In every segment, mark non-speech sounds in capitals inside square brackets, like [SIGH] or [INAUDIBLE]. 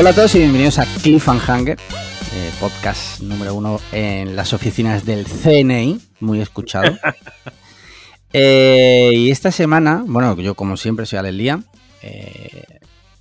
Hola a todos y bienvenidos a Cliffhanger, eh, podcast número uno en las oficinas del CNI, muy escuchado. [LAUGHS] Eh, y esta semana, bueno, yo como siempre soy Alex Lía, eh,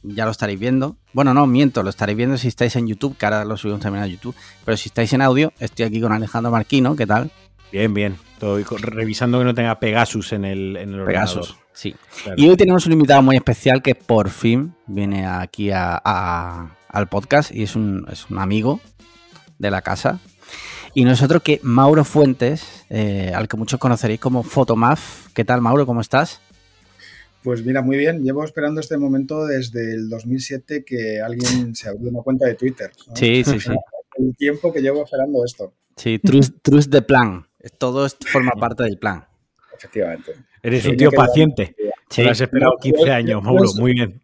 ya lo estaréis viendo. Bueno, no, miento, lo estaréis viendo si estáis en YouTube, que ahora lo subimos también a YouTube. Pero si estáis en audio, estoy aquí con Alejandro Marquino, ¿qué tal? Bien, bien. Estoy revisando que no tenga Pegasus en el, en el Pegasus, ordenador. sí. Claro. Y hoy tenemos un invitado muy especial que por fin viene aquí a- a- al podcast y es un, es un amigo de la casa. Y nosotros que Mauro Fuentes, eh, al que muchos conoceréis como Fotomaf. ¿Qué tal, Mauro? ¿Cómo estás? Pues mira, muy bien. Llevo esperando este momento desde el 2007 que alguien se abrió una cuenta de Twitter. ¿no? Sí, sí, sí. [LAUGHS] El tiempo que llevo esperando esto, Sí, trust, trust the plan. Todo esto forma parte del plan. efectivamente. Eres Sí, un tío paciente. Sí. Lo has esperado No, 15 yo- años, Mauro. Muy bien.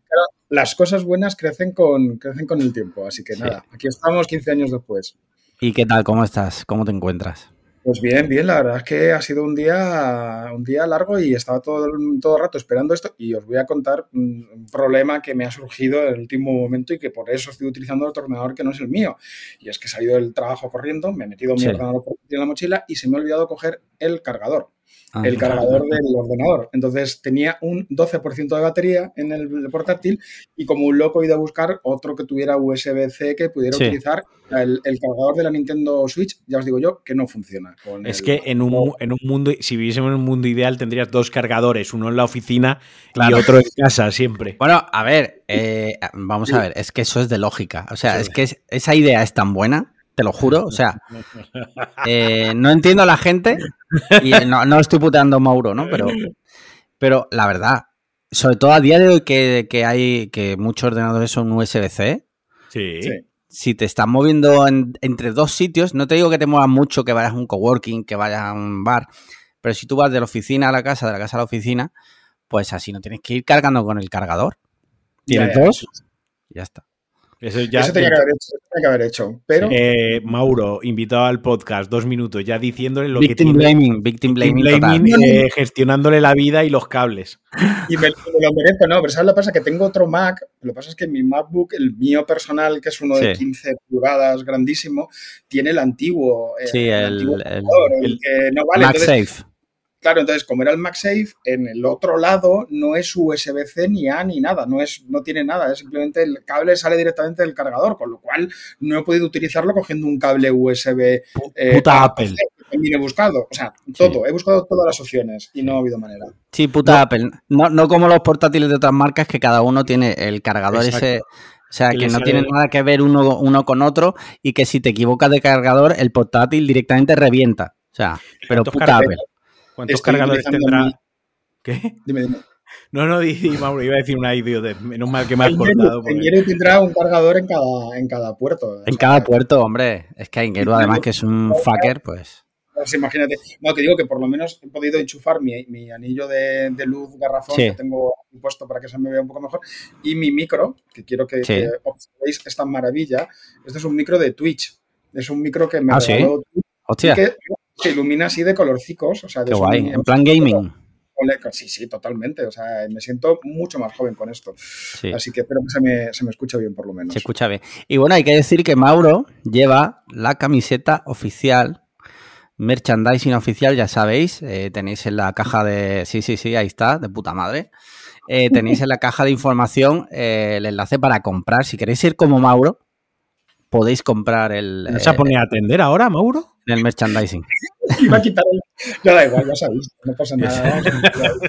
Las cosas buenas crecen con, crecen con el tiempo, así que Sí. nada, aquí estamos 15 años después. ¿Y qué tal? ¿Cómo estás? ¿Cómo te encuentras? Pues bien, bien, la verdad es que ha sido un día, un día largo y estaba todo, el- todo el rato esperando esto y os voy a contar un problema que me ha surgido en el último momento y que por eso estoy utilizando otro ordenador que no es el mío. Y es que he salido del trabajo corriendo, me he metido mi Sí. ordenador en la mochila y se me ha olvidado coger el cargador, Ah, el cargador del ordenador. Entonces tenía un 12% de batería en el portátil y como un loco he ido a buscar otro que tuviera USB-C que pudiera Sí. utilizar el, el cargador de la Nintendo Switch, ya os digo yo, que no funciona. con Es el- que en un, en un mundo, si viviésemos en un mundo ideal, tendrías dos cargadores, uno en la oficina Claro. y otro en casa siempre. Bueno, a ver, eh, vamos a ver, es que eso es de lógica. O sea, Sí. es que es- esa idea es tan buena, te lo juro. O sea, [LAUGHS] eh, no entiendo a la gente y no, no estoy puteando a Mauro, ¿no? Pero, pero la verdad, sobre todo a día de hoy que, que hay que muchos ordenadores son USB-C, Sí. Sí. si te estás moviendo en- entre dos sitios, no te digo que te muevas mucho, que vayas a un coworking, que vayas a un bar, pero si tú vas de la oficina a la casa, de la casa a la oficina, pues así no tienes que ir cargando con el cargador. Ya, Tienes ya, dos, ya está. Eso ya. Eso tenía que haber hecho, eso tenía que haber hecho. Pero Eh, Mauro, invitado al podcast, dos minutos, ya diciéndole lo que Victim tiene. blaming, victim Victim blaming total. blaming, eh, gestionándole la vida y los cables. y me, me lo merezco, no, pero ¿sabes lo que pasa? Que tengo otro Mac, lo que pasa es que mi MacBook, el mío personal, que es uno de Sí. 15 pulgadas, grandísimo, tiene el antiguo. eh, Sí, el- antiguo el- el el- que no vale. MagSafe. Claro, entonces, como era el MagSafe, en el otro lado no es USB-C ni A ni nada, no, es, no tiene nada, es simplemente el cable sale directamente del cargador, con lo cual no he podido utilizarlo cogiendo un cable USB. eh, Puta Apple. he buscado, o sea, todo, he buscado todas las opciones y no ha habido manera. Sí, puta Apple. No, no como los portátiles de otras marcas que cada uno tiene el cargador Exacto. ese. O sea, Que no sale- tiene nada que ver uno, uno con otro y que si te equivocas de cargador, el portátil directamente revienta. O sea, pero ¿Cuántos puta? Apple. ¿Cuántos Estoy cargadores tendrá? mi- ¿Qué? Dime, dime. No, no, di, di, Mauro, iba a decir una idiotez. Menos mal que me has cortado. Porque- Geru tendrá un cargador en cada, en cada puerto. En O sea, cada puerto, hombre. Es que Ingeru, además, que es un fucker, pues. pues imagínate. No, que digo que por lo menos he podido enchufar mi, mi anillo de, de luz garrafón Sí. que tengo puesto para que se me vea un poco mejor. Y mi micro, que quiero que, Sí. que observéis esta maravilla. Este es un micro de Twitch. Es un micro que me Ah, ¿sí? regaló y Hostia, que se ilumina así de colorcicos. O sea, de qué guay. En plan gaming. Sí, sí, totalmente. O sea, me siento mucho más joven con esto. Sí. Así que espero que se me, se me escuche bien por lo menos. Se escucha bien. Y bueno, hay que decir que Mauro lleva la camiseta oficial, merchandising oficial, ya sabéis. eh, tenéis en la caja de. Sí, sí, sí, ahí está, de puta madre. Eh, tenéis en la caja de información eh, el enlace para comprar. Si queréis ir como Mauro, podéis comprar el, ¿Te vas a eh, poner a atender ahora, Mauro? el merchandising. [LAUGHS] Iba a quitar el... Ya da igual, ya sabéis, no pasa nada. [LAUGHS]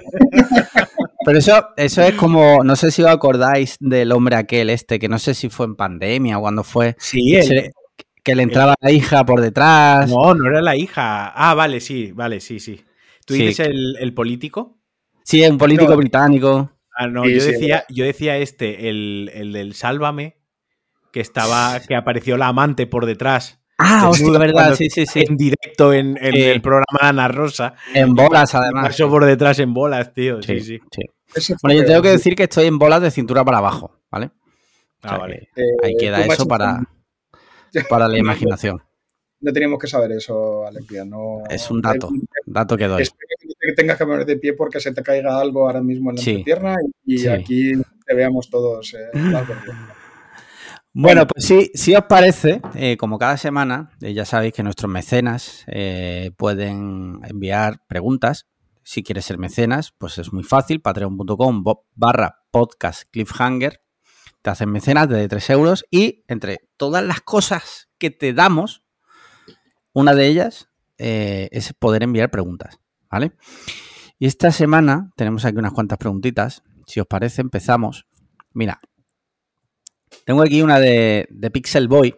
Pero eso, eso es como, no sé si os acordáis del hombre aquel este, que no sé si fue en pandemia o cuando fue, Sí, que, se- que le entraba la hija por detrás. No, no era la hija. Ah, vale, sí, vale, sí, sí. ¿Tú Sí. dices el, el político? Sí, un político No. británico. Ah, no, Sí, yo sí, decía, yo decía este, el, el del Sálvame, que estaba, que apareció la amante por detrás. Ah, hostia, verdad, sí, sí, sí. En directo en, en Sí. el programa de Ana Rosa. En bolas, además. Pasó por detrás en bolas, tío. Sí, sí. Bueno, yo tengo que decir que estoy en bolas de cintura para abajo, ¿vale? O Ah, sea vale. que Eh, ahí queda eso para, [LAUGHS] para la imaginación. No teníamos que saber eso, Alexia. No, Es un dato, dato que doy. Espero que tengas que poner de pie porque se te caiga algo ahora mismo en la Sí. pierna y, y Sí. aquí te veamos todos. eh. Bueno, pues sí, si os parece, eh, como cada semana, eh, ya sabéis que nuestros mecenas eh, pueden enviar preguntas. Si quieres ser mecenas, pues es muy fácil, patreon.com barra podcast cliffhanger. Te hacen mecenas de 3 euros y entre todas las cosas que te damos, una de ellas es poder enviar preguntas, ¿vale? Y esta semana tenemos aquí unas cuantas preguntitas. Si os parece, empezamos. Mira, tengo aquí una de, de Pixel Boy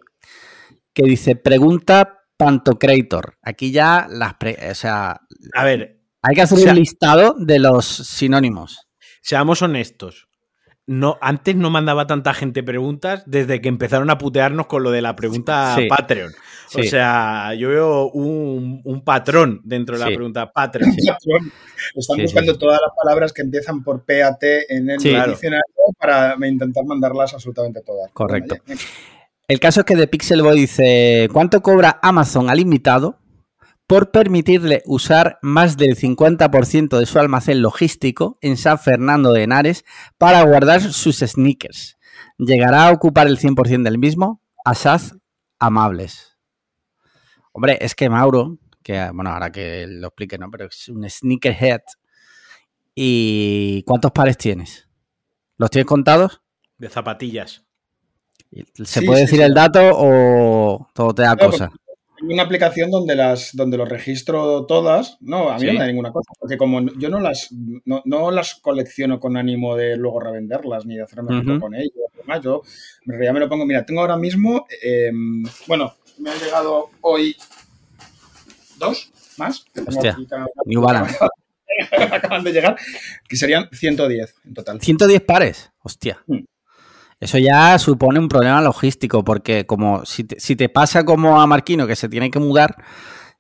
que dice: Pregunta Pantocrator. Aquí ya las. o sea. A ver. Hay que hacer un listado de los sinónimos. Seamos honestos no, antes no mandaba tanta gente preguntas desde que empezaron a putearnos con lo de la pregunta Patreon. O sea, yo veo un, patrón dentro de la pregunta Patreon. Están buscando todas las palabras que empiezan por PAT en el diccionario para intentar mandarlas absolutamente todas. Correcto. El caso es que de Pixelboy dice, ¿cuánto cobra Amazon al invitado por permitirle usar más del 50% de su almacén logístico en San Fernando de Henares para guardar sus sneakers. ¿Llegará a ocupar el 100% del mismo? Asaz amables. Hombre, es que Mauro, que bueno, ahora que lo explique, ¿no? Pero es un sneakerhead. ¿Y cuántos pares tienes? ¿Los tienes contados? De zapatillas. ¿Se puede decir el dato o todo te da cosa? Hay una aplicación donde las donde los registro todas. No, a mí no me da ninguna cosa. Porque como yo no las no, las colecciono con ánimo de luego revenderlas ni de hacerme uh con ellas. yo en realidad me lo pongo. Mira, tengo ahora mismo. Em, bueno, me han llegado hoy dos más. Hostia, New Balance. [LAUGHS] Acaban de llegar, que serían 110 en total. 110 pares, hostia. Mm. Eso ya supone un problema logístico, porque como si te, pasa como a Marquino, que se tiene que mudar,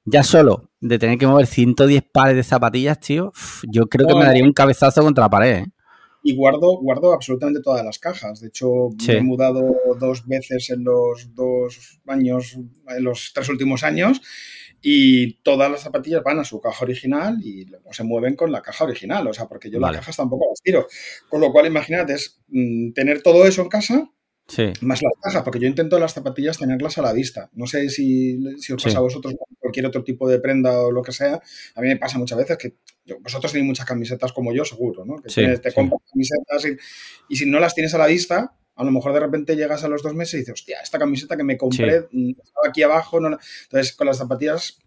ya solo de tener que mover 110 pares de zapatillas, tío, yo creo que me daría un cabezazo contra la pared. ¿eh? Y guardo, guardo absolutamente todas las cajas. De hecho, me he mudado dos veces en los dos años, en los tres últimos años, y todas las zapatillas van a su caja original y luego se mueven con la caja original, o sea, porque yo las cajas tampoco las tiro. Con lo cual, imagínate, es mm, tener todo eso en casa más las cajas, porque yo intento las zapatillas tenerlas a la vista. No sé si, si os pasa a vosotros cualquier otro tipo de prenda o lo que sea. A mí me pasa muchas veces que vosotros tenéis muchas camisetas como yo, seguro, ¿no? Que te compras camisetas y, y si no las tienes a la vista, a lo mejor de repente llegas a los dos meses y dices, hostia, esta camiseta que me compré mm, estaba aquí abajo. No, Entonces, con las zapatillas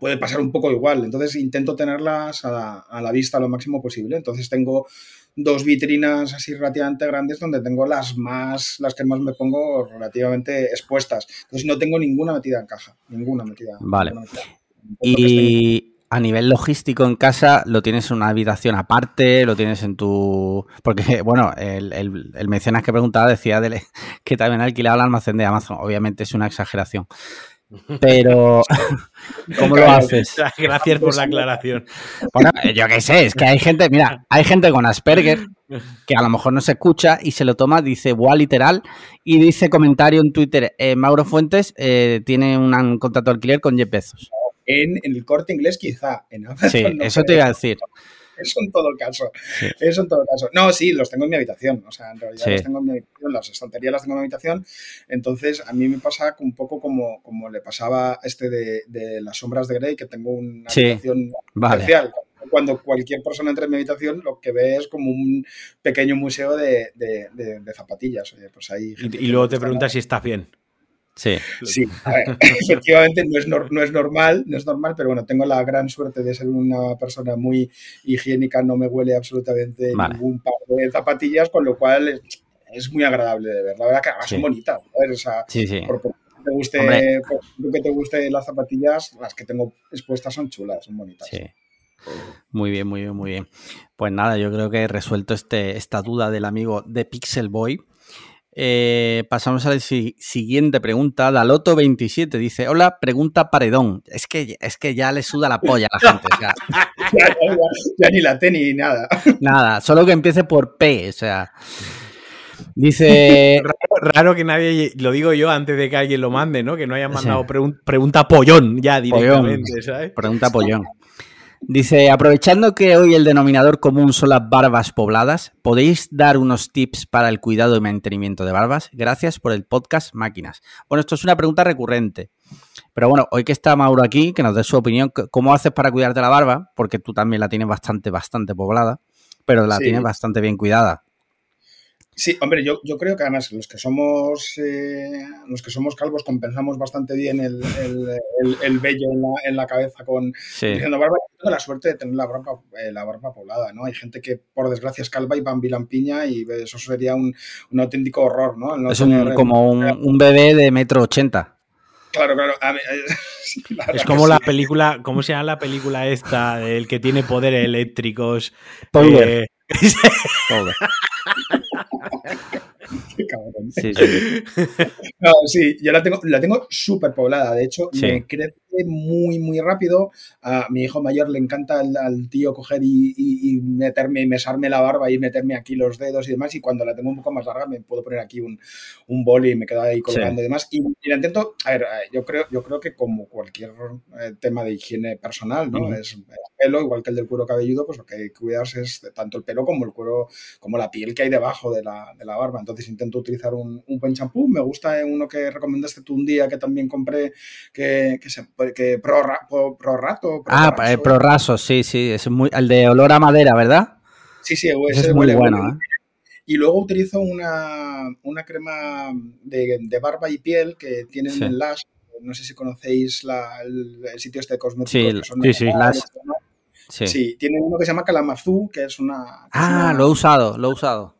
puede pasar un poco igual. Entonces, intento tenerlas a la, vista lo máximo posible. Entonces, tengo dos vitrinas así relativamente grandes donde tengo las más, las que más me pongo relativamente expuestas. Entonces, no tengo ninguna metida en caja. Ninguna metida. Vale. Y a nivel logístico en casa, lo tienes en una habitación aparte, lo tienes en tu. Porque, [LAUGHS] bueno, el, el, mecenas que preguntaba decía [LAUGHS] que también alquilaba el almacén de Amazon. Obviamente es una exageración. Pero, [LAUGHS] ¿cómo lo haces? Gracias por la aclaración. Bueno, yo qué sé, es que hay gente, mira, hay gente con Asperger que a lo mejor no se escucha y se lo toma, dice buah literal y dice comentario en Twitter, eh, Mauro Fuentes eh, tiene un contrato de alquiler con 10 pesos en, el corte inglés quizá, en Sí, [LAUGHS] eso te iba a decir. Eso en todo caso. Eso en todo caso. No, sí, los tengo en mi habitación. O sea, en realidad los tengo en mi habitación, las estanterías las tengo en mi habitación. Entonces, a mí me pasa un poco como, como le pasaba este de, las sombras de Grey, que tengo una habitación especial. Cuando cualquier persona entra en mi habitación, lo que ve es como un pequeño museo de, zapatillas. pues ahí y, luego te preguntas si estás bien. Sí. Sí, [LAUGHS] efectivamente no es, no es normal, no es normal, pero bueno, tengo la gran suerte de ser una persona muy higiénica, no me huele absolutamente ningún par de zapatillas, con lo cual es, muy agradable de ver. La verdad que además son bonitas, O sea, sí, sí. Por, que te guste, que te guste las zapatillas, las que tengo expuestas son chulas, son bonitas. Sí. Muy bien, muy bien, muy bien. Pues nada, yo creo que he resuelto este, esta duda del amigo de Pixel Boy. Eh, pasamos a la siguiente pregunta. Daloto27 dice: Hola, pregunta paredón. Es que, es que ya le suda la polla a la gente. [LAUGHS] ya, ni la T ni nada. Nada, solo que empiece por P. O sea. Dice. [LAUGHS] Raro, que nadie, lo digo yo antes de que alguien lo mande, ¿no? Que no hayan mandado pregunta pollón ya directamente, ¿sabes? Pregunta pollón. Dice, aprovechando que hoy el denominador común son las barbas pobladas, ¿podéis dar unos tips para el cuidado y mantenimiento de barbas? Gracias por el podcast Máquinas. Bueno, esto es una pregunta recurrente. Pero bueno, hoy que está Mauro aquí, que nos dé su opinión, ¿cómo haces para cuidarte la barba? Porque tú también la tienes bastante, bastante poblada, pero la tienes bastante bien cuidada. Sí, hombre, yo, yo creo que además los que somos eh, los que somos calvos compensamos bastante bien el, el, vello en la, en la, cabeza con barba. Tengo la suerte de tener la barba, eh, la barba poblada, ¿no? Hay gente que por desgracia es calva y bambilampiña y eso sería un, un auténtico horror, ¿no? es como un, un, bebé de metro ochenta. Claro, claro. [LAUGHS] es como la película, ¿cómo se llama la película esta del que tiene poderes eléctricos? Power. Eh, Sí, sí. No, sí, yo la tengo, la tengo súper poblada. De hecho, me crece muy, muy rápido. A mi hijo mayor le encanta al, tío coger y, meterme y mesarme la barba y meterme aquí los dedos y demás. Y cuando la tengo un poco más larga, me puedo poner aquí un, un boli y me quedo ahí colgando y demás. Y, la intento, a ver, eh, yo creo, yo creo que como cualquier eh, tema de higiene personal, ¿no? Es el pelo, igual que el del cuero cabelludo, pues lo que hay que cuidarse es tanto el pelo como el cuero, como la piel que hay debajo de la, de la barba. Entonces intento utilizar un, un buen champú. Me gusta uno que recomendaste tú un día que también compré, que, que, se, que pro, pro, rato. ah, el pro raso, sí, sí. Es muy, el de olor a madera, ¿verdad? Sí, sí, ese, es muy bueno. ¿eh? Y luego utilizo una, una crema de, de, barba y piel que tiene sí. Lash. No sé si conocéis la, el, el, sitio este de cosméticos. Sí, sí, sí, Lash. Sí. sí. tiene uno que se llama Kalamazoo, que es una... ah, es una, lo he usado, lo he usado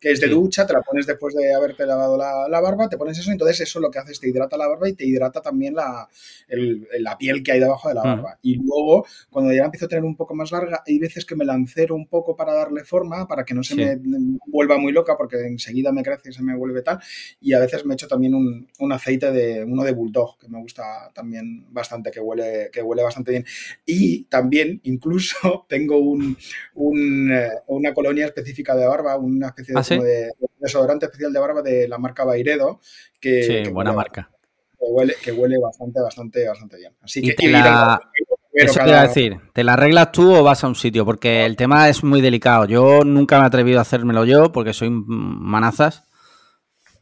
que es de ducha, te la pones después de haberte lavado la, la, barba, te pones eso, entonces eso lo que hace es te hidrata la barba y te hidrata también la, el, la piel que hay debajo de la barba. Mm. Y luego, cuando ya empiezo a tener un poco más larga, hay veces que me lancero un poco para darle forma, para que no se sí. me vuelva muy loca, porque enseguida me crece y se me vuelve tal. Y a veces me echo también un, un aceite de uno de bulldog, que me gusta también bastante, que huele, que huele bastante bien. Y también, incluso, [LAUGHS] tengo un, un, eh, una colonia específica de barba, una especie de... ¿Ah, como de, desodorante especial de barba de la marca Bairedo. Que, sí, que buena huele, marca. Que huele, que huele, bastante, bastante, bastante bien. Así que, te la... Eso cada... te iba a decir, ¿te la arreglas tú o vas a un sitio? Porque el tema es muy delicado. Yo nunca me he atrevido a hacérmelo yo porque soy manazas.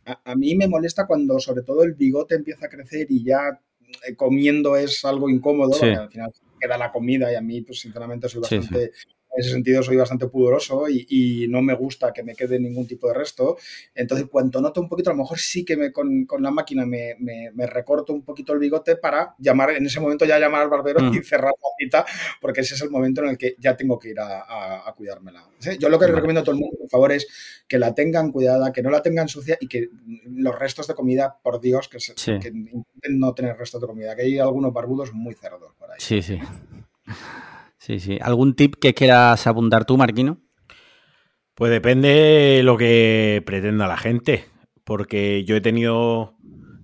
A, a mí me molesta cuando sobre todo el bigote empieza a crecer y ya eh, comiendo es algo incómodo, sí. al final queda la comida y a mí, pues sinceramente, soy bastante sí, sí en ese sentido soy bastante pudoroso y, y, no me gusta que me quede ningún tipo de resto. Entonces, cuando noto un poquito, a lo mejor sí que me, con, con, la máquina me, me, me, recorto un poquito el bigote para llamar, en ese momento ya llamar al barbero mm. y cerrar la cita, porque ese es el momento en el que ya tengo que ir a, a, a cuidármela. ¿Sí? Yo lo que recomiendo a todo el mundo, por favor, es que la tengan cuidada, que no la tengan sucia y que los restos de comida, por Dios, que, se, sí. que intenten no tener restos de comida, que hay algunos barbudos muy cerdos por ahí. Sí, sí. Sí, sí. ¿Algún tip que quieras apuntar tú, Marquino? Pues depende de lo que pretenda la gente. Porque yo he tenido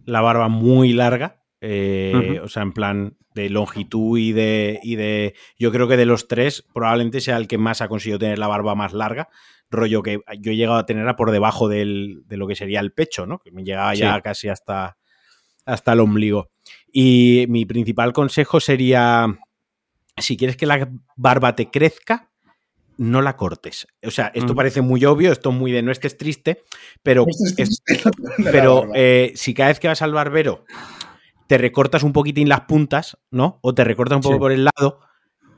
la barba muy larga. Eh, uh -huh. O sea, en plan de longitud y de, y de. Yo creo que de los tres, probablemente sea el que más ha conseguido tener la barba más larga. Rollo que yo he llegado a tenerla por debajo del, de lo que sería el pecho, ¿no? Que me llegaba ya sí. casi hasta, hasta el ombligo. Y mi principal consejo sería si quieres que la barba te crezca, no la cortes. O sea, esto mm. parece muy obvio, esto es muy de no estés triste, pero, es, [LAUGHS] pero eh, si cada vez que vas al barbero te recortas un poquitín las puntas, ¿no? O te recortas un poco sí. por el lado,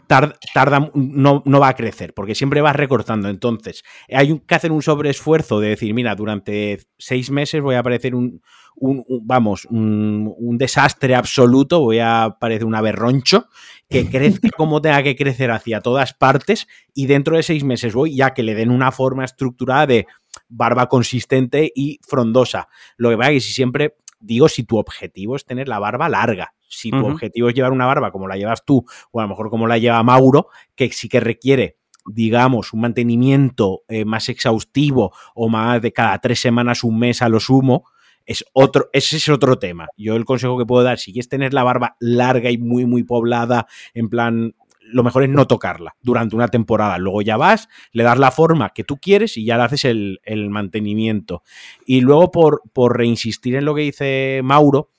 tarda, tarda no, no, va a crecer, porque siempre vas recortando. Entonces, hay que hacer un sobreesfuerzo de decir, mira, durante seis meses voy a aparecer un, un, un vamos, un, un, desastre absoluto, voy a parecer un aberroncho, que [LAUGHS] crezca como tenga que crecer hacia todas partes y dentro de seis meses voy ya que le den una forma estructurada de barba consistente y frondosa. Lo que pasa es que si siempre digo, si tu objetivo es tener la barba larga, si tu uh -huh. objetivo es llevar una barba como la llevas tú o a lo mejor como la lleva Mauro, que sí que requiere digamos, un mantenimiento eh, más exhaustivo o más de cada tres semanas, un mes a lo sumo, es otro, ese es otro tema. Yo el consejo que puedo dar, si quieres tener la barba larga y muy, muy poblada, en plan, lo mejor es no tocarla durante una temporada. Luego ya vas, le das la forma que tú quieres y ya le haces el, el mantenimiento. Y luego, por, por reinsistir en lo que dice Mauro,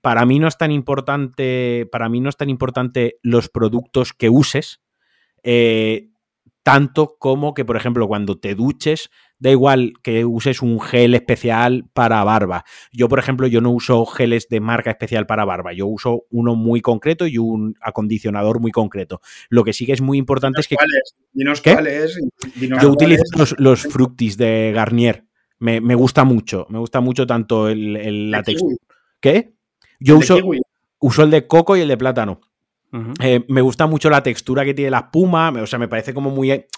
para mí no es tan importante, para mí no es tan importante los productos que uses, eh, tanto como que, por ejemplo, cuando te duches, da igual que uses un gel especial para barba. Yo, por ejemplo, yo no uso geles de marca especial para barba. Yo uso uno muy concreto y un acondicionador muy concreto. Lo que sí que es muy importante es que... Dinos cuáles. Yo utilizo los, fructis de Garnier. Me, gusta mucho. Me gusta mucho tanto el, el la textura. ¿Qué? Yo uso, uso el de coco y el de plátano. Eh, me gusta mucho la textura que tiene la espuma, o sea, me parece como muy... Eh,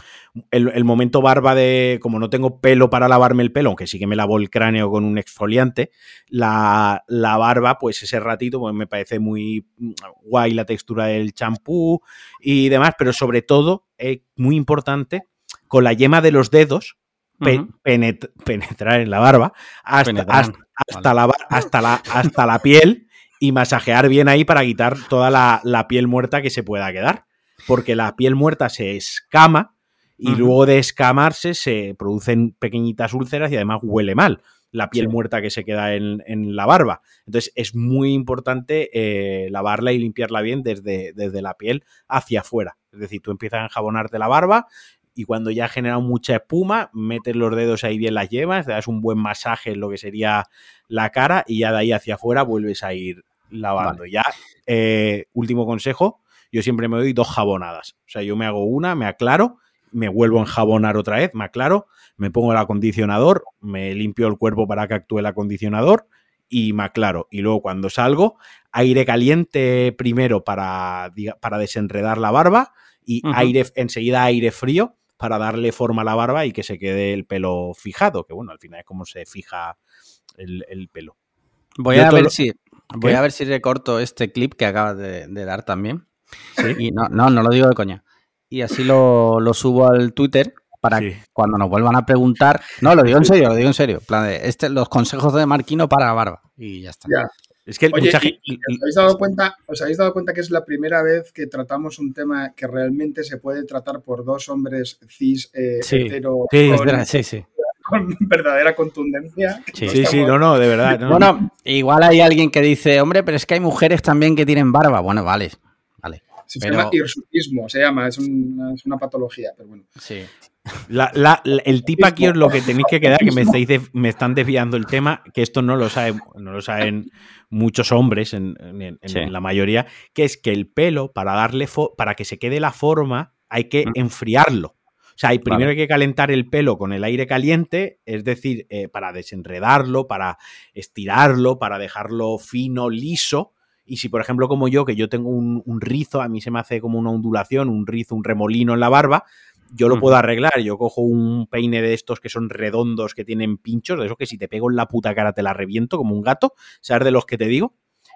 el, momento barba de... Como no tengo pelo para lavarme el pelo, aunque sí que me lavo el cráneo con un exfoliante, la, barba, pues ese ratito, pues me parece muy mm, guay la textura del champú y demás, pero sobre todo, es muy importante, con la yema de los dedos, penetrar en la barba hasta, la, hasta, la, hasta la piel y masajear bien ahí para quitar toda la, piel muerta que se pueda quedar. Porque la piel muerta se escama y luego de escamarse se producen pequeñitas úlceras y además huele mal la piel muerta que se queda en, la barba. Entonces es muy importante eh, lavarla y limpiarla bien desde, desde la piel hacia afuera. Es decir, tú empiezas a enjabonarte la barba y cuando ya ha generado mucha espuma, metes los dedos ahí bien las llevas, te das un buen masaje en lo que sería la cara y ya de ahí hacia afuera vuelves a ir lavando. Ya, eh, último consejo, yo siempre me doy dos jabonadas. O sea, yo me hago una, me aclaro, me vuelvo a enjabonar otra vez, me aclaro, me pongo el acondicionador, me limpio el cuerpo para que actúe el acondicionador y me aclaro. Y luego cuando salgo, aire caliente primero para, para desenredar la barba y aire, enseguida aire frío para darle forma a la barba y que se quede el pelo fijado, que bueno, al final es como se fija el, pelo. Voy a ver si Voy a ver si recorto este clip que acabas de, dar también. Y no, no, no lo digo de coña. Y así lo, subo al Twitter para cuando nos vuelvan a preguntar. No, lo digo en serio, lo digo en serio. plan de este, los consejos de Marquino para barba. Y ya está. Es que Oye, ¿os, habéis dado cuenta, ¿Os habéis dado cuenta que es la primera vez que tratamos un tema que realmente se puede tratar por dos hombres cis eh, sí. sí, sí con [LAUGHS] verdadera contundencia. Sí, sí, sí, no, no, de verdad. Bueno, igual hay alguien que dice, hombre, pero es que hay mujeres también que tienen barba. Bueno, vale, vale. Se llama hirsutismo, se llama, es una, patología, pero bueno. Sí. El tip aquí es lo que tenéis que quedar, que me, estáis me están desviando el tema, que esto no lo saben, no lo saben muchos hombres en, la mayoría, que es que el pelo, para darle para que se quede la forma, hay que mm. enfriarlo. O sea, hay primero hay que calentar el pelo con el aire caliente, es decir, eh, para desenredarlo, para estirarlo, para dejarlo fino, liso. Y si, por ejemplo, como yo, que yo tengo un, rizo, a mí se me hace como una ondulación, un rizo, un remolino en la barba, yo lo puedo arreglar. Yo cojo un peine de estos que son redondos, que tienen pinchos, de esos que si te pego en la puta cara te la reviento como un gato, ¿sabes de los que te digo?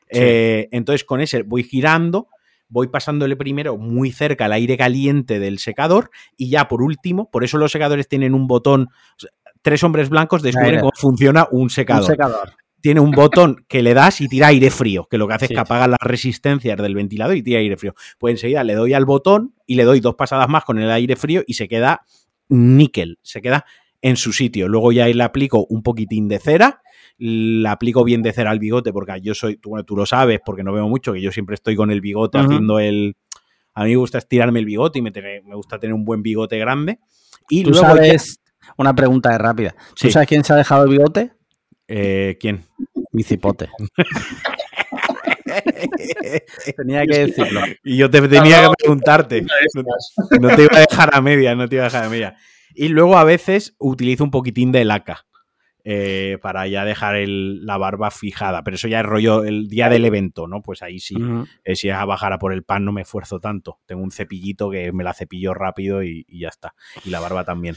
Eh, entonces con ese voy girando voy pasándole primero muy cerca al aire caliente del secador y ya por último, por eso los secadores tienen un botón, tres hombres blancos descubren cómo funciona un secador. secador. Tiene un botón que le das y tira aire frío, que lo que hace es que apaga las resistencias del ventilador y tira aire frío. Pues enseguida le doy al botón y le doy dos pasadas más con el aire frío y se queda níquel, se queda en su sitio. Luego ya le aplico un poquitín de cera la aplico bien de cera al bigote, porque yo soy, tú, tú lo sabes, porque no veo mucho, que yo siempre estoy con el bigote haciendo el... A mí me gusta estirarme el bigote y me, me gusta tener un buen bigote grande. Y ¿Tú sabes, una pregunta rápida, ¿tú sabes quién se ha dejado el bigote? Eh, ¿Quién? Mi cipote. [LAUGHS] tenía que decirlo. Y yo te tenía que preguntarte. No, te iba a dejar a media, no te iba a dejar a media. Y luego a veces utilizo un poquitín de laca. Eh, para ya dejar la barba fijada. Pero eso ya es rollo el día del evento, ¿no? Pues ahí sí, eh, si es a bajar a por el pan no me esfuerzo tanto. Tengo un cepillito que me la cepillo rápido y, ya está. Y la barba también.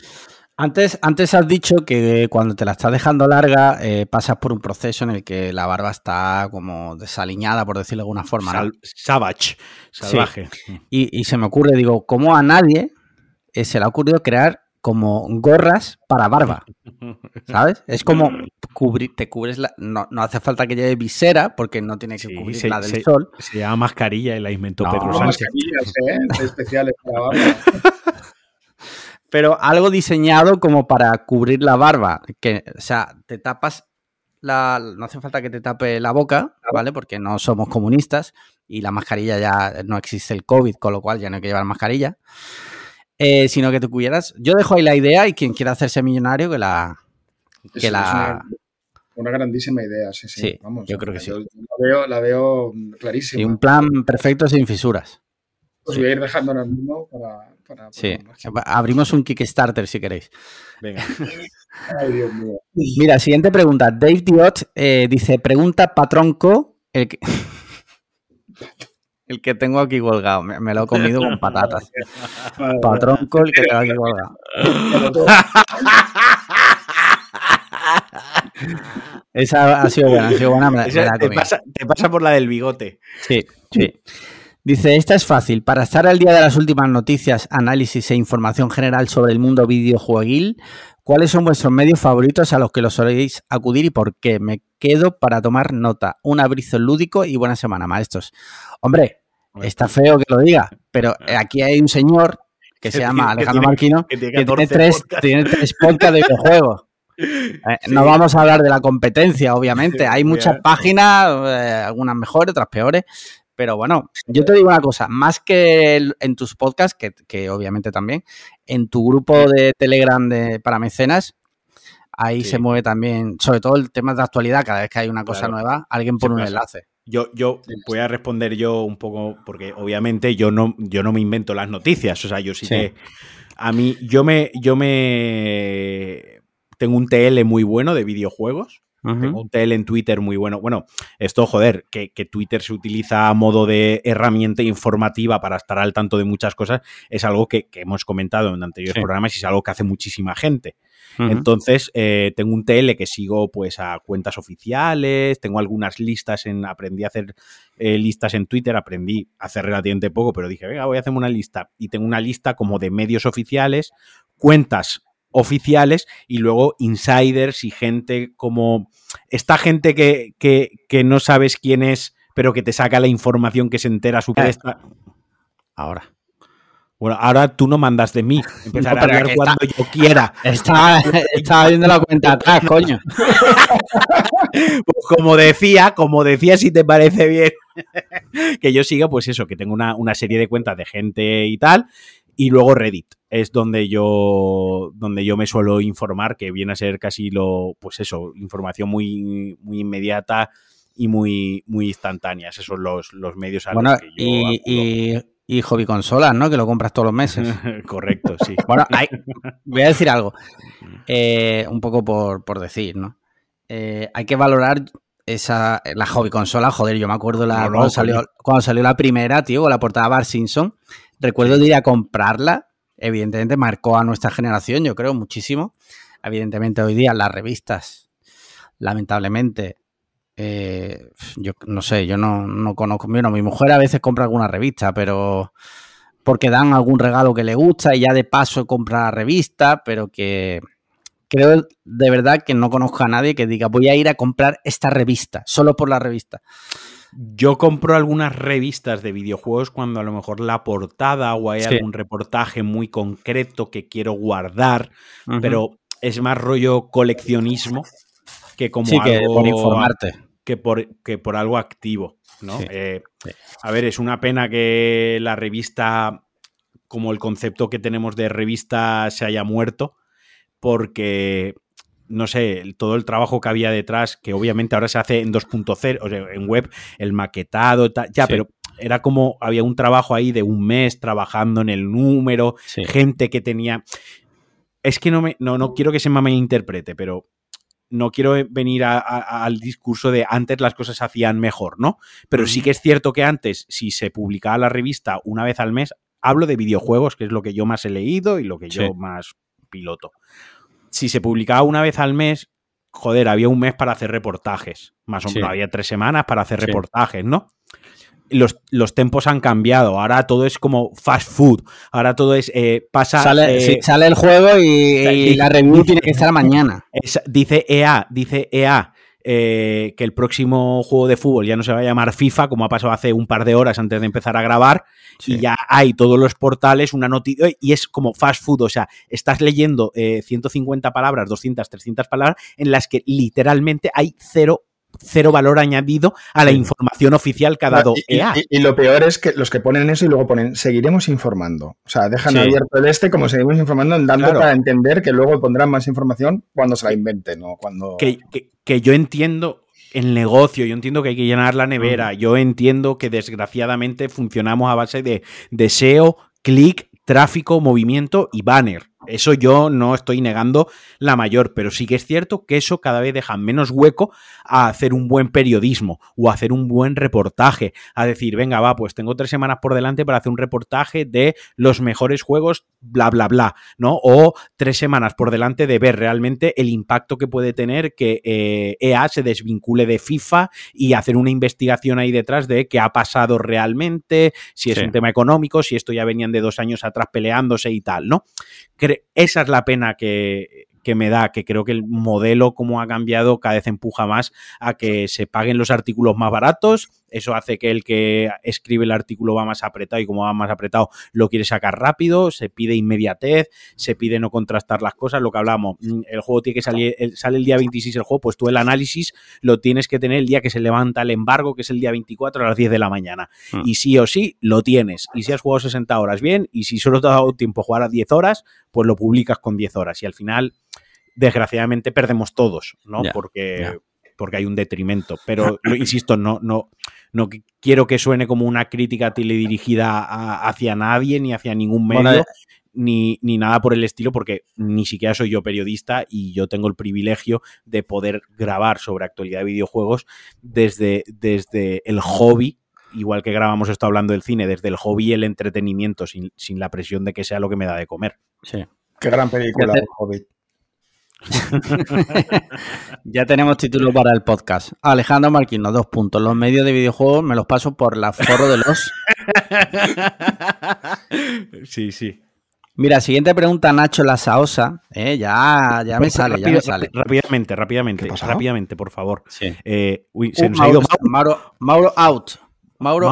Antes, antes has dicho que cuando te la estás dejando larga eh, pasas por un proceso en el que la barba está como desaliñada, por decirlo de alguna forma. savage, salvaje. Y, y, se me ocurre, digo, ¿cómo a nadie se le ha ocurrido crear como gorras para barba. [LAUGHS] ¿Sabes? Es como cubrir, te cubres la. No, hace falta que lleve visera porque no tiene que cubrir la del sol. Se llama mascarilla y la inventó Pedro Sánchez. ¿eh? [LAUGHS] especiales para barba. [LAUGHS] Pero algo diseñado como para cubrir la barba. Que, o sea, te tapas no hace falta que te tape la boca, ¿vale? Porque no somos comunistas y la mascarilla ya no existe el COVID, con lo cual ya no hay que llevar mascarilla. Eh, sino que te cubrieras. Yo dejo ahí la idea y quien quiera hacerse millonario que la. Que la... Una, grandísima idea, sí, sí. Vamos, yo creo que sí. la, veo, la veo clarísima. Y un plan perfecto sin fisuras. Pues voy a ir dejando ahora mismo para. Para sí, abrimos un Kickstarter si queréis. Venga. [LAUGHS] Ay, Dios mío. Mira, siguiente pregunta. Dave Diot eh, dice: Pregunta Patronco, el que. [LAUGHS] El que tengo aquí colgado, me, lo he comido con patatas. Patronco, el que tengo aquí colgado. [LAUGHS] Esa ha sido buena, ha sido buena. te, pasa, por la del bigote. Sí, sí. Dice, esta es fácil. Para estar al día de las últimas noticias, análisis e información general sobre el mundo videojueguil, ¿cuáles son vuestros medios favoritos a los que los soléis acudir y por qué? Me quedo para tomar nota. Un abrizo lúdico y buena semana, maestros. Hombre, está feo que lo diga, pero aquí hay un señor que [LAUGHS] se llama Alejandro Marquino que, tiene, tres, podcasts de videojuegos. [LAUGHS] Eh, no vamos a hablar de la competencia, obviamente. [LAUGHS] Hay muchas páginas, eh, algunas mejores, otras peores. Pero bueno, yo te digo una cosa, más que en tus podcasts, que, obviamente también, en tu grupo de Telegram de, para mecenas, ahí se mueve también, sobre todo el tema de actualidad, cada vez que hay una cosa nueva, alguien pone un enlace. Yo, yo voy a responder yo un poco, porque obviamente yo no, yo no me invento las noticias. O sea, yo sí, que. A mí, yo me. Yo me. Tengo un TL muy bueno de videojuegos. Tengo un TL en Twitter muy bueno. Bueno, esto, joder, que, Twitter se utiliza a modo de herramienta informativa para estar al tanto de muchas cosas, es algo que, hemos comentado en anteriores programas y es algo que hace muchísima gente. Entonces, eh, tengo un TL que sigo pues a cuentas oficiales, tengo algunas listas en, aprendí a hacer eh, listas en Twitter, aprendí hace relativamente poco, pero dije, venga, voy a hacerme una lista. Y tengo una lista como de medios oficiales, cuentas oficiales y luego insiders y gente como esta gente que, que, no sabes quién es, pero que te saca la información que se entera su cresta. Ahora. Bueno, ahora tú no mandas de mí. Empezar a hablar cuando yo quiera. Estaba, estaba, viendo la cuenta atrás, coño. [LAUGHS] Pues como decía, como decía, si te parece bien, [LAUGHS] que yo siga, pues eso, que tengo una, una, serie de cuentas de gente y tal. Y luego Reddit es donde yo, donde yo me suelo informar, que viene a ser casi lo, pues eso, información muy, muy inmediata y muy, muy instantánea. Esos son los, los medios a los que yo y, y hobby consolas, ¿no? Que lo compras todos los meses. [LAUGHS] Correcto, sí. bueno, voy a decir algo. Eh, un poco por, decir, ¿no? Eh, hay que valorar esa, la hobby consola. Joder, yo me acuerdo la, cuando, salió, cuando, salió, la primera, tío, con la portada Bar Simpson. Recuerdo de ir a comprarla. Evidentemente marcó a nuestra generación, yo creo, muchísimo. Evidentemente hoy día las revistas, lamentablemente, eh, yo no sé, yo no, conozco. Bueno, mi mujer a veces compra alguna revista, pero porque dan algún regalo que le gusta y ya de paso compra la revista, pero que creo de verdad que no conozco a nadie que diga voy a ir a comprar esta revista, solo por la revista. Yo compro algunas revistas de videojuegos cuando a lo mejor la portada o hay algún reportaje muy concreto que quiero guardar, pero es más rollo coleccionismo que como algo por informarte. que por, que por algo activo, ¿no? Eh, a ver, es una pena que la revista, como el concepto que tenemos de revista, se haya muerto, porque, no sé, todo el trabajo que había detrás, que obviamente ahora se hace en 2.0, o sea, en web, el maquetado, ya, pero era como, había un trabajo ahí de un mes trabajando en el número, gente que tenía... Es que no, me, no, no quiero que se me interprete, pero no quiero venir al discurso de antes las cosas se hacían mejor, ¿no? Pero sí que es cierto que antes, si se publicaba la revista una vez al mes, hablo de videojuegos, que es lo que yo más he leído y lo que yo más piloto. Si se publicaba una vez al mes, joder, había un mes para hacer reportajes, más o menos, había tres semanas para hacer reportajes, ¿no? los, los tempos han cambiado. Ahora todo es como fast food. Ahora todo es. Eh, pasa. Sale, eh, sale, el juego y, la review tiene que [LAUGHS] estar mañana. dice EA, dice EA. Eh, que el próximo juego de fútbol ya no se va a llamar FIFA, como ha pasado hace un par de horas antes de empezar a grabar, y ya hay todos los portales una noticia, y es como fast food, o sea, estás leyendo 150 palabras, 200, 300 palabras, en las que literalmente hay cero cero valor añadido a la información oficial que ha dado EA. Y, lo peor es que los que ponen eso y luego ponen seguiremos informando. O sea, dejan abierto el este como seguimos informando, dando para entender que luego pondrán más información cuando se la inventen o cuando. Que, que, yo entiendo el negocio, yo entiendo que hay que llenar la nevera, mm. yo entiendo que desgraciadamente funcionamos a base de deseo, clic, tráfico, movimiento y banner. Eso yo no estoy negando la mayor, pero sí que es cierto que eso cada vez deja menos hueco a hacer un buen periodismo o a hacer un buen reportaje, a decir, venga, va, pues tengo tres semanas por delante para hacer un reportaje de los mejores juegos, bla, bla, bla, ¿no? O tres semanas por delante de ver realmente el impacto que puede tener que EA eh, e se desvincule de FIFA y hacer una investigación ahí detrás de qué ha pasado realmente, si es un tema económico, si esto ya venían de dos años atrás peleándose y tal, ¿no? Esa es la pena que, que me da, que creo que el modelo como ha cambiado cada vez empuja más a que se paguen los artículos más baratos. Eso hace que el que escribe el artículo va más apretado y como va más apretado lo quiere sacar rápido, se pide inmediatez, se pide no contrastar las cosas, lo que hablamos, mm, el juego tiene que salir, sale el día 26 el juego, pues tú el análisis lo tienes que tener el día que se levanta el embargo, que es el día 24 a las 10 de la mañana. Hmm. Y sí o sí, lo tienes. Y si has jugado 60 horas, bien, y si solo te ha dado tiempo jugar a 10 horas, pues lo publicas con 10 horas. Y al final desgraciadamente perdemos todos, ¿no? porque, porque hay un detrimento. Pero, insisto, no, no, no quiero que suene como una crítica teledirigida hacia nadie ni hacia ningún medio. Eh. Ni, ni, nada por el estilo, porque ni siquiera soy yo periodista y yo tengo el privilegio de poder grabar sobre actualidad de videojuegos desde, desde el hobby, igual que grabamos esto hablando del cine, desde el hobby y el entretenimiento, sin, sin la presión de que sea lo que me da de comer. Sí. Qué gran película, el Hobbit. [LAUGHS] ya tenemos título para el podcast. Alejandro Marquino, dos puntos. Los medios de videojuegos me los paso por la foro de los. [LAUGHS] sí, sí. Mira, siguiente pregunta, Nacho La Saosa. Eh, ya, ya me sale, ya me sale. Rápidamente, rápidamente, rápidamente, por favor. Eh, uy, se uh, nos ha ido Mauro, Mauro, out. Mauro,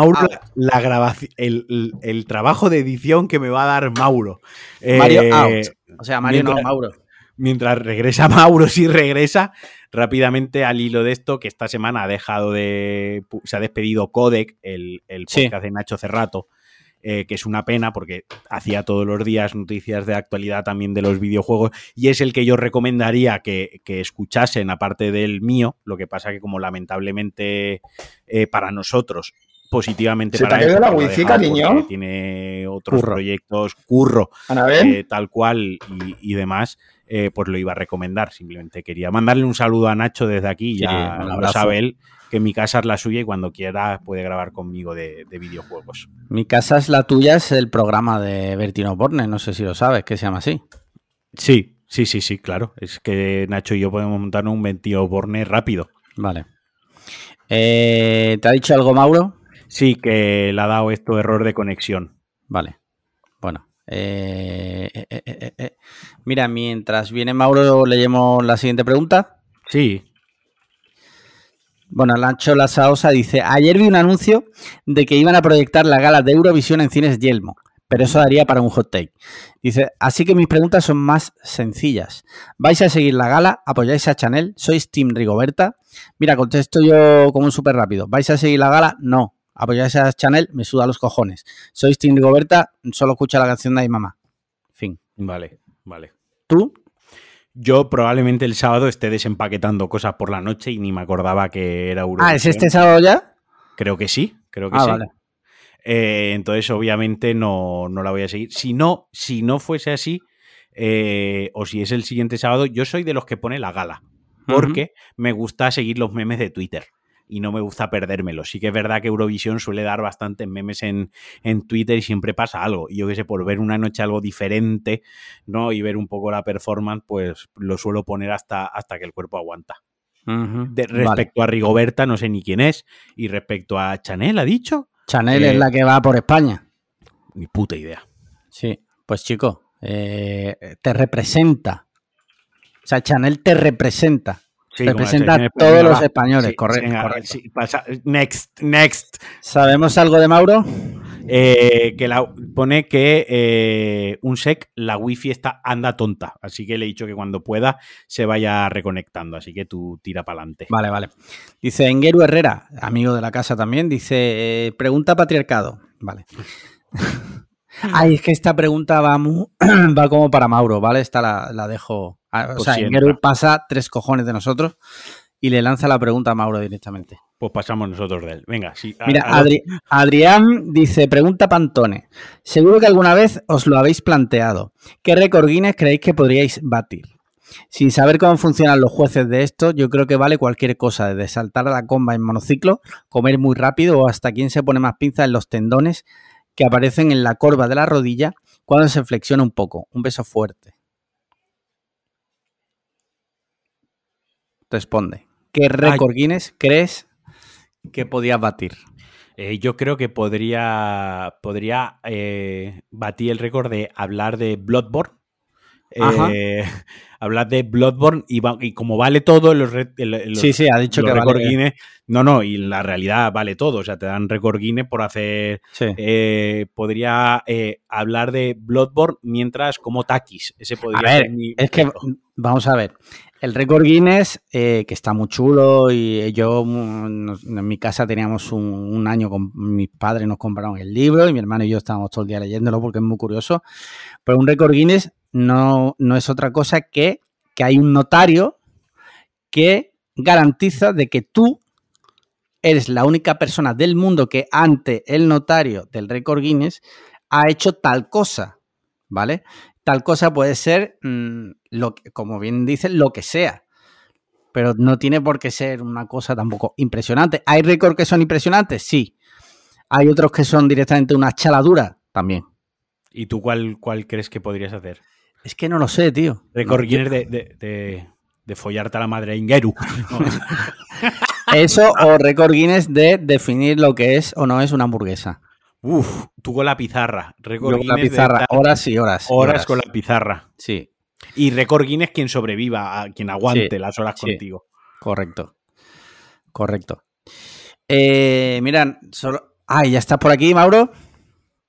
la grabación, el, trabajo de edición que me va a dar Mauro. Mario eh, out. O sea, Mario no, Mauro mientras regresa [LAUGHS] Mauro, si regresa, rápidamente al hilo de esto, que esta semana ha dejado de. se ha despedido Codec, el, el podcast de Nacho Cerrato. Eh, que es una pena porque hacía todos los días noticias de actualidad también de los videojuegos y es el que yo recomendaría que, escuchasen aparte del mío, lo que pasa que como lamentablemente eh, para nosotros positivamente ¿Se para te la wifi, cariño? Tiene otros proyectos, curro, eh, tal cual y, demás. Eh, pues lo iba a recomendar. Simplemente quería mandarle un saludo a Nacho desde aquí. ya lo sabe él que mi casa es la suya y cuando quiera puede grabar conmigo de, videojuegos. Mi casa es la tuya, es el programa de Bertino Borne, no sé si lo sabes, que se llama así. Sí, sí, sí, sí, claro. Es que Nacho y yo podemos montar un Bertino Borne rápido. Vale. Eh, ¿Te ha dicho algo, Mauro? Sí, que le ha dado esto error de conexión. Vale. Bueno, eh, eh, eh, Mira, mientras viene Mauro, leemos la siguiente pregunta. Sí. Bueno, Lancho Lasaosa dice: Ayer vi un anuncio de que iban a proyectar la gala de Eurovisión en cines Yelmo, pero eso daría para un hot take. Dice: Así que mis preguntas son más sencillas. ¿Vais a seguir la gala? ¿Apoyáis a Chanel? ¿Sois Team Rigoberta? Mira, contesto yo como un súper rápido. ¿Vais a seguir la gala? No apoyáis a Chanel, me suda los cojones. Sois Tim Rigoberta, solo escucha la canción de mi mamá. Fin. Vale, vale. ¿Tú? Yo probablemente el sábado esté desempaquetando cosas por la noche y ni me acordaba que era Eurovisión. Ah, ¿es este sábado ya? Creo que sí, creo que ah, sí. Vale. Eh, entonces, obviamente, no, no, la voy a seguir. Si no, si no fuese así, eh, o si es el siguiente sábado, yo soy de los que pone la gala. Porque me gusta seguir los memes de Twitter y no me gusta perdérmelo. Sí que es verdad que Eurovisión suele dar bastantes memes en, Twitter y siempre pasa algo. Y yo que sé, por ver una noche algo diferente, ¿no? Y ver un poco la performance, pues lo suelo poner hasta, hasta que el cuerpo aguanta. respecto a Rigoberta, no sé ni quién es. Y respecto a Chanel, ¿ha dicho? Chanel es eh, la que va por España. Ni puta idea. Sí, pues chico, eh, te representa. O sea, Chanel te representa. Representa a todos los españoles, correcto. next, next. ¿Sabemos algo de Mauro? Eh, que la, pone que eh, un sec, la wifi está anda tonta. Así que le he dicho que cuando pueda se vaya reconectando. Así que tú tira para adelante. Vale, vale. Dice Engueru Herrera, amigo de la casa también, dice: eh, Pregunta patriarcado. Vale. [LAUGHS] Ay, es que esta pregunta va, [CLEARS THROAT] va como para Mauro, ¿vale? Esta la, dejo. O pues sea, Engeru pasa tres cojones de nosotros y le lanza la pregunta a Mauro directamente. Pues pasamos nosotros de él. Venga, sí. Mira, Adrián dice, pregunta Pantone. Seguro que alguna vez os lo habéis planteado. ¿Qué récord Guinness creéis que podríais batir? Sin saber cómo funcionan los jueces de esto, yo creo que vale cualquier cosa, desde saltar a la comba en monociclo, comer muy rápido o hasta quien se pone más pinza en los tendones que aparecen en la corva de la rodilla cuando se flexiona un poco. Un beso fuerte. Responde. ¿Qué récord Guinness crees que podías batir? Eh, yo creo que podría, podría eh, batir el récord de hablar de Bloodborne. Eh, [LAUGHS] hablar de Bloodborne y, como vale todo, los, sí, sí, ha dicho que vale. Guinness, no, no, y la realidad vale todo, o sea, te dan récord Guinness por hacer, podría hablar de Bloodborne mientras como Takis, ese podría ser es que, vamos a ver, el récord Guinness, eh, que está muy chulo, y yo en mi casa teníamos un, año con mis padres, nos compraron el libro, y mi hermano y yo estábamos todo el día leyéndolo porque es muy curioso. Pero un récord Guinness no, no es otra cosa que que hay un notario que garantiza de que tú eres la única persona del mundo que ante el notario del récord Guinness ha hecho tal cosa, ¿vale? tal cosa puede ser, mm, lo como bien dice, lo que sea. Pero no tiene por qué ser una cosa tampoco impresionante. ¿Hay récords que son impresionantes? Sí. Hay otros que son directamente una chaladura también. ¿Y tú cuál, cuál crees que podrías hacer? Es que no lo sé, tío. Récord Guinness de, de, follarte a la madre Ingeru. [LAUGHS] Eso o récord Guinness de definir lo que es o no es una hamburguesa. Uf, tú con la pizarra. Récord con la pizarra, horas y horas. Horas, con la pizarra. Sí. Y récord Guinness quien sobreviva, quien aguante las horas contigo. Correcto. Correcto. Eh, miran, solo. Ay, ya estás por aquí, Mauro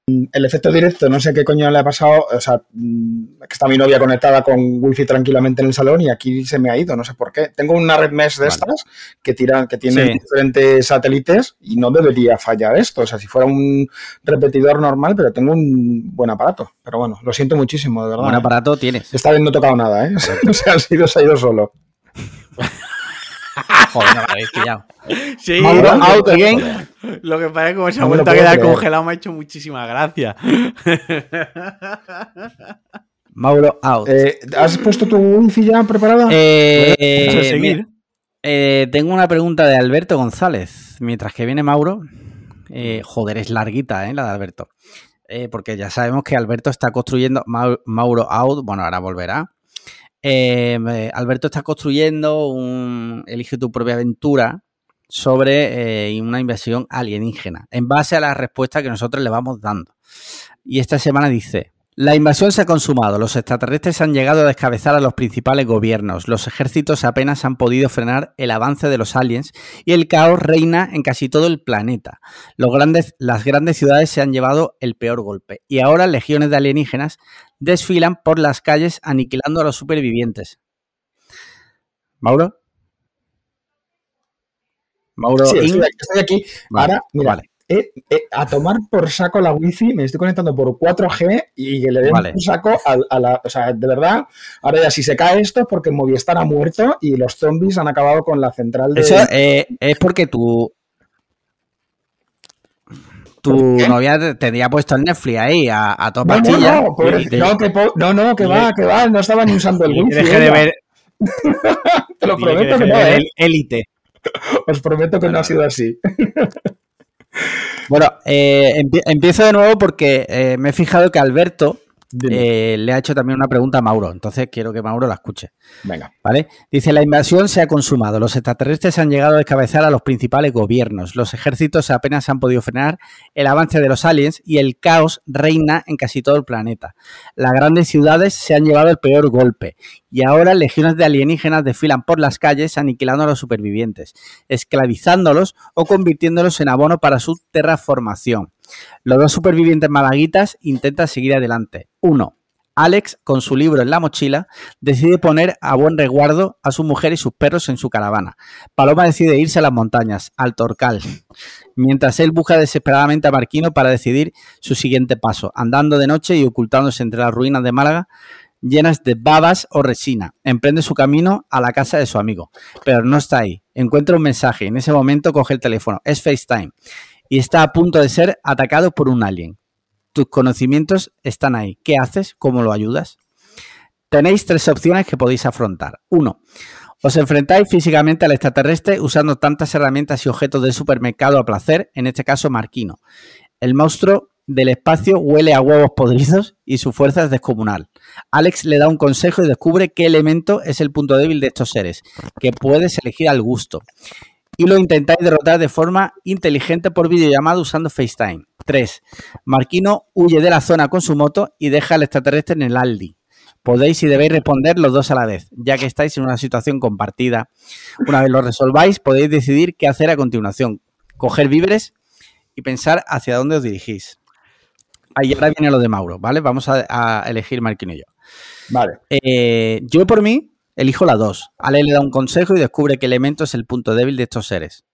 el efecto directo, no sé qué coño le ha pasado, o sea, mm, que está mi novia conectada con wifi tranquilamente en el salón y aquí se me ha ido, no sé por qué. Tengo una red mesh de estas que tiran, que tienen diferentes satélites y no debería fallar esto, o sea, si fuera un repetidor normal, pero tengo un buen aparato. Pero bueno, lo siento muchísimo, de verdad. Buen ¿eh? aparato tienes. Esta vez no he tocado nada, ¿eh? [LAUGHS] o sea, ha sido, se ha ido solo. [LAUGHS] Joder, no lo habéis pillado. Sí, Mauro out again. Lo que pasa es que como se ha vuelto a quedar congelado me ha hecho muchísima gracia. [LAUGHS] Mauro out. Eh, ¿Has puesto tu wifi ya preparada? Eh, eh, eh, tengo una pregunta de Alberto González. Mientras que viene Mauro. joder, es larguita, ¿eh? La de Alberto. porque ya sabemos que Alberto está construyendo Mauro out. Bueno, ahora volverá. Eh, Alberto está construyendo un Elige tu propia aventura sobre eh, una inversión alienígena, en base a la respuesta que nosotros le vamos dando. Y esta semana dice, la invasión se ha consumado, los extraterrestres han llegado a descabezar a los principales gobiernos, los ejércitos apenas han podido frenar el avance de los aliens y el caos reina en casi todo el planeta. Las grandes ciudades se han llevado el peor golpe y ahora legiones de alienígenas desfilan por las calles aniquilando a los supervivientes. ¿Mauro? Mauro, sí, estoy, aquí. Ahora, mira, a tomar por saco la wifi, me estoy conectando por 4G y que le den por saco a, la. O sea, de verdad, ahora ya si se cae esto es porque Movistar ha muerto y los zombies han acabado con la central de. Eso eh, es porque tu. Tu novia tendría puesto el Netflix ahí a, a toda no, No, no, que, no, no, que va, que va, no estaba ni [LAUGHS] usando el wifi. Deje de ver. Te lo prometo que, no, ¿eh? Élite. [LAUGHS] Os prometo que no ha sido así. Bueno, eh, empiezo de nuevo porque eh, me he fijado que Alberto eh, le ha hecho también una pregunta a Mauro, entonces quiero que Mauro la escuche. Venga. ¿Vale? Dice, la invasión se ha consumado, los extraterrestres han llegado a descabezar a los principales gobiernos, los ejércitos apenas han podido frenar el avance de los aliens y el caos reina en casi todo el planeta. Las grandes ciudades se han llevado el peor golpe y ahora legiones de alienígenas desfilan por las calles aniquilando a los supervivientes, esclavizándolos o convirtiéndolos en abono para su terraformación. Los dos supervivientes malaguitas intentan seguir adelante. Uno, Alex, con su libro en la mochila, decide poner a buen resguardo a su mujer y sus perros en su caravana. Paloma decide irse a las montañas, al Torcal, mientras él busca desesperadamente a Marquino para decidir su siguiente paso, andando de noche y ocultándose entre las ruinas de Málaga llenas de babas o resina. Emprende su camino a la casa de su amigo, pero no está ahí. Encuentra un mensaje en ese momento coge el teléfono. Es FaceTime y está a punto de ser atacado por un alien tus conocimientos están ahí. ¿Qué haces? ¿Cómo lo ayudas? Tenéis tres opciones que podéis afrontar. Uno, os enfrentáis físicamente al extraterrestre usando tantas herramientas y objetos del supermercado a placer, en este caso Marquino. El monstruo del espacio huele a huevos podridos y su fuerza es descomunal. Alex le da un consejo y descubre qué elemento es el punto débil de estos seres, que puedes elegir al gusto. Y lo intentáis derrotar de forma inteligente por videollamada usando FaceTime. 3. Marquino huye de la zona con su moto y deja al extraterrestre en el Aldi. Podéis y debéis responder los dos a la vez, ya que estáis en una situación compartida. Una vez lo resolváis, podéis decidir qué hacer a continuación. Coger víveres y pensar hacia dónde os dirigís. Ahí ahora viene lo de Mauro, ¿vale? Vamos a, elegir Marquino y yo. Vale. Eh, yo por mí elijo la 2. Ale le da un consejo y descubre qué elemento es el punto débil de estos seres.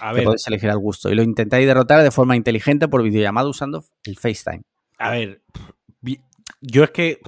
A ver. podéis elegir al gusto. Y lo intentáis derrotar de forma inteligente por videollamada usando el FaceTime. A ver, yo es que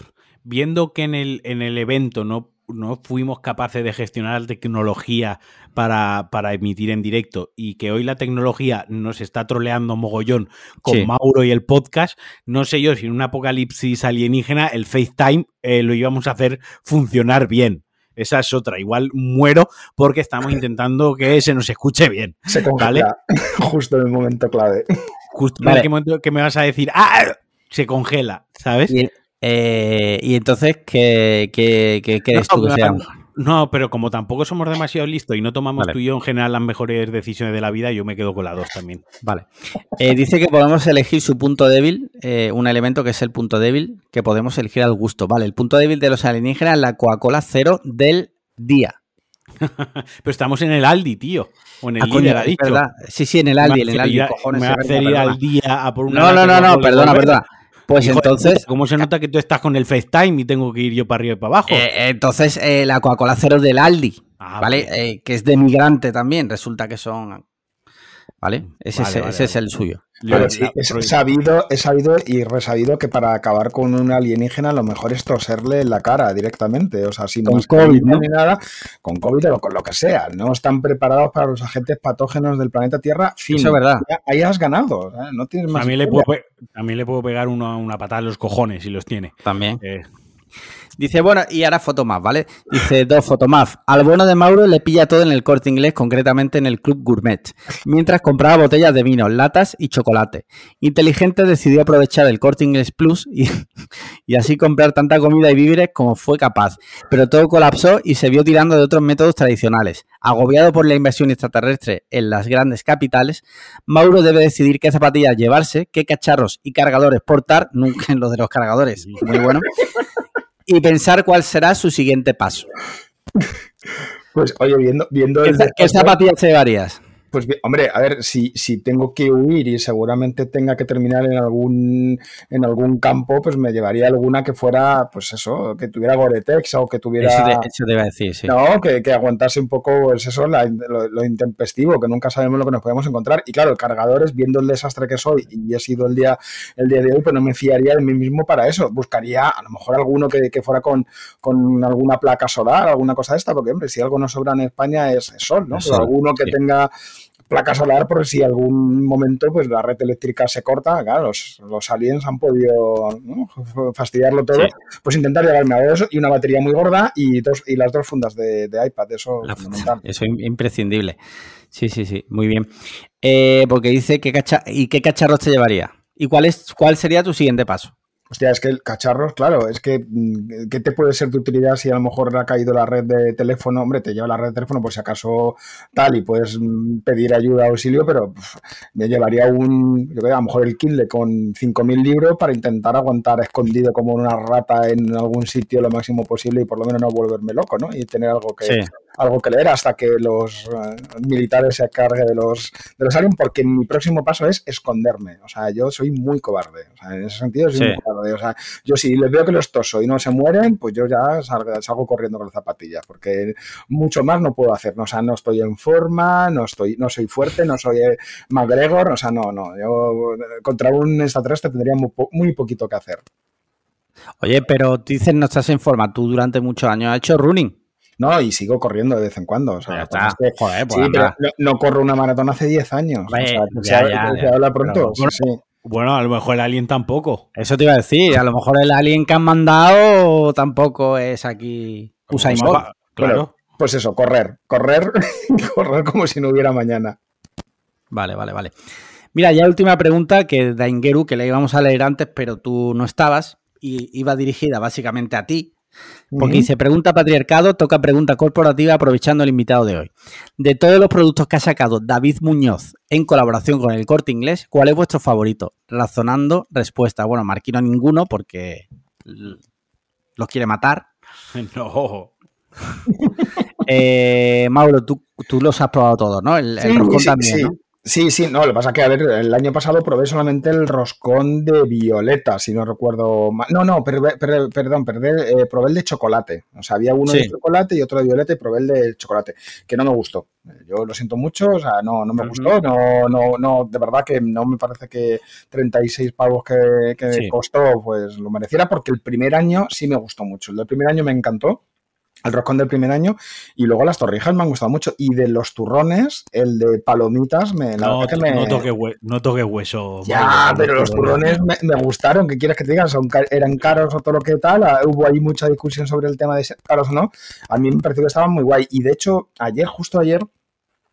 viendo que en el, en el evento no, no fuimos capaces de gestionar la tecnología para, emitir en directo y que hoy la tecnología nos está troleando mogollón con Mauro y el podcast, no sé yo si en un apocalipsis alienígena el FaceTime eh, lo íbamos a hacer funcionar bien. Esa es otra. Igual muero porque estamos [LAUGHS] intentando que se nos escuche bien. Se congela [LAUGHS] justo en el momento clave. Justo en el momento que me vas a decir, ¡ah! Se congela, ¿sabes? Y, eh, entonces, ¿qué, qué, qué qué tú que no, pero como tampoco somos demasiado listos y no tomamos tú y yo en general las mejores decisiones de la vida, yo me quedo con la 2 también. Vale. Eh, dice que podemos elegir su punto débil, eh, un elemento que es el punto débil, que podemos elegir al gusto. Vale, el punto débil de los alienígenas es la Coca-Cola cero del día. [LAUGHS] pero estamos en el Aldi, tío. O en el ah, ¿verdad? Sí, sí, en el Aldi, en el Aldi, cojones. Me ir al día a por una. No, no, no, no, perdona, perdona. Pues entonces. ¿Cómo se nota que tú estás con el FaceTime y tengo que ir yo para arriba y para abajo? Eh, entonces, eh, la Coca-Cola Cero del Aldi, ah, ¿vale? Eh, que es de migrante también, resulta que son. ¿Vale? Ese, ese es el suyo es, sabido, sabido y resabido que para acabar con un alienígena lo mejor es toserle en la cara directamente. O sea, sin con COVID, ni nada, con COVID o con lo que sea. No están preparados para los agentes patógenos del planeta Tierra. Fin. Eso es verdad. ahí has ganado. ¿eh? No tienes más. A mí, le puedo, le puedo pegar una, una patada en los cojones si los tiene. También. Eh, Dice, bueno, y ahora foto más, ¿vale? Dice, dos fotos más. Al bueno de Mauro le pilla todo en el corte inglés, concretamente en el Club Gourmet, mientras compraba botellas de vino, latas y chocolate. Inteligente decidió aprovechar el corte inglés Plus y, [LAUGHS] y así comprar tanta comida y víveres como fue capaz. Pero todo colapsó y se vio tirando de otros métodos tradicionales. Agobiado por la invasión extraterrestre en las grandes capitales, Mauro debe decidir qué zapatillas llevarse, qué cacharros y cargadores portar, nunca en lo de los cargadores, muy bueno y pensar cuál será su siguiente paso. Pues oye, viendo... viendo ¿Qué, ¿qué zapatillas llevarías? Pues hombre, a ver, si, si tengo que huir y seguramente tenga que terminar en algún, en algún campo, pues me llevaría alguna que fuera, pues eso, que tuviera Gore-Tex o que tuviera... Eso, debe decir, sí. No, que, que aguantase un poco, pues eso, lo, intempestivo, que nunca sabemos lo que nos podemos encontrar. Y claro, el cargador es, viendo el desastre que soy y he sido el día, el día de hoy, pues no me fiaría de mí mismo para eso. Buscaría a lo mejor alguno que, que fuera con, con alguna placa solar, alguna cosa de esta, porque hombre, si algo no sobra en España es, sol, ¿no? Pero alguno que tenga placa solar por si algún momento pues la red eléctrica se corta, claro, los, aliens han podido fastidiarlo todo, pues intentar llevarme a eso y una batería muy gorda y dos y las dos fundas de, iPad, eso Eso es imprescindible. Sí, sí, sí, muy bien. Eh, porque dice que cacha ¿y qué cacharros te llevaría? ¿Y cuál es cuál sería tu siguiente paso? Hostia, es que el cacharros, claro, es que mm, ¿qué te puede ser de utilidad si a lo mejor ha caído la red de teléfono? Hombre, te lleva la red de teléfono por si acaso tal y puedes mm, pedir ayuda, auxilio, pero me llevaría un, yo creo, a lo mejor el Kindle con 5.000 libros para intentar aguantar escondido como una rata en algún sitio lo máximo posible y por lo menos no volverme loco, ¿no? Y tener algo que, algo que leer hasta que los eh, militares se carguen de los, de los aliens, porque mi próximo paso es esconderme. O sea, yo soy muy cobarde. O sea, en ese sentido soy muy cobarde. O sea, yo si les veo que los toso y no se mueren, pues yo ya salgo, corriendo con las zapatillas, porque mucho más no puedo hacer. O sea, no estoy en forma, no estoy, no soy fuerte, no soy eh, McGregor, o sea, no, no. Yo contra un extraterrestre tendría muy, muy poquito que hacer. Oye, pero dices no estás en forma. Tú durante muchos años has hecho running. No, y sigo corriendo de vez en cuando. O sea, pues sí, pero no, corro una maratón hace 10 años. o sea, se, habla pronto. Bueno, a lo mejor el alien tampoco. Eso te iba a decir. A lo mejor el alien que han mandado tampoco es aquí Usain Claro. pues eso, correr. Correr, [LAUGHS] correr como si no hubiera mañana. Vale, vale, vale. Mira, ya última pregunta que da Ingeru, que le íbamos a leer antes, pero tú no estabas y iba dirigida básicamente a ti. Porque se pregunta patriarcado, toca pregunta corporativa aprovechando el invitado de hoy. De todos los productos que ha sacado David Muñoz en colaboración con el corte inglés, ¿cuál es vuestro favorito? Razonando, respuesta. Bueno, Marquino ninguno porque los quiere matar. [LAUGHS] No. Eh, Mauro, tú, tú, los has probado todos, ¿no? El, el también, ¿no? Sí, sí, no, lo que pasa es que, a ver, el año pasado probé solamente el roscón de violeta, si no recuerdo mal. No, no, perdón, perdé, eh, probé el de chocolate. O sea, había uno de chocolate y otro de violeta y probé el de chocolate, que no me gustó. Yo lo siento mucho, o sea, no, no me gustó, no, no, no, de verdad que no me parece que 36 pavos que, que costó, pues lo mereciera, porque el primer año sí me gustó mucho. El del primer año me encantó el roscón del primer año y luego las torrijas me han gustado mucho. Y de los turrones el de palomitas me no, toque, hueso ya pero los turrones me, gustaron ¿qué quieres que te digan? Son, eran caros o todo lo que tal ah, hubo ahí mucha discusión sobre el tema de ser caros o no. A mí me pareció que estaban muy guay. Y de hecho ayer justo ayer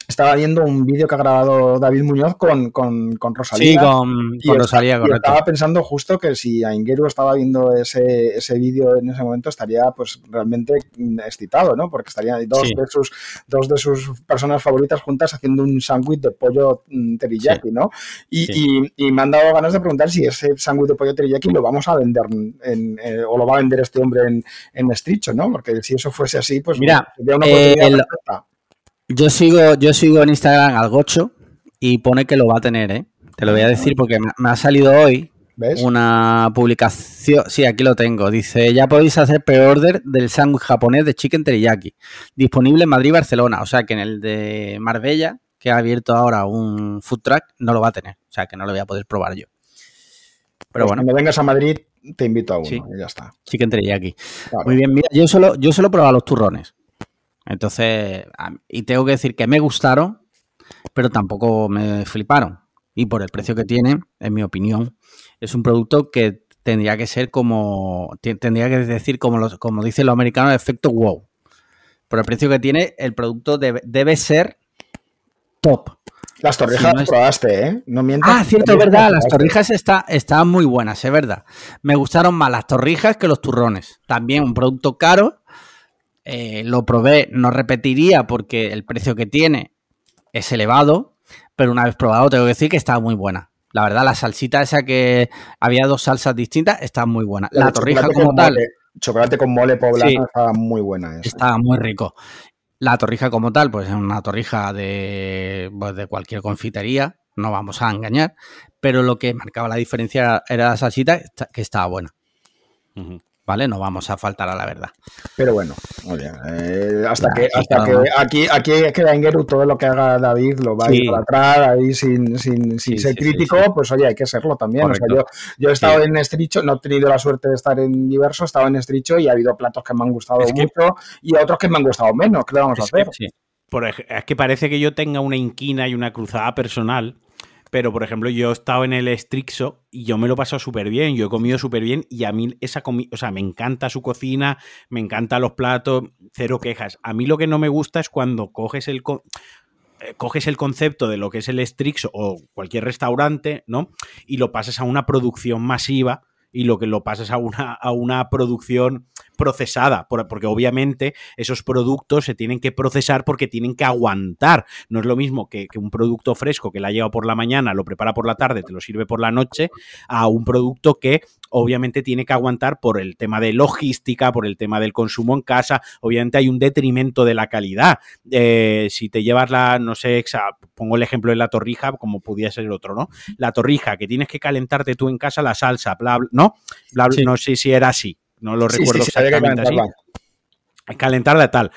estaba viendo un vídeo que ha grabado David Muñoz con, con, con Rosalía. Sí, con, Rosalía, correcto. estaba pensando justo que si Aingeru estaba viendo ese, ese vídeo en ese momento, estaría pues realmente excitado, ¿no? Porque estarían dos, de sus, dos de sus personas favoritas juntas haciendo un sándwich de pollo mm, teriyaki, ¿no? Y, y, me han dado ganas de preguntar si ese sándwich de pollo teriyaki lo vamos a vender en, eh, o lo va a vender este hombre en, en Estricho, ¿no? Porque si eso fuese así, pues Mira, sería una oportunidad eh, yo sigo, yo sigo en Instagram al Gocho y pone que lo va a tener, ¿eh? Te lo voy a decir porque me ha salido hoy una publicación. Sí, aquí lo tengo. Dice: Ya podéis hacer pre-order del sándwich japonés de chicken teriyaki. Disponible en Madrid y Barcelona. O sea que en el de Marbella, que ha abierto ahora un food truck, no lo va a tener. O sea que no lo voy a poder probar yo. Pero pues bueno. Cuando vengas a Madrid, te invito a uno y ya está. Chicken teriyaki. Muy bien, mira, yo solo, yo solo he probado los turrones. Entonces, y tengo que decir que me gustaron, pero tampoco me fliparon. Y por el precio que tiene, en mi opinión, es un producto que tendría que ser como, tendría que decir como, los, como dicen los americanos, efecto wow. Por el precio que tiene, el producto debe, ser top. Las torrijas las probaste, ¿eh? No mientas. Ah, cierto, es verdad. Las torrijas está, están muy buenas, es verdad. Me gustaron más las torrijas que los turrones. También un producto caro, eh, lo probé, no repetiría porque el precio que tiene es elevado, pero una vez probado tengo que decir que estaba muy buena. La verdad, la salsita esa que había dos salsas distintas está muy buena. La, torrija como tal. chocolate con mole poblano estaba muy buena. Estaba muy rico. La torrija como tal, pues es una torrija de, pues, de cualquier confitería, no vamos a engañar, pero lo que marcaba la diferencia era la salsita que estaba buena. ¿Vale? No vamos a faltar a la verdad. Pero bueno, eh, hasta, que, hasta que aquí, aquí queda Ingeru, todo lo que haga David lo va a ir para atrás, ahí sin, sin, ser crítico, pues oye, hay que serlo también. O sea, yo, yo he estado en Estricho, no he tenido la suerte de estar en diverso, he estado en Estricho y ha habido platos que me han gustado mucho y otros que me han gustado menos. ¿Qué le vamos a hacer? Por, es que parece que yo tenga una inquina y una cruzada personal pero, por ejemplo, yo he estado en el Strixo y yo me lo he pasado súper bien, yo he comido súper bien y a mí esa comida, o sea, me encanta su cocina, me encantan los platos, cero quejas. A mí lo que no me gusta es cuando coges el, eh, coges el concepto de lo que es el Strixo o cualquier restaurante, ¿no? Y lo pasas a una producción masiva y lo que lo pasas a una, a una producción procesada, porque obviamente esos productos se tienen que procesar porque tienen que aguantar. No es lo mismo que, un producto fresco que la lleva por la mañana, lo prepara por la tarde, te lo sirve por la noche, a un producto que obviamente tiene que aguantar por el tema de logística, por el tema del consumo en casa. Obviamente hay un detrimento de la calidad. Eh, si te llevas la, no sé, pongo el ejemplo de la torrija, como pudiera ser el otro, ¿no? La torrija que tienes que calentarte tú en casa la salsa, bla, bla ¿no? No sé si era así no lo recuerdo exactamente así. Calentarla tal.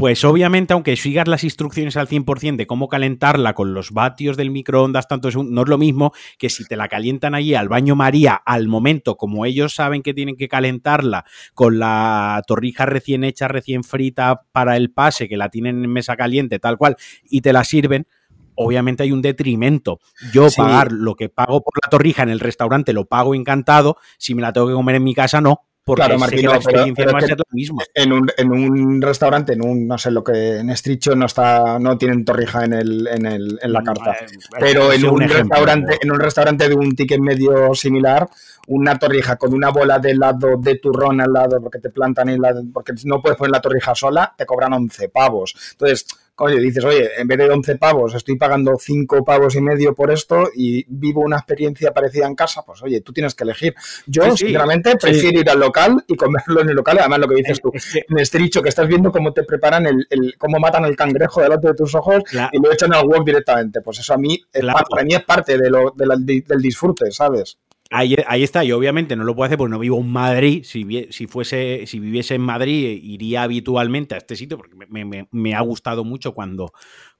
Pues obviamente, aunque sigas las instrucciones al 100% de cómo calentarla con los vatios del microondas, tanto es no es lo mismo que si te la calientan allí al baño María al momento, como ellos saben que tienen que calentarla con la torrija recién hecha, recién frita para el pase, que la tienen en mesa caliente, tal cual, y te la sirven, obviamente hay un detrimento. Yo pagar lo que pago por la torrija en el restaurante lo pago encantado, si me la tengo que comer en mi casa no, porque claro, Martín, la experiencia no va a ser lo mismo. En un, en un, restaurante, en un, no sé, lo que en Estricho no está, no tienen torrija en, el, en, el, en la mm, carta. Eh, pero en un, restaurante, en un restaurante de un ticket medio similar, una torrija con una bola de helado de turrón al lado, porque te plantan en la, porque no puedes poner la torrija sola, te cobran 11 pavos. Entonces, oye, dices, oye, en vez de 11 pavos, estoy pagando 5 pavos y medio por esto y vivo una experiencia parecida en casa, pues oye, tú tienes que elegir. Yo, sinceramente, prefiero ir al local y comerlo en el local. Además, lo que dices tú, en este dicho que estás viendo cómo te preparan el, cómo matan el cangrejo delante de tus ojos y lo echan al wok directamente. Pues eso a mí, para mí es parte de lo, del disfrute, ¿sabes? Ahí, está, y obviamente no lo puedo hacer porque no vivo en Madrid. Si, si, fuese, si viviese en Madrid, iría habitualmente a este sitio porque me, ha gustado mucho cuando,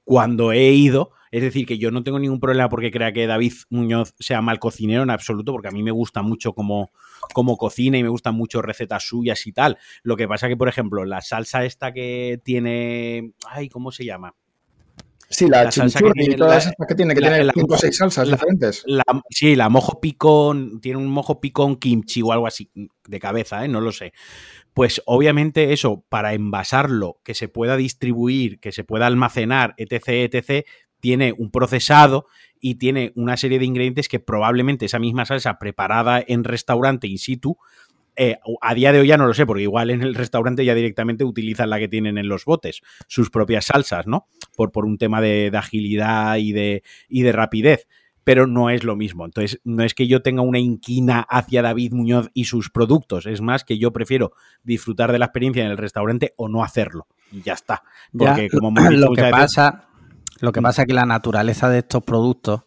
cuando he ido. Es decir, que yo no tengo ningún problema porque crea que David Muñoz sea mal cocinero en absoluto, porque a mí me gusta mucho como, como cocina y me gustan mucho recetas suyas y tal. Lo que pasa que, por ejemplo, la salsa esta que tiene. Ay, ¿cómo se llama? Sí, la, la y todas esas que tiene, que tiene cinco o seis salsas diferentes. sí, la mojo picón, tiene un mojo picón kimchi o algo así, de cabeza, ¿eh? no lo sé. Pues obviamente eso, para envasarlo, que se pueda distribuir, que se pueda almacenar, etc., etc., tiene un procesado y tiene una serie de ingredientes que probablemente esa misma salsa preparada en restaurante in situ eh, a día de hoy ya no lo sé, porque igual en el restaurante ya directamente utilizan la que tienen en los botes, sus propias salsas, ¿no? Por, por un tema de, agilidad y de, y de rapidez pero no es lo mismo. Entonces, no es que yo tenga una inquina hacia David Muñoz y sus productos, es más que yo prefiero disfrutar de la experiencia en el restaurante o no hacerlo. Y ya está. Porque como lo que pasa, lo que pasa es que la naturaleza de estos productos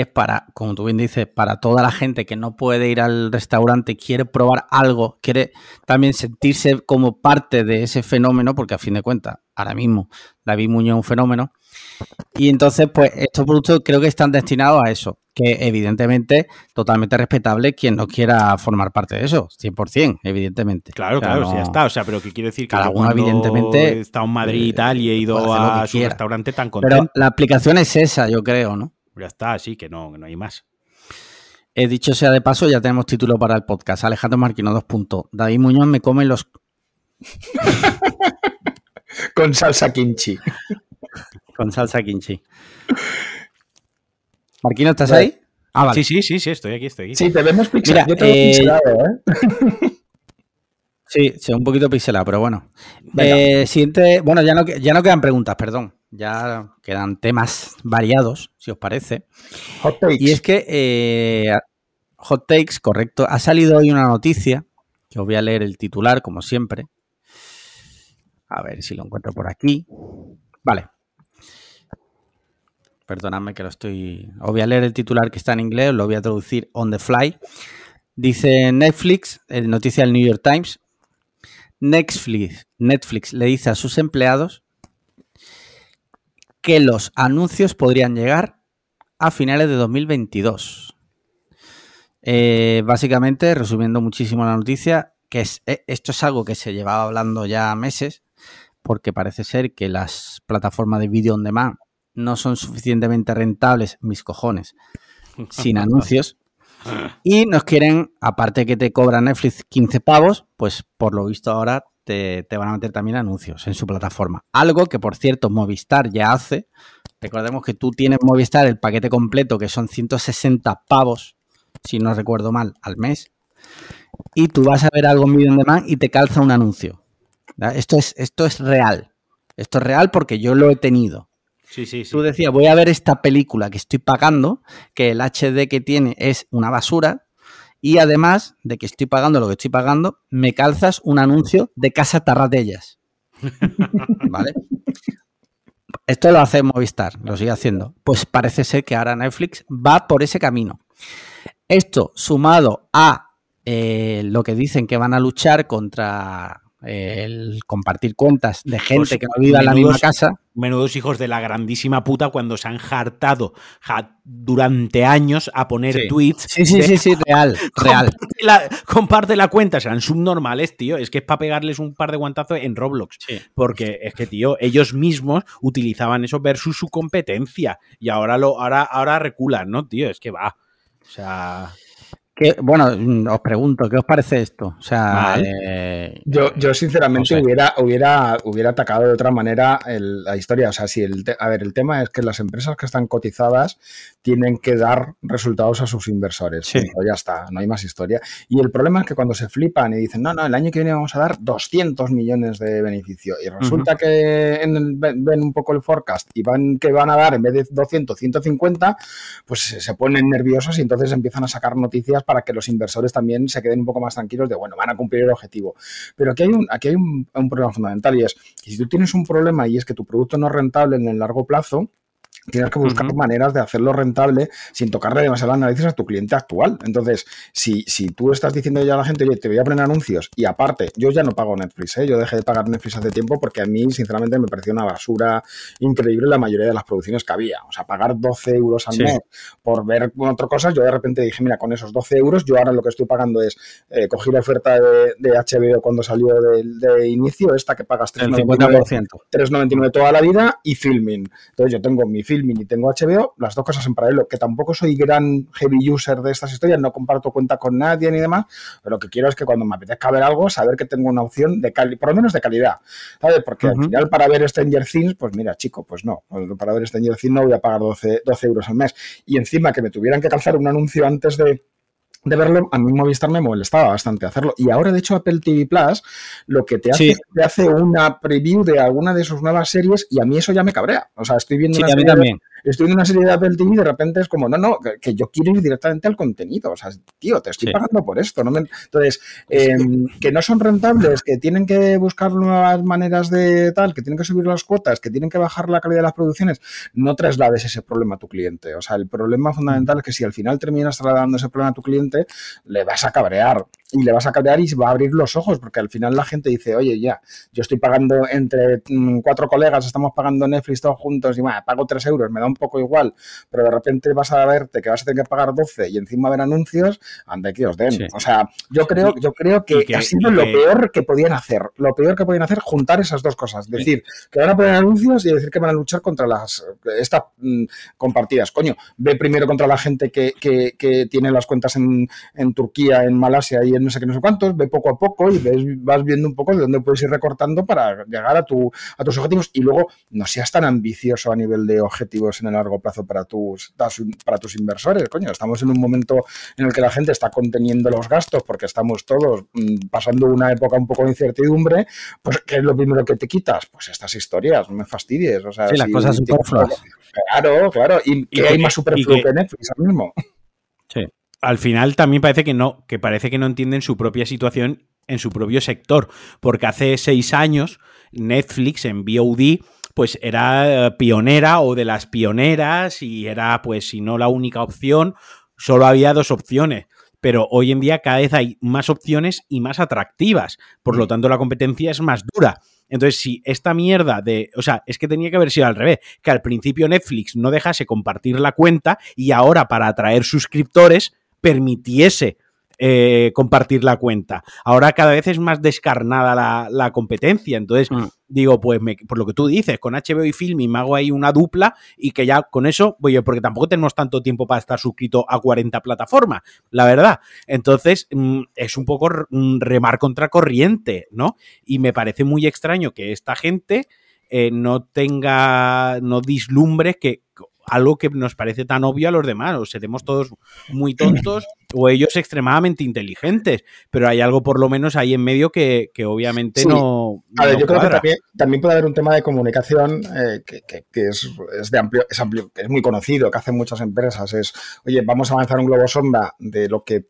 es para, como tú bien dices, para toda la gente que no puede ir al restaurante, quiere probar algo, quiere también sentirse como parte de ese fenómeno, porque a fin de cuentas, ahora mismo David Muñoz es un fenómeno. Y entonces, pues estos productos creo que están destinados a eso, que evidentemente totalmente respetable quien no quiera formar parte de eso, 100%, evidentemente. Claro, claro, sí, ya está. O sea, pero ¿qué quiere decir? Que cada uno, evidentemente, he estado en Madrid y tal y he ido a su restaurante tan contento. Pero la aplicación es esa, yo creo, ¿no? Ya está, así que no, no hay más. He dicho sea de paso, ya tenemos título para el podcast. Alejandro Marquino, dos puntos. David Muñoz me come los. [LAUGHS] Con salsa kimchi. Con salsa kimchi. Marquino, ¿estás ahí? Ah, vale. Sí, sí, sí, sí, estoy aquí, estoy aquí. Sí, te vemos pixelado. Yo te eh... pixelado, ¿eh? Sí, sí, un poquito pixelado, pero bueno. Eh, siguiente, bueno, ya no, ya no quedan preguntas, perdón ya quedan temas variados, si os parece. Hot takes. Y es que eh, Hot Takes, correcto. Ha salido hoy una noticia, que os voy a leer el titular, como siempre. A ver si lo encuentro por aquí. Vale. Perdonadme que lo estoy. Os voy a leer el titular que está en inglés, lo voy a traducir on the fly. Dice Netflix, noticia del New York Times. Netflix, Netflix le dice a sus empleados que los anuncios podrían llegar a finales de 2022. Eh, básicamente, resumiendo muchísimo la noticia, que es, eh, esto es algo que se llevaba hablando ya meses, porque parece ser que las plataformas de video on demand no son suficientemente rentables, mis cojones, sin [LAUGHS] anuncios. Y nos quieren, aparte que te cobra Netflix 15 pavos, pues por lo visto ahora te, van a meter también anuncios en su plataforma. Algo que, por cierto, Movistar ya hace. Recordemos que tú tienes Movistar el paquete completo, que son 160 pavos, si no recuerdo mal, al mes. Y tú vas a ver algo en Video On y te calza un anuncio. Esto es, esto es real. Esto es real porque yo lo he tenido. Sí, sí, sí. Tú decías, voy a ver esta película que estoy pagando, que el HD que tiene es una basura, y además de que estoy pagando lo que estoy pagando, me calzas un anuncio de Casa Tarratellas. [LAUGHS] ¿Vale? Esto lo hace Movistar, lo sigue haciendo. Pues parece ser que ahora Netflix va por ese camino. Esto sumado a eh, lo que dicen que van a luchar contra el compartir cuentas de gente pues que no vive en la misma casa. Menudos hijos de la grandísima puta cuando se han hartado durante años a poner tweets. Sí, sí, sí, sí, [LAUGHS] real, real. Comparte la, cuenta, serán subnormales, tío. Es que es para pegarles un par de guantazos en Roblox. Porque es que, tío, ellos mismos utilizaban eso versus su competencia. Y ahora lo, ahora, ahora reculan, ¿no, tío? Es que va. O sea bueno, mm, os pregunto, ¿qué os parece esto? O sea, eh, yo, yo sinceramente hubiera, hubiera, hubiera atacado de otra manera la historia. O sea, si el a ver, el tema es que las empresas que están cotizadas tienen que dar resultados a sus inversores. Sí. ya está, no hay más historia. Y el problema es que cuando se flipan y dicen, no, no, el año que viene vamos a dar 200 millones de beneficio. Y resulta que ven un poco el forecast y van que van a dar en vez de 200, 150, pues se ponen nerviosos y entonces empiezan a sacar noticias para que los inversores también se queden un poco más tranquilos de, bueno, van a cumplir el objetivo. Pero aquí hay un, aquí hay un, un problema fundamental y es que si tú tienes un problema y es que tu producto no es rentable en el largo plazo, Tienes que buscar maneras de hacerlo rentable sin tocarle demasiado las narices a tu cliente actual. Entonces, si, si tú estás diciendo ya a la gente, oye, te voy a poner anuncios y aparte, yo ya no pago Netflix, ¿eh? yo dejé de pagar Netflix hace tiempo porque a mí, sinceramente, me pareció una basura increíble la mayoría de las producciones que había. O sea, pagar 12 euros al mes por ver otras cosas, yo de repente dije, mira, con esos 12 euros, yo ahora lo que estoy pagando es, eh, cogí la oferta de, HBO cuando salió de, inicio, esta que pagas 3,99 toda la vida y filming. Entonces, yo tengo mi filming y tengo HBO, las dos cosas en paralelo, que tampoco soy gran heavy user de estas historias, no comparto cuenta con nadie ni demás, pero lo que quiero es que cuando me apetezca ver algo, saber que tengo una opción de calidad, por lo menos de calidad, ¿sabes? Porque al final para ver Stranger Things, pues mira, chico, pues no, para ver Stranger Things no voy a pagar 12, 12 euros al mes. Y encima que me tuvieran que calzar un anuncio antes de de verlo, a mí Movistar me molestaba bastante hacerlo. Y ahora, de hecho, Apple TV Plus lo que te hace, te hace una preview de alguna de sus nuevas series y a mí eso ya me cabrea. O sea, estoy viendo una serie también. De, estoy viendo una serie de Apple TV y de repente es como, no, no, que, yo quiero ir directamente al contenido. O sea, tío, te estoy pagando por esto. ¿no? Entonces, em, que no son rentables, que tienen que buscar nuevas maneras de tal, que tienen que subir las cuotas, que tienen que bajar la calidad de las producciones, no traslades ese problema a tu cliente. O sea, el problema fundamental es que si al final terminas trasladando ese problema a tu cliente, le vas a cabrear y le vas a cabrear y va a abrir los ojos porque al final la gente dice, oye, ya, yo estoy pagando entre mm, cuatro colegas, estamos pagando Netflix todos juntos y bueno, pago tres euros, me da un poco igual, pero de repente vas a verte que vas a tener que pagar 12 y encima ver anuncios, ande que os den. O sea, yo creo, yo creo que, ha sido lo peor que podían hacer, lo peor que podían hacer, juntar esas dos cosas, decir que van a poner anuncios y decir que van a luchar contra las estas mm, compartidas. Coño, ve primero contra la gente que, que tiene las cuentas en en, Turquía, en Malasia y en no sé qué, no sé cuántos, ve poco a poco y vas viendo un poco de dónde puedes ir recortando para llegar a, tu, a tus objetivos y luego no seas tan ambicioso a nivel de objetivos en el largo plazo para tus, para tus inversores. Coño, estamos en un momento en el que la gente está conteniendo los gastos porque estamos todos mm, pasando una época un poco de incertidumbre, pues ¿qué es lo primero que te quitas? Pues estas historias, no me fastidies. O sea, sí, las cosas superfluas. Claro, claro. Y, que hay más superfluo que Netflix ahora mismo. Sí al final también parece que no, que parece que no entienden su propia situación en su propio sector, porque hace seis años Netflix en VOD pues era pionera o de las pioneras y era pues si no la única opción, solo había dos opciones. Pero hoy en día cada vez hay más opciones y más atractivas. Por lo mm. tanto, la competencia es más dura. Entonces, si esta mierda de. O sea, es que tenía que haber sido al revés. Que al principio Netflix no dejase compartir la cuenta y ahora para atraer suscriptores permitiese eh, compartir la cuenta. Ahora cada vez es más descarnada la, competencia. Entonces, mm. digo, pues por lo que tú dices, con HBO y Filming me hago ahí una dupla y que ya con eso, voy porque tampoco tenemos tanto tiempo para estar suscrito a 40 plataformas, la verdad. Entonces, mm, es un poco mm, remar contra corriente, ¿no? Y me parece muy extraño que esta gente eh, no tenga, no dislumbre que algo que nos parece tan obvio a los demás, o seremos todos muy tontos, o ellos extremadamente inteligentes, pero hay algo por lo menos ahí en medio que, obviamente no... A ver, yo creo que también, puede haber un tema de comunicación eh, que, es, de amplio, es amplio, que es muy conocido, que hacen muchas empresas, es, oye, vamos a avanzar un globo sonda de lo que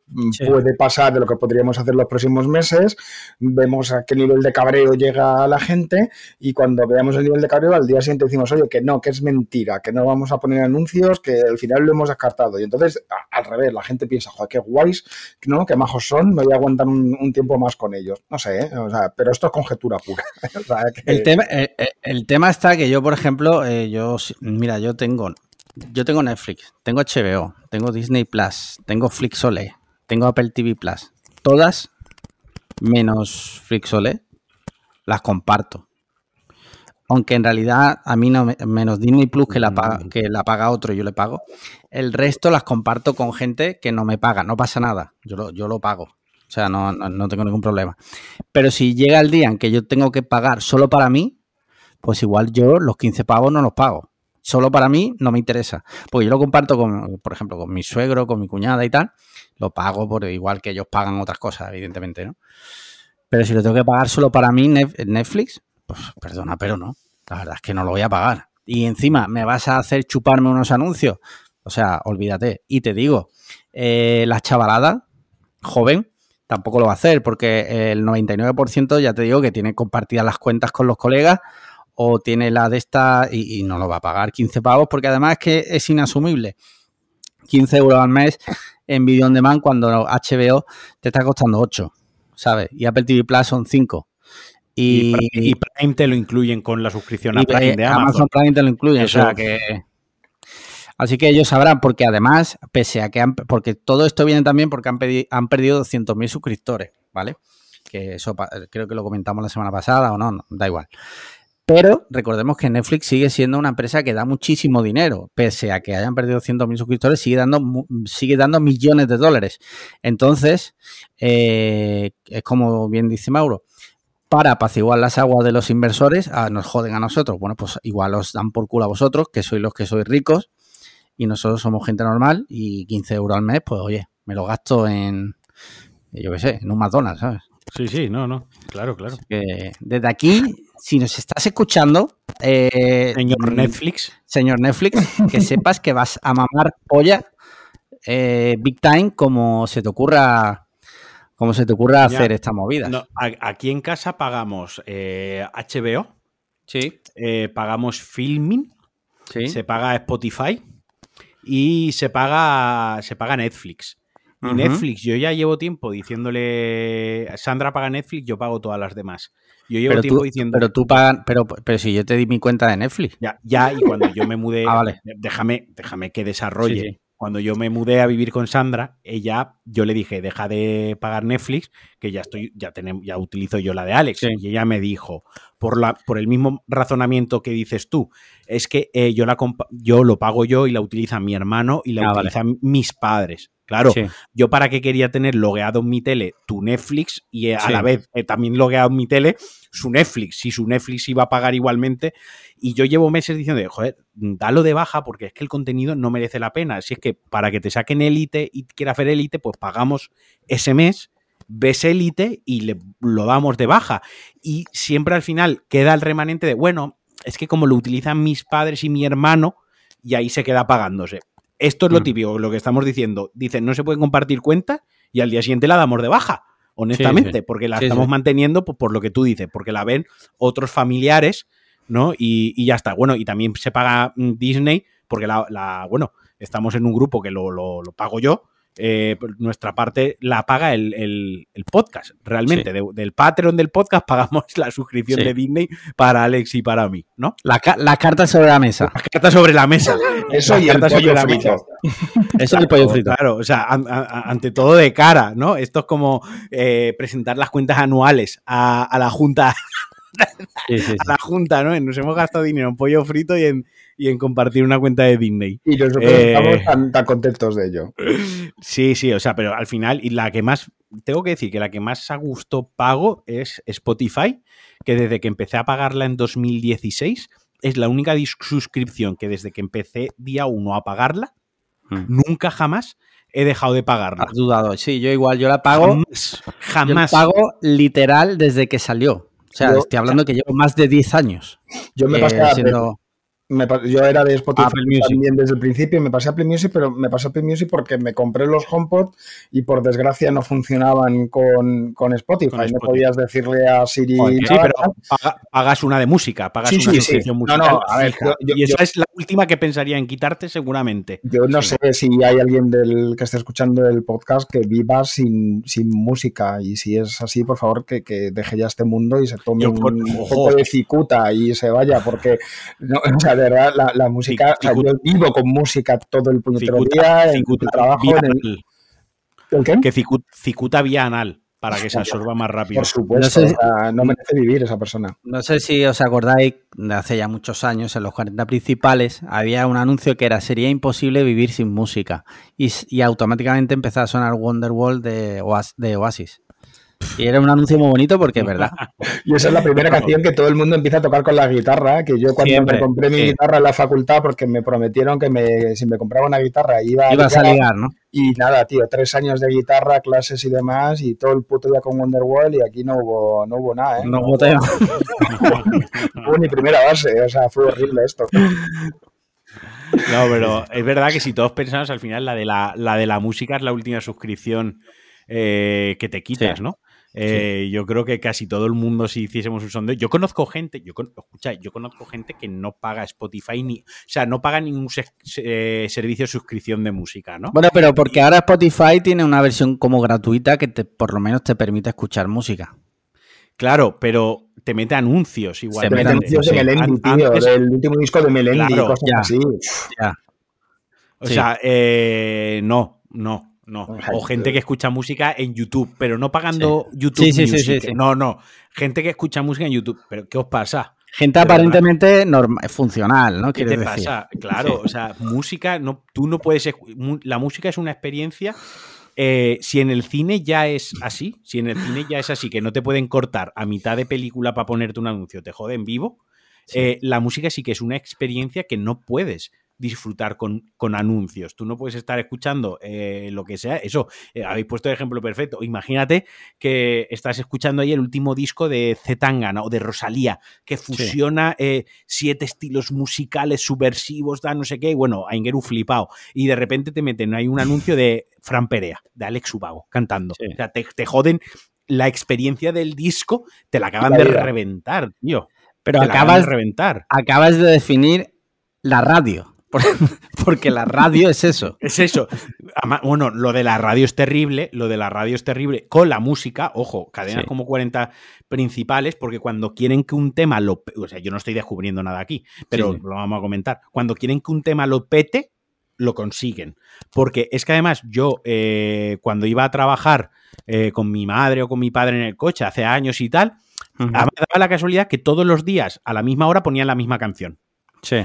puede pasar, de lo que podríamos hacer los próximos meses, vemos a qué nivel de cabreo llega la gente y cuando veamos el nivel de cabreo al día siguiente decimos, oye, que no, que es mentira, que no vamos a poner anuncios, que al final lo hemos descartado. Y entonces, al revés, la gente piensa, joder, qué guays, ¿no? Qué majos son, me voy a aguantar un, tiempo más con ellos. No sé, ¿eh? pero esto es conjetura pura. [LAUGHS] el, tema, eh, eh, el, tema está que yo, por ejemplo, yo, mira, yo tengo, yo tengo Netflix, tengo HBO, tengo Disney Plus, tengo Flixole, tengo Apple TV Plus. Todas menos Flixole las comparto. Aunque en realidad a mí no, menos Disney Plus que la, paga, mm. que la paga otro, yo le pago. El resto las comparto con gente que no me paga, no pasa nada, yo lo, yo lo pago. O sea, no, no, tengo ningún problema. Pero si llega el día en que yo tengo que pagar solo para mí, pues igual yo los 15 pavos no los pago. Solo para mí no me interesa. Porque yo lo comparto con, por ejemplo, con mi suegro, con mi cuñada y tal. Lo pago por igual que ellos pagan otras cosas, evidentemente, ¿no? Pero si lo tengo que pagar solo para mí, Netflix, pues perdona, pero no. La verdad es que no lo voy a pagar. Y encima, ¿me vas a hacer chuparme unos anuncios? O sea, olvídate. Y te digo, eh, la chavalada joven tampoco lo va a hacer porque el 99% ya te digo que tiene compartidas las cuentas con los colegas o tiene la de esta y, no lo va a pagar 15 pavos porque además es que es inasumible. 15 euros al mes en Video On Demand cuando HBO te está costando 8, ¿sabes? Y Apple TV Plus son 5. Y, Prime te lo incluyen con la suscripción a Prime de Amazon. Prime te lo incluyen, o sea que... Así que ellos sabrán, porque además, pese a que han, porque todo esto viene también porque han, han perdido 200.000 suscriptores, ¿vale? Que eso creo que lo comentamos la semana pasada o no, da igual. Pero recordemos que Netflix sigue siendo una empresa que da muchísimo dinero, pese a que hayan perdido 200.000 suscriptores, sigue dando, sigue dando millones de dólares. Entonces, eh, es como bien dice Mauro, para apaciguar las aguas de los inversores, ah, nos joden a nosotros. Bueno, pues igual os dan por culo a vosotros, que sois los que sois ricos, y nosotros somos gente normal, y 15 euros al mes, pues oye, me lo gasto en, yo qué sé, en un McDonald's, ¿sabes? Sí, sí, no, no, claro, claro. desde aquí, si nos estás escuchando, eh, señor Netflix, señor Netflix, que sepas que vas a mamar polla eh, big time como se te ocurra ¿Cómo se te ocurre hacer esta movida? aquí en casa pagamos HBO, eh, sí. Eh, pagamos Filming, se paga Spotify y se paga, se paga Netflix. Y Netflix, yo ya llevo tiempo diciéndole, Sandra paga Netflix, yo pago todas las demás. Yo llevo tiempo diciendo. Pero tú pagas, pero, pero si yo te di mi cuenta de Netflix. Ya, ya, y cuando yo me mudé, [LAUGHS] ah, vale. déjame, déjame que desarrolle cuando yo me mudé a vivir con Sandra, ella, yo le dije, deja de pagar Netflix, que ya estoy, ya tenemos, ya utilizo yo la de Alex. Y ella me dijo, por la, por el mismo razonamiento que dices tú, es que eh, yo la yo lo pago yo y la utiliza mi hermano y la ah, utilizan mis padres. Claro, yo para qué quería tener logueado en mi tele tu Netflix y eh, a la vez eh, también logueado en mi tele su Netflix, si su Netflix iba a pagar igualmente. Y yo llevo meses diciendo, joder, dalo de baja porque es que el contenido no merece la pena. Si es que para que te saquen élite y quiera hacer élite, pues pagamos ese mes, ves élite y le, lo damos de baja. Y siempre al final queda el remanente de, bueno, es que como lo utilizan mis padres y mi hermano, y ahí se queda pagándose. Esto es lo mm. típico, lo que estamos diciendo. Dicen, no se pueden compartir cuentas y al día siguiente la damos de baja, honestamente, porque la estamos manteniendo por lo que tú dices, porque la ven otros familiares, ¿no? Y, ya está. Bueno, y también se paga mm, Disney, porque la, bueno, estamos en un grupo que lo, lo pago yo, eh, pues, nuestra parte la paga el, podcast, realmente. del Patreon del podcast [LAUGHS] pagamos la suscripción de Disney para Alex y para mí, ¿no? La, carta sobre la mesa. La carta sobre la mesa. Eso y el pollo frito. Eso es el pollo frito. Claro, o sea, ante todo de cara, ¿no? Esto es como eh, presentar las cuentas anuales a, la Junta. [LAUGHS] a la Junta, ¿no? Nos hemos gastado dinero en pollo frito y en, y en compartir una cuenta de Disney. Y nosotros estamos eh, tan, contentos de ello. Sí, sí, o sea, pero al final, y la que más, tengo que decir que la que más a gusto pago es Spotify, que desde que empecé a pagarla en 2016, es la única suscripción que desde que empecé día uno a pagarla, hmm. nunca jamás he dejado de pagarla. Has dudado, sí, yo igual, yo la pago. Jamás. Yo pago literal desde que salió. O sea, estoy hablando que llevo más de 10 años. Yo me pasé eh, yo era de Spotify también desde el principio y me pasé a Play Music, pero me pasé a Play Music porque me compré los HomePod y por desgracia no funcionaban con, con, Spotify. No podías decirle a Siri. sí, pero pagas una de música, pagas una musical. No, no, a ver, y esa es la última que pensaría en quitarte seguramente. Yo no sé si hay alguien del que esté escuchando el podcast que viva sin, sin música y si es así, por favor, que, que deje ya este mundo y se tome un, poco de cicuta y se vaya porque no, o sea, verdad, la, música, yo vivo con música todo el puñetero día, en trabajo en el... qué? Que cicuta vía anal para que se absorba más rápido. Por supuesto, no, merece vivir esa persona. No sé si os acordáis, de hace ya muchos años, en los 40 principales, había un anuncio que era sería imposible vivir sin música. Y, y automáticamente empezaba a sonar Wonderwall de, de Oasis. Y era un anuncio muy bonito porque es verdad. [LAUGHS] y esa es la primera canción que todo el mundo empieza a tocar con la guitarra, que yo cuando me compré mi guitarra en la facultad, porque me prometieron que me, si me compraba una guitarra iba, a ligar, ¿no? Y nada, tío, tres años de guitarra, clases y demás, y todo el puto día con Wonderwall y aquí no hubo, no hubo nada, ¿eh? No, hubo tema. no [LAUGHS] hubo ni primera base, o sea, fue horrible esto. No, pero es verdad que si todos pensamos, al final la de la, la de la música es la última suscripción eh, que te quitas, ¿no? Eh, yo creo que casi todo el mundo, si hiciésemos un sondeo, yo conozco gente, yo, escucha, yo conozco gente que no paga Spotify ni, o sea, no paga ningún eh, servicio de suscripción de música, ¿no? Bueno, pero porque ahora Spotify tiene una versión como gratuita que te, por lo menos te permite escuchar música. Claro, pero te mete anuncios igual. Te mete anuncios de Melendi, tío, del último disco de Melendi, cosas así. O sea, eh, no, no. No, o gente que escucha música en YouTube, pero no pagando YouTube. Sí, sí, sí, No, no. Gente que escucha música en YouTube. ¿Pero qué os pasa? Gente aparentemente normal, funcional, ¿no? ¿Qué te pasa? Claro, o sea, música, no, tú no puedes. La música es una experiencia. Eh, si en el cine ya es así, si en el cine ya es así, que no te pueden cortar a mitad de película para ponerte un anuncio, te joden vivo, eh, la música sí que es una experiencia que no puedes disfrutar con, con, anuncios. Tú no puedes estar escuchando eh, lo que sea. Eso, eh, habéis puesto el ejemplo perfecto. Imagínate que estás escuchando ahí el último disco de Zetangana o de Rosalía, que fusiona eh, siete estilos musicales subversivos, da no sé qué. Bueno, a Ingeru flipado. Y de repente te meten ahí un anuncio de Fran Perea, de Alex Ubago, cantando. O sea, te, joden la experiencia del disco, te la acaban de reventar, tío. Pero acabas de reventar. Acabas de definir la radio. [LAUGHS] Porque la radio es eso. Es eso. Bueno, lo de la radio es terrible, lo de la radio es terrible con la música, ojo, cadenas como 40 principales, porque cuando quieren que un tema lo... O sea, yo no estoy descubriendo nada aquí, pero lo vamos a comentar. Cuando quieren que un tema lo pete, lo consiguen. Porque es que además yo, eh, cuando iba a trabajar eh, con mi madre o con mi padre en el coche hace años y tal, me daba la casualidad que todos los días a la misma hora ponían la misma canción.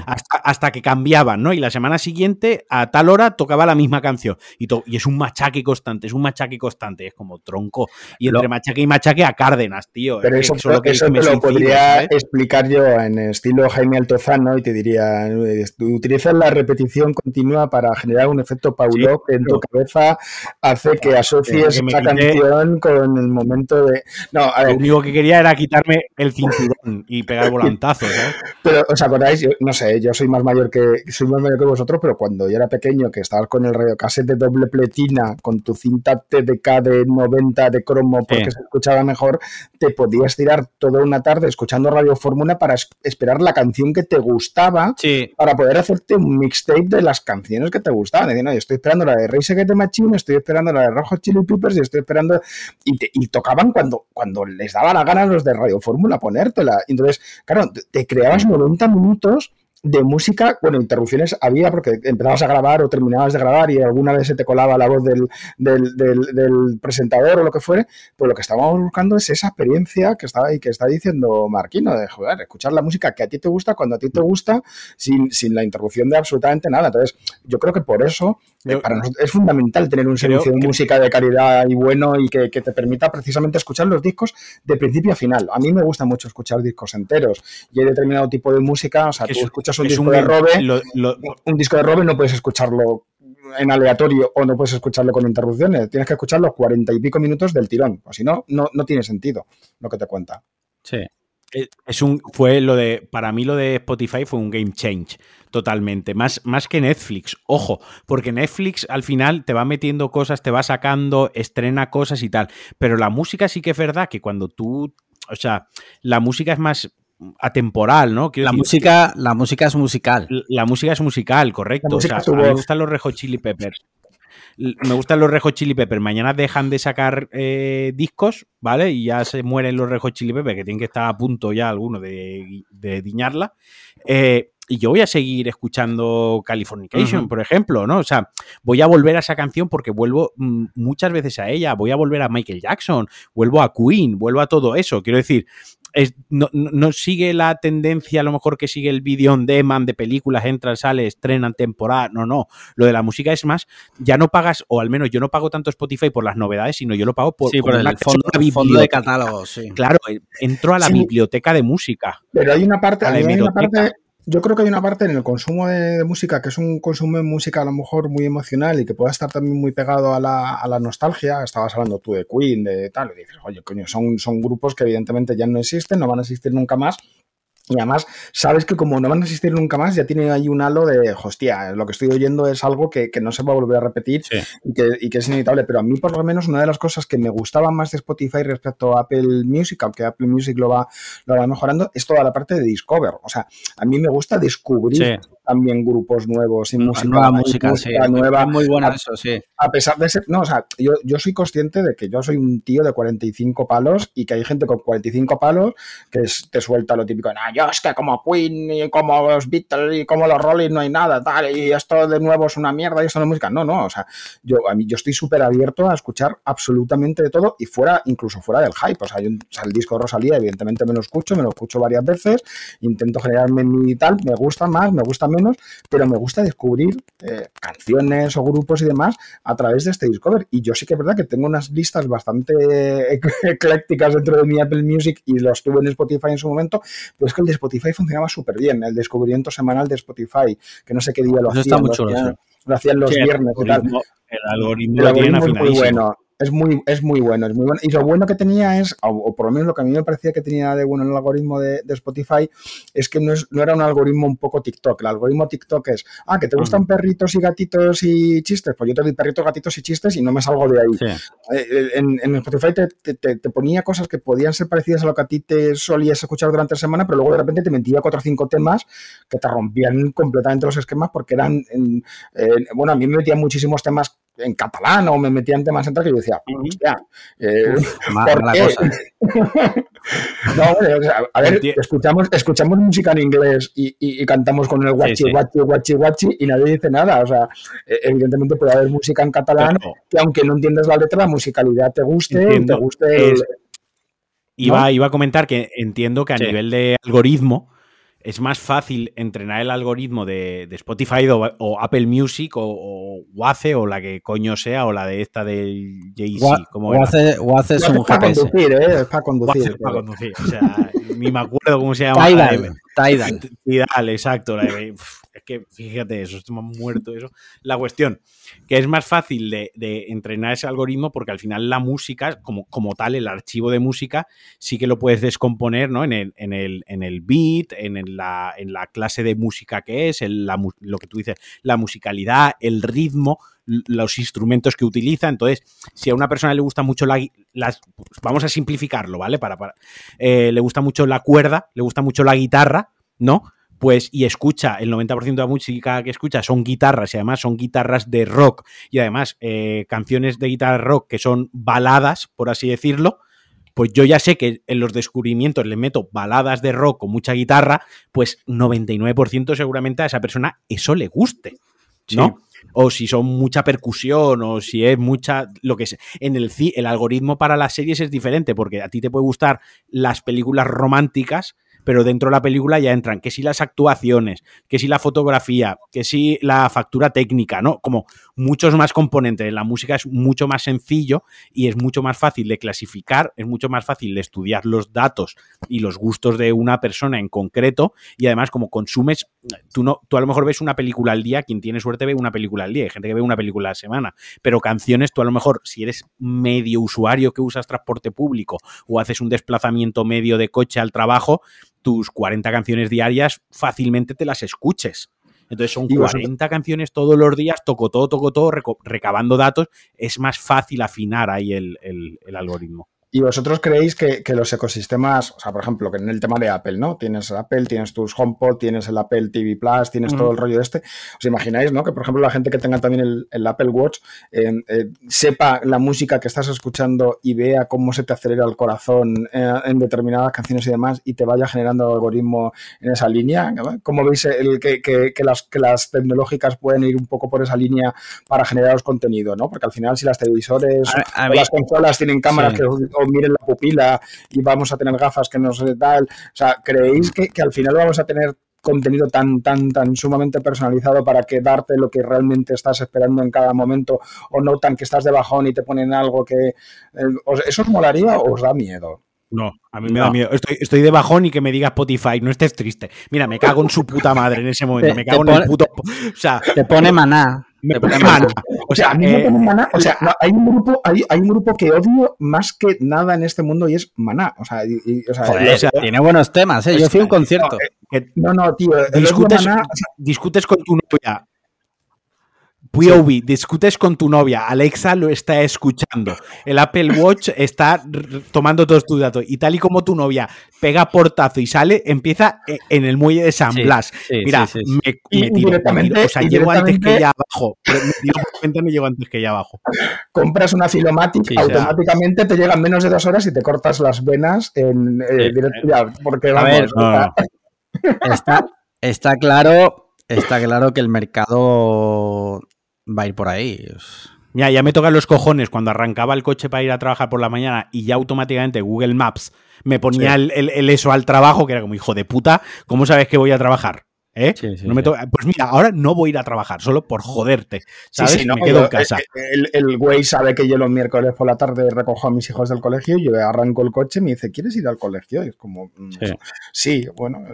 Hasta, que cambiaban, ¿no? Y la semana siguiente, a tal hora, tocaba la misma canción. Y, y es un machaque constante, es un machaque constante, es como tronco. Y entre machaque y machaque a Cárdenas, tío. Pero eso, lo, que te lo podría explicar yo en estilo Jaime Altozano y te diría, utilizas la repetición continua para generar un efecto Paulo que en tu cabeza hace que asocies esa canción con el momento de... No, Lo único que quería era quitarme el cinturón y pegar volantazos, ¿eh? [LAUGHS] Pero, ¿os acordáis? no sé, yo soy más mayor que soy más mayor que vosotros, pero cuando yo era pequeño, que estabas con el cassette de doble pletina, con tu cinta TDK de 90 de cromo porque se escuchaba mejor, te podías tirar toda una tarde escuchando Radio Fórmula para esperar la canción que te gustaba, para poder hacerte un mixtape de las canciones que te gustaban. Diciendo, estoy esperando la de Race Against the Machine, estoy esperando la de Rojo Chili Peppers y estoy esperando. Y, tocaban cuando, cuando les daba la gana los de Radio Fórmula ponértela. Entonces, claro, te creabas 90 minutos de música, bueno, interrupciones había porque empezabas a grabar o terminabas de grabar y alguna vez se te colaba la voz del, del, presentador o lo que fuere, pues lo que estábamos buscando es esa experiencia que estaba ahí, que está diciendo Marquino, de joder, escuchar la música que a ti te gusta, cuando a ti te gusta, sin, sin la interrupción de absolutamente nada. Entonces, yo creo que por eso eh, para nosotros es fundamental tener un servicio de música de calidad y bueno y que, te permita precisamente escuchar los discos de principio a final. A mí me gusta mucho escuchar discos enteros y hay determinado tipo de música, o sea, tú escuchas un disco de Robe, un disco de Robe no puedes escucharlo en aleatorio o no puedes escucharlo con interrupciones. Tienes que escuchar los cuarenta y pico minutos del tirón. O si no, no, no tiene sentido lo que te cuenta. Sí. Eh, es un, fue lo de, para mí lo de Spotify fue un game change, totalmente. Más, más que Netflix, ojo, porque Netflix al final te va metiendo cosas, te va sacando, estrena cosas y tal. Pero la música sí que es verdad que cuando tú, o sea, la música es más atemporal, ¿no? la música, la música es musical. La, música es musical, correcto. O sea, a mí me gustan los Rejo Chili Peppers me gustan los Rejo Chili Peppers. Mañana dejan de sacar eh, discos, ¿vale? Y ya se mueren los Rejo Chili Peppers, que tienen que estar a punto ya alguno de, diñarla. Eh, y yo voy a seguir escuchando Californication, por ejemplo, ¿no? O sea, voy a volver a esa canción porque vuelvo mm, muchas veces a ella, voy a volver a Michael Jackson, vuelvo a Queen, vuelvo a todo eso. Quiero decir, no, sigue la tendencia a lo mejor que sigue el video on demand de películas, entran, sale, estrenan temporada. No, no. Lo de la música es más, ya no pagas, o al menos yo no pago tanto Spotify por las novedades, sino yo lo pago por, por el fondo, de catálogo. Claro, entro a la biblioteca de música. Pero hay una parte, hay una parte yo creo que hay una parte en el consumo de, música que es un consumo de música a lo mejor muy emocional y que pueda estar también muy pegado a la, a la nostalgia. Estabas hablando tú de Queen, de tal, y dices, oye, coño, son, son grupos que evidentemente ya no existen, no van a existir nunca más, y además, sabes que como no van a existir nunca más, ya tiene ahí un halo de, hostia, lo que estoy oyendo es algo que, no se va a volver a repetir y, que, es inevitable. Pero a mí, por lo menos, una de las cosas que me gustaba más de Spotify respecto a Apple Music, aunque Apple Music lo va, lo va mejorando, es toda la parte de Discover. O sea, a mí me gusta descubrir también grupos nuevos y música, nueva música, nueva. muy buena eso, sí. A pesar de ser, no, o sea, yo, yo soy consciente de que yo soy un tío de 45 palos y que hay gente con 45 palos que te suelta lo típico, no, yo es que como Queen y como los Beatles y como los Rolling no hay nada, tal, y esto de nuevo es una mierda y esto no es música. No, no, o sea, yo, a mí, yo estoy súper abierto a escuchar absolutamente de todo y fuera, incluso fuera del hype. O sea, yo, el disco de Rosalía, evidentemente me lo escucho, me lo escucho varias veces, intento generarme mi tal, me gusta más, me gusta menos, pero me gusta descubrir eh, canciones o grupos y demás a través de este Discover. Y yo sí que es verdad que tengo unas listas bastante [LAUGHS] eclécticas dentro de mi Apple Music y los tuve en Spotify en su momento, pero es que el de Spotify funcionaba súper bien, el descubrimiento semanal de Spotify, que no sé qué día lo hacían. Está mucho lo, hacían, los viernes. El algoritmo, el algoritmo, el algoritmo es muy bueno es muy, es muy bueno, es muy bueno. Y lo bueno que tenía es, o, por lo menos lo que a mí me parecía que tenía de bueno en el algoritmo de, Spotify, es que no, es, no era un algoritmo un poco TikTok. El algoritmo TikTok es, ah, que te gustan perritos y gatitos y chistes, pues yo te doy perritos, gatitos y chistes y no me salgo de ahí. Eh, eh, en, Spotify te, te, ponía cosas que podían ser parecidas a lo que a ti te solías escuchar durante la semana, pero luego de repente te metía cuatro o cinco temas que te rompían completamente los esquemas porque eran, bueno, a mí me metían muchísimos temas en catalán o me metía en temas centrales que yo decía, hostia, eh, ¿por qué? [LAUGHS] no, a ver, escuchamos, escuchamos música en inglés y, y, cantamos con el guachi, guachi, guachi, guachi y nadie dice nada. O sea, e, evidentemente puede haber música en catalán que aunque no entiendas la letra, la musicalidad te guste, te guste... iba, iba, a comentar que entiendo que a nivel de algoritmo es más fácil entrenar el algoritmo de, Spotify o, Apple Music o, o, Waze o la que coño sea o la de esta de Jay-Z. Waze, Waze es un para conducir, ¿eh? Es para conducir. es para conducir. O sea, ni me acuerdo cómo se llama. Tidal. Tidal. Tidal, exacto. Es que fíjate eso, estoy muerto eso. La cuestión, que es más fácil de, entrenar ese algoritmo porque al final la música, como, como tal, el archivo de música, sí que lo puedes descomponer ¿no? en, el, en, el, en el beat, en, la, en la clase de música que es, lo que tú dices, la musicalidad, el ritmo, los instrumentos que utiliza. Entonces, si a una persona le gusta mucho la, las, vamos a simplificarlo, ¿vale? Para, para eh, le gusta mucho la cuerda, le gusta mucho la guitarra, ¿no? Pues y escucha, el 90% de la música que escucha son guitarras y además son guitarras de rock y además eh, canciones de guitarra rock que son baladas, por así decirlo, pues yo ya sé que en los descubrimientos le meto baladas de rock con mucha guitarra, pues 99% seguramente a esa persona eso le guste, ¿no? O si son mucha percusión, o si es mucha. Lo que es. En el, el algoritmo para las series es diferente, porque a ti te puede gustar las películas románticas, pero dentro de la película ya entran que si las actuaciones, que si la fotografía, que si la factura técnica, ¿no? Como muchos más componentes. La música es mucho más sencillo y es mucho más fácil de clasificar, es mucho más fácil de estudiar los datos y los gustos de una persona en concreto y además como consumes, tú, no, tú a lo mejor ves una película al día, quien tiene suerte ve una película al día, hay gente que ve una película a la semana, pero canciones tú a lo mejor si eres medio usuario que usas transporte público o haces un desplazamiento medio de coche al trabajo, tus 40 canciones diarias fácilmente te las escuches. Entonces son 40 canciones todos los días, toco todo, toco todo, recabando datos. Es más fácil afinar ahí el algoritmo. ¿Y vosotros creéis que, los ecosistemas, o sea, por ejemplo, que en el tema de Apple, ¿no? Tienes Apple, tienes tus HomePod, tienes el Apple TV Plus, tienes todo el rollo de este. ¿Os imagináis, no? Que, por ejemplo, la gente que tenga también el, Apple Watch eh, eh, sepa la música que estás escuchando y vea cómo se te acelera el corazón eh, en determinadas canciones y demás y te vaya generando algoritmo en esa línea? ¿Cómo veis el, que, que, las, que las tecnológicas pueden ir un poco por esa línea para generaros contenido, ¿no? Porque al final, si las televisores o las consolas tienen cámaras que miren la pupila y vamos a tener gafas que no sé tal. O sea, ¿creéis que, al final vamos a tener contenido tan, tan, tan sumamente personalizado para que darte lo que realmente estás esperando en cada momento o no tan que estás de bajón y te ponen algo que... Eh, ¿Eso os molaría o os da miedo? No, a mí me da miedo. Estoy, de bajón y que me diga Spotify, no estés triste. Mira, me cago en su puta madre en ese momento. me cago en el puto. O sea, te pone maná. O sea, a mí me eh, pone maná. O sea, hay un grupo, hay, hay, un grupo que odio más que nada en este mundo y es maná. O sea, tiene buenos temas, ¿eh? Yo fui a un concierto. No, no, tío. Discutes, discutes con tu novia POV, discutes con tu novia, Alexa lo está escuchando, el Apple Watch está tomando todos tus datos y tal y como tu novia pega portazo y sale, empieza e, en el muelle de San Blas. Mira, me, tiro, o sea, llego antes que ella abajo, me me llego antes que ella abajo. Compras una Filomatic, automáticamente te llegan menos de dos horas y te cortas las venas en eh, porque vamos, está, está claro, está claro que el mercado va a ir por ahí. Ya, ya me tocan los cojones cuando arrancaba el coche para ir a trabajar por la mañana y ya automáticamente Google Maps me ponía el, eso al trabajo, que era como, hijo de puta, ¿cómo sabes que voy a trabajar? ¿Eh? Pues mira, ahora no voy a ir a trabajar, solo por joderte. ¿sabes? me quedo en casa. El, güey sabe que yo los miércoles por la tarde recojo a mis hijos del colegio y yo arranco el coche y me dice, ¿quieres ir al colegio? Y es como, mm, sí, bueno,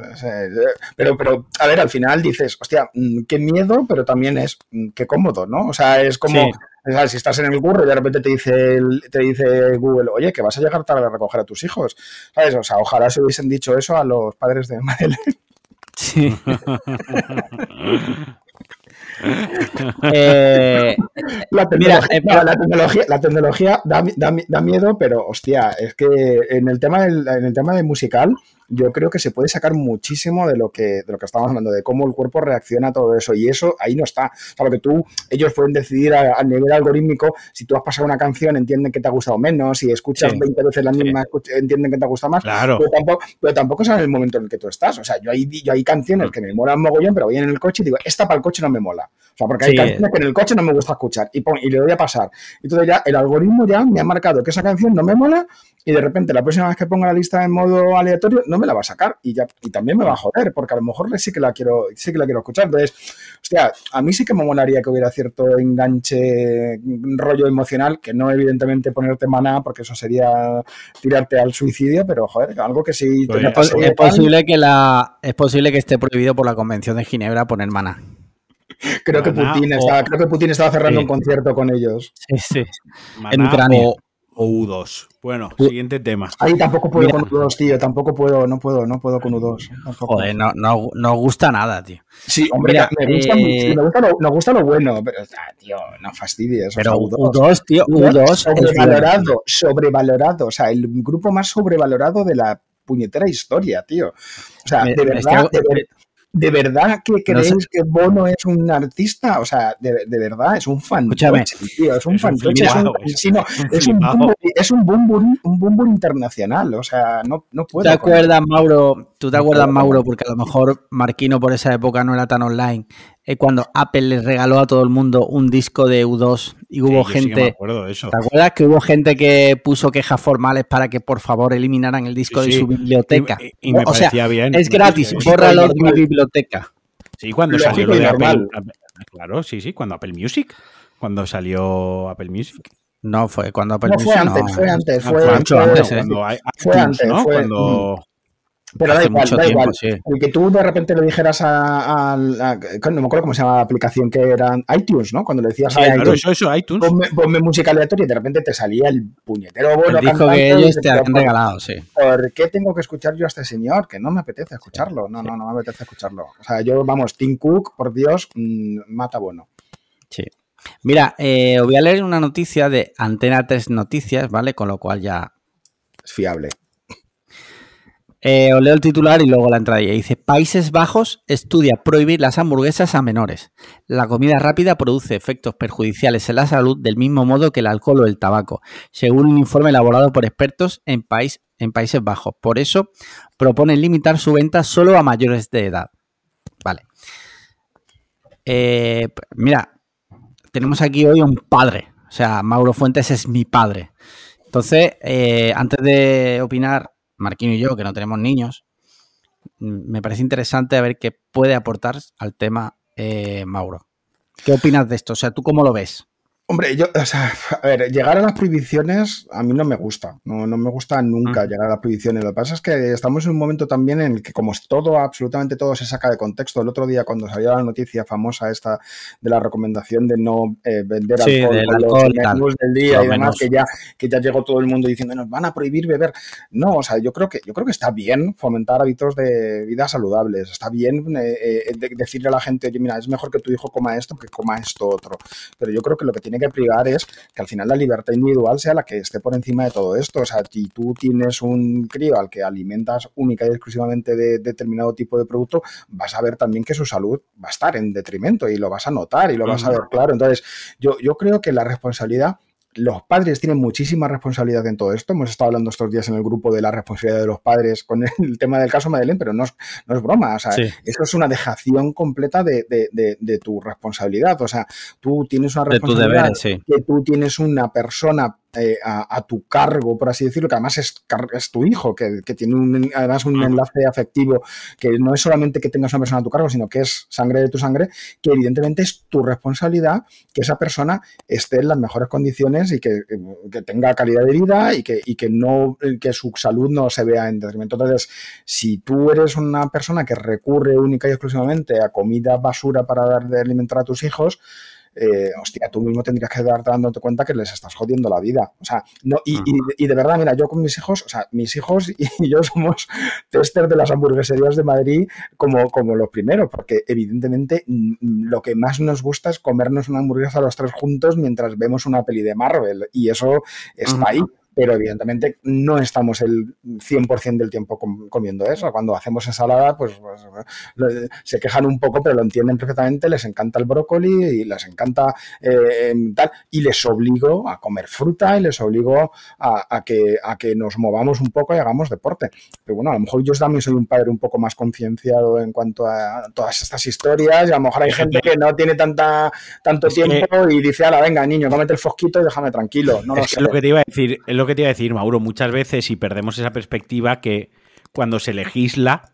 pero, pero, a ver, al final dices, hostia, mm, qué miedo, pero también es mm, qué cómodo, ¿no? O sea, es como. Si estás en el curro y de repente te dice, te dice Google, oye, que vas a llegar tarde a recoger a tus hijos. ¿Sabes? O sea, ojalá se hubiesen dicho eso a los padres de Madeleine. Sí. [LAUGHS] Eh, la, tecnología, la, tecnología, da, miedo, pero hostia, es que en el tema del, en el tema de musical, yo creo que se puede sacar muchísimo de lo que, de lo que estamos hablando, de cómo el cuerpo reacciona a todo eso. Y eso ahí no está. O sea, que tú, ellos pueden decidir a, nivel algorítmico, si tú has pasado una canción, entienden que te ha gustado menos, si escuchas 20 veces la misma, entienden que te ha gustado más. Claro. Pero tampoco, pero tampoco saben el momento en el que tú estás. O sea, yo hay, yo hay canciones que me molan mogollón, pero voy en el coche y digo, esta para el coche no me mola. O sea, porque hay canciones que en el coche no me gusta escuchar y, y le voy a pasar. Entonces ya el algoritmo ya me ha marcado que esa canción no me mola y de repente la próxima vez que ponga la lista en modo aleatorio no me la va a sacar y ya y también me va a joder porque a lo mejor sí que la quiero sí que la quiero escuchar. Entonces hostia a mí sí que me molaría que hubiera cierto enganche rollo emocional que no evidentemente ponerte maná porque eso sería tirarte al suicidio pero joder algo que sí pues es, posible que la es posible que esté prohibido por la convención de Ginebra poner maná. Creo que, Putin estaba, creo que Putin estaba cerrando un concierto con ellos. Sí, sí. en Ucrania. o U2. Bueno, siguiente tema. Ahí tampoco puedo con U2, tío. Tampoco puedo, no puedo, no puedo con U2. Joder, no, no, no, gusta nada, tío. Sí, hombre, me, gusta, eh, me, gusta lo, me, gusta lo, bueno, pero, tío, no fastidies. Pero U2, tío, U2. Sobrevalorado, sobrevalorado. O sea, el grupo más sobrevalorado de la puñetera historia, tío. O sea, de verdad, de, ¿De verdad que creéis que Bono es un artista? O sea, de, verdad, es un fan. Tío, es un fan. Es un, es un boom, internacional. O sea, no, no puedo. ¿Te acuerdas, Mauro? ¿Tú te acuerdas, Mauro? Porque a lo mejor Marquino por esa época no era tan online. Eh, cuando Apple les regaló a todo el mundo un disco de U2 y hubo gente. eso. ¿Te acuerdas que hubo gente que puso quejas formales para que por favor eliminaran el disco de su biblioteca? Y, me parecía bien. Es gratis, bórralo de mi biblioteca. Sí, cuando salió lo de Apple. Claro, sí, sí, cuando Apple Music. Cuando salió Apple Music. No, fue cuando Apple Music. Fue antes, fue antes, fue, fue antes. ¿eh? Fue antes, ¿no? Cuando. Pero da igual, da igual. El que tú de repente le dijeras a, No me acuerdo cómo se llama la aplicación que era iTunes, ¿no? Cuando le decías a iTunes, eso, eso, iTunes. Ponme, música aleatoria y de repente te salía el puñetero bueno. dijo que ellos te han regalado, sí. ¿Por qué tengo que escuchar yo a este señor? Que no me apetece escucharlo. No, no, no me apetece escucharlo. O sea, yo, vamos, Tim Cook, por Dios, mm, mata bueno. Sí. Mira, eh, os voy a leer una noticia de Antena 3 Noticias, ¿vale? Con lo cual ya. Es fiable. Eh, os leo el titular y luego la entrada. Dice: Países Bajos estudia prohibir las hamburguesas a menores. La comida rápida produce efectos perjudiciales en la salud del mismo modo que el alcohol o el tabaco, según un informe elaborado por expertos en, país, en Países Bajos. Por eso proponen limitar su venta solo a mayores de edad. Vale. Eh, mira, tenemos aquí hoy un padre. O sea, Mauro Fuentes es mi padre. Entonces, eh, antes de opinar Marquino y yo, que no tenemos niños, mm, me parece interesante a ver qué puede aportar al tema eh, Mauro. ¿Qué opinas de esto? O sea, ¿tú cómo lo ves? Hombre, yo, o sea, a ver, llegar a las prohibiciones a mí no me gusta, no, no me gusta nunca mm. llegar a las prohibiciones. Lo que pasa es que estamos en un momento también en el que como es todo, absolutamente todo se saca de contexto. El otro día cuando salió la noticia famosa esta de la recomendación de no eh, vender alcohol, los del día y demás, que ya, que ya llegó todo el mundo diciendo nos van a prohibir beber. No, o sea, yo creo que, yo creo que está bien fomentar hábitos de vida saludables, está bien eh, eh, decirle a la gente, oye, mira, es mejor que tu hijo coma esto que coma esto otro. Pero yo creo que lo que tiene que privar es que al final la libertad individual sea la que esté por encima de todo esto. O sea, si tú tienes un crío al que alimentas única y exclusivamente de determinado tipo de producto, vas a ver también que su salud va a estar en detrimento y lo vas a notar y lo vas a ver claro. Entonces, yo, yo creo que la responsabilidad los padres tienen muchísima responsabilidad en todo esto. Hemos estado hablando estos días en el grupo de la responsabilidad de los padres con el tema del caso Madeleine, pero no es, no es broma. O sea, eso es una dejación completa de, tu responsabilidad. O sea, tú tienes una responsabilidad que tú tienes una persona eh, a, tu cargo, por así decirlo, que además es, es tu hijo, que, tiene un, además un enlace afectivo, que no es solamente que tengas una persona a tu cargo, sino que es sangre de tu sangre, que evidentemente es tu responsabilidad que esa persona esté en las mejores condiciones y que, tenga calidad de vida y que, y que, no, que su salud no se vea en detrimento. Entonces, si tú eres una persona que recurre única y exclusivamente a comida basura para dar de alimentar a tus hijos, eh, hostia, tú mismo tendrías que darte dándote cuenta que les estás jodiendo la vida. O sea, no, y, y, de verdad, mira, yo con mis hijos, o sea, mis hijos [LAUGHS] y yo somos testers de las hamburgueserías de Madrid como, como los primeros, porque evidentemente mm, mm, lo que más nos gusta es comernos una hamburguesa los tres juntos mientras vemos una peli de Marvel, y eso está ahí pero evidentemente no estamos el 100% del tiempo comiendo eso. Cuando hacemos ensalada, pues, pues se quejan un poco, pero lo entienden perfectamente, les encanta el brócoli y les encanta eh, tal, y les obligo a comer fruta y les obligo a, que, a que nos movamos un poco y hagamos deporte. Pero bueno, a lo mejor yo también soy un padre un poco más concienciado en cuanto a todas estas historias y a lo mejor hay gente que no tiene tanta, tanto tiempo y dice, ala, venga, niño, cómete el fosquito y déjame tranquilo. No es lo que te iba a decir, es lo que te iba a decir, Mauro, muchas veces y perdemos esa perspectiva que cuando se legisla,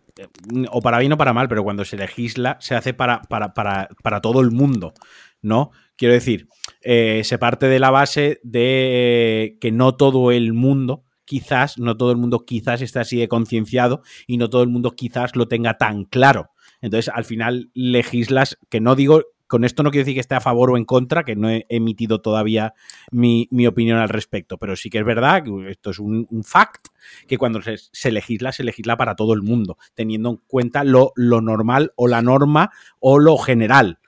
o para bien o para mal, pero cuando se legisla se hace para, para, para, para todo el mundo, ¿no? Quiero decir, eh, se parte de la base de que no todo el mundo, quizás, no todo el mundo quizás esté así de concienciado y no todo el mundo quizás lo tenga tan claro. Entonces, al final legislas, que no digo con esto no quiero decir que esté a favor o en contra, que no he emitido todavía mi, opinión al respecto, pero sí que es verdad esto es un, fact, que cuando se, legisla, se legisla para todo el mundo, teniendo en cuenta lo, lo normal o la norma o lo general.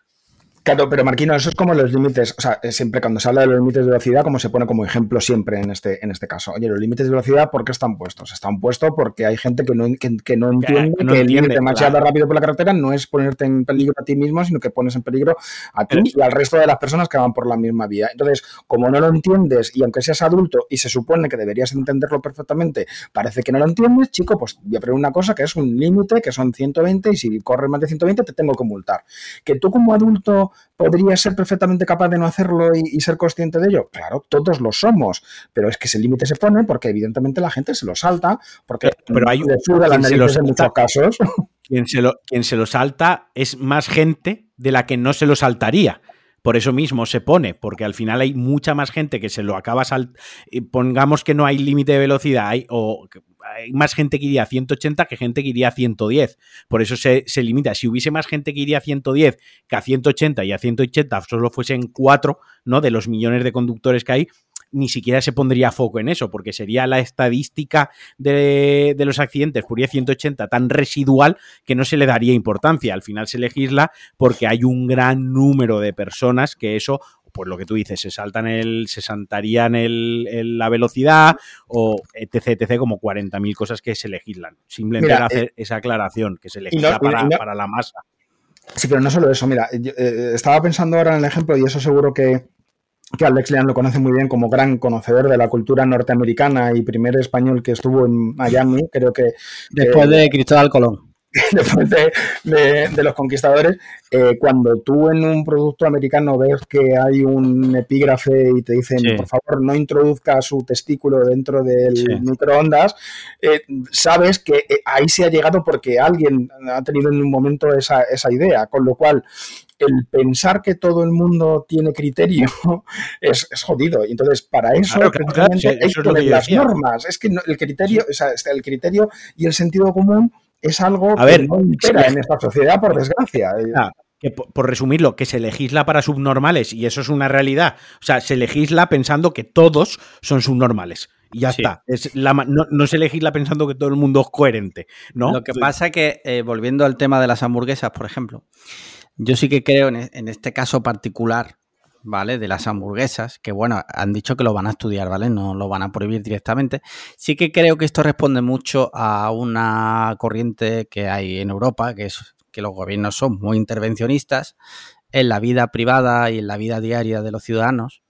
Claro, pero Marquino, eso es como los límites, o sea, siempre cuando se habla de los límites de velocidad, como se pone como ejemplo siempre en este, en este caso. Oye, los límites de velocidad, ¿por qué están puestos? Están puestos porque hay gente que no, que, no entiende que, el límite demasiado rápido por la carretera no es ponerte en peligro a ti mismo, sino que pones en peligro a ti y al resto de las personas que van por la misma vía. Entonces, como no lo entiendes y aunque seas adulto y se supone que deberías entenderlo perfectamente, parece que no lo entiendes, chico, pues voy a poner una cosa que es un límite, que son 120 y si corres más de 120 te tengo que multar. Que tú como adulto podrías ser perfectamente capaz de no hacerlo y, ser consciente de ello. Claro, todos lo somos, pero es que ese límite se pone porque evidentemente la gente se lo salta, porque pero, hay en muchos casos. Quien se, lo, quien se lo salta es más gente de la que no se lo saltaría. Por eso mismo se pone, porque al final hay mucha más gente que se lo acaba saltando. Pongamos que no hay límite de velocidad, hay, o hay más gente que iría a 180 que gente que iría a 110. Por eso se, limita. Si hubiese más gente que iría a 110 que a 180 y a 180 solo fuesen cuatro, ¿no? De los millones de conductores que hay, ni siquiera se pondría foco en eso, porque sería la estadística de, de, los accidentes por 180 tan residual que no se le daría importancia. Al final se legisla porque hay un gran número de personas que eso pues lo que tú dices, se saltan el, se saltarían el, la velocidad o etc, etc, como 40.000 cosas que se legislan. Simplemente hacer eh, esa aclaración, que se legisla para, la masa. Sí, pero no solo eso, mira, eh, estaba pensando ahora en el ejemplo y eso seguro que, que Alex Lean lo conoce muy bien como gran conocedor de la cultura norteamericana y primer español que estuvo en Miami, creo que... Después de Cristóbal Colón. [LAUGHS] después de, los conquistadores, eh, cuando tú en un producto americano ves que hay un epígrafe y te dicen, por favor, no introduzca su testículo dentro del microondas, eh, sabes que eh, ahí se ha llegado porque alguien ha tenido en un momento esa, esa idea, con lo cual el pensar que todo el mundo tiene criterio [LAUGHS] es, jodido. Y entonces, para eso, hay las normas. Es que el criterio, o sea, el criterio y el sentido común es algo que ver, no impera en esta sociedad, por desgracia. Ah, por, resumirlo, que se legisla para subnormales y eso es una realidad. O sea, se legisla pensando que todos son subnormales. Y ya está. Es no, se legisla pensando que todo el mundo es coherente, ¿no? Lo que pasa que, eh, volviendo al tema de las hamburguesas, por ejemplo, yo sí que creo en, en este caso particular ¿vale? De las hamburguesas, que bueno, han dicho que lo van a estudiar, ¿vale? No lo van a prohibir directamente. Sí que creo que esto responde mucho a una corriente que hay en Europa, que es que los gobiernos son muy intervencionistas en la vida privada y en la vida diaria de los ciudadanos.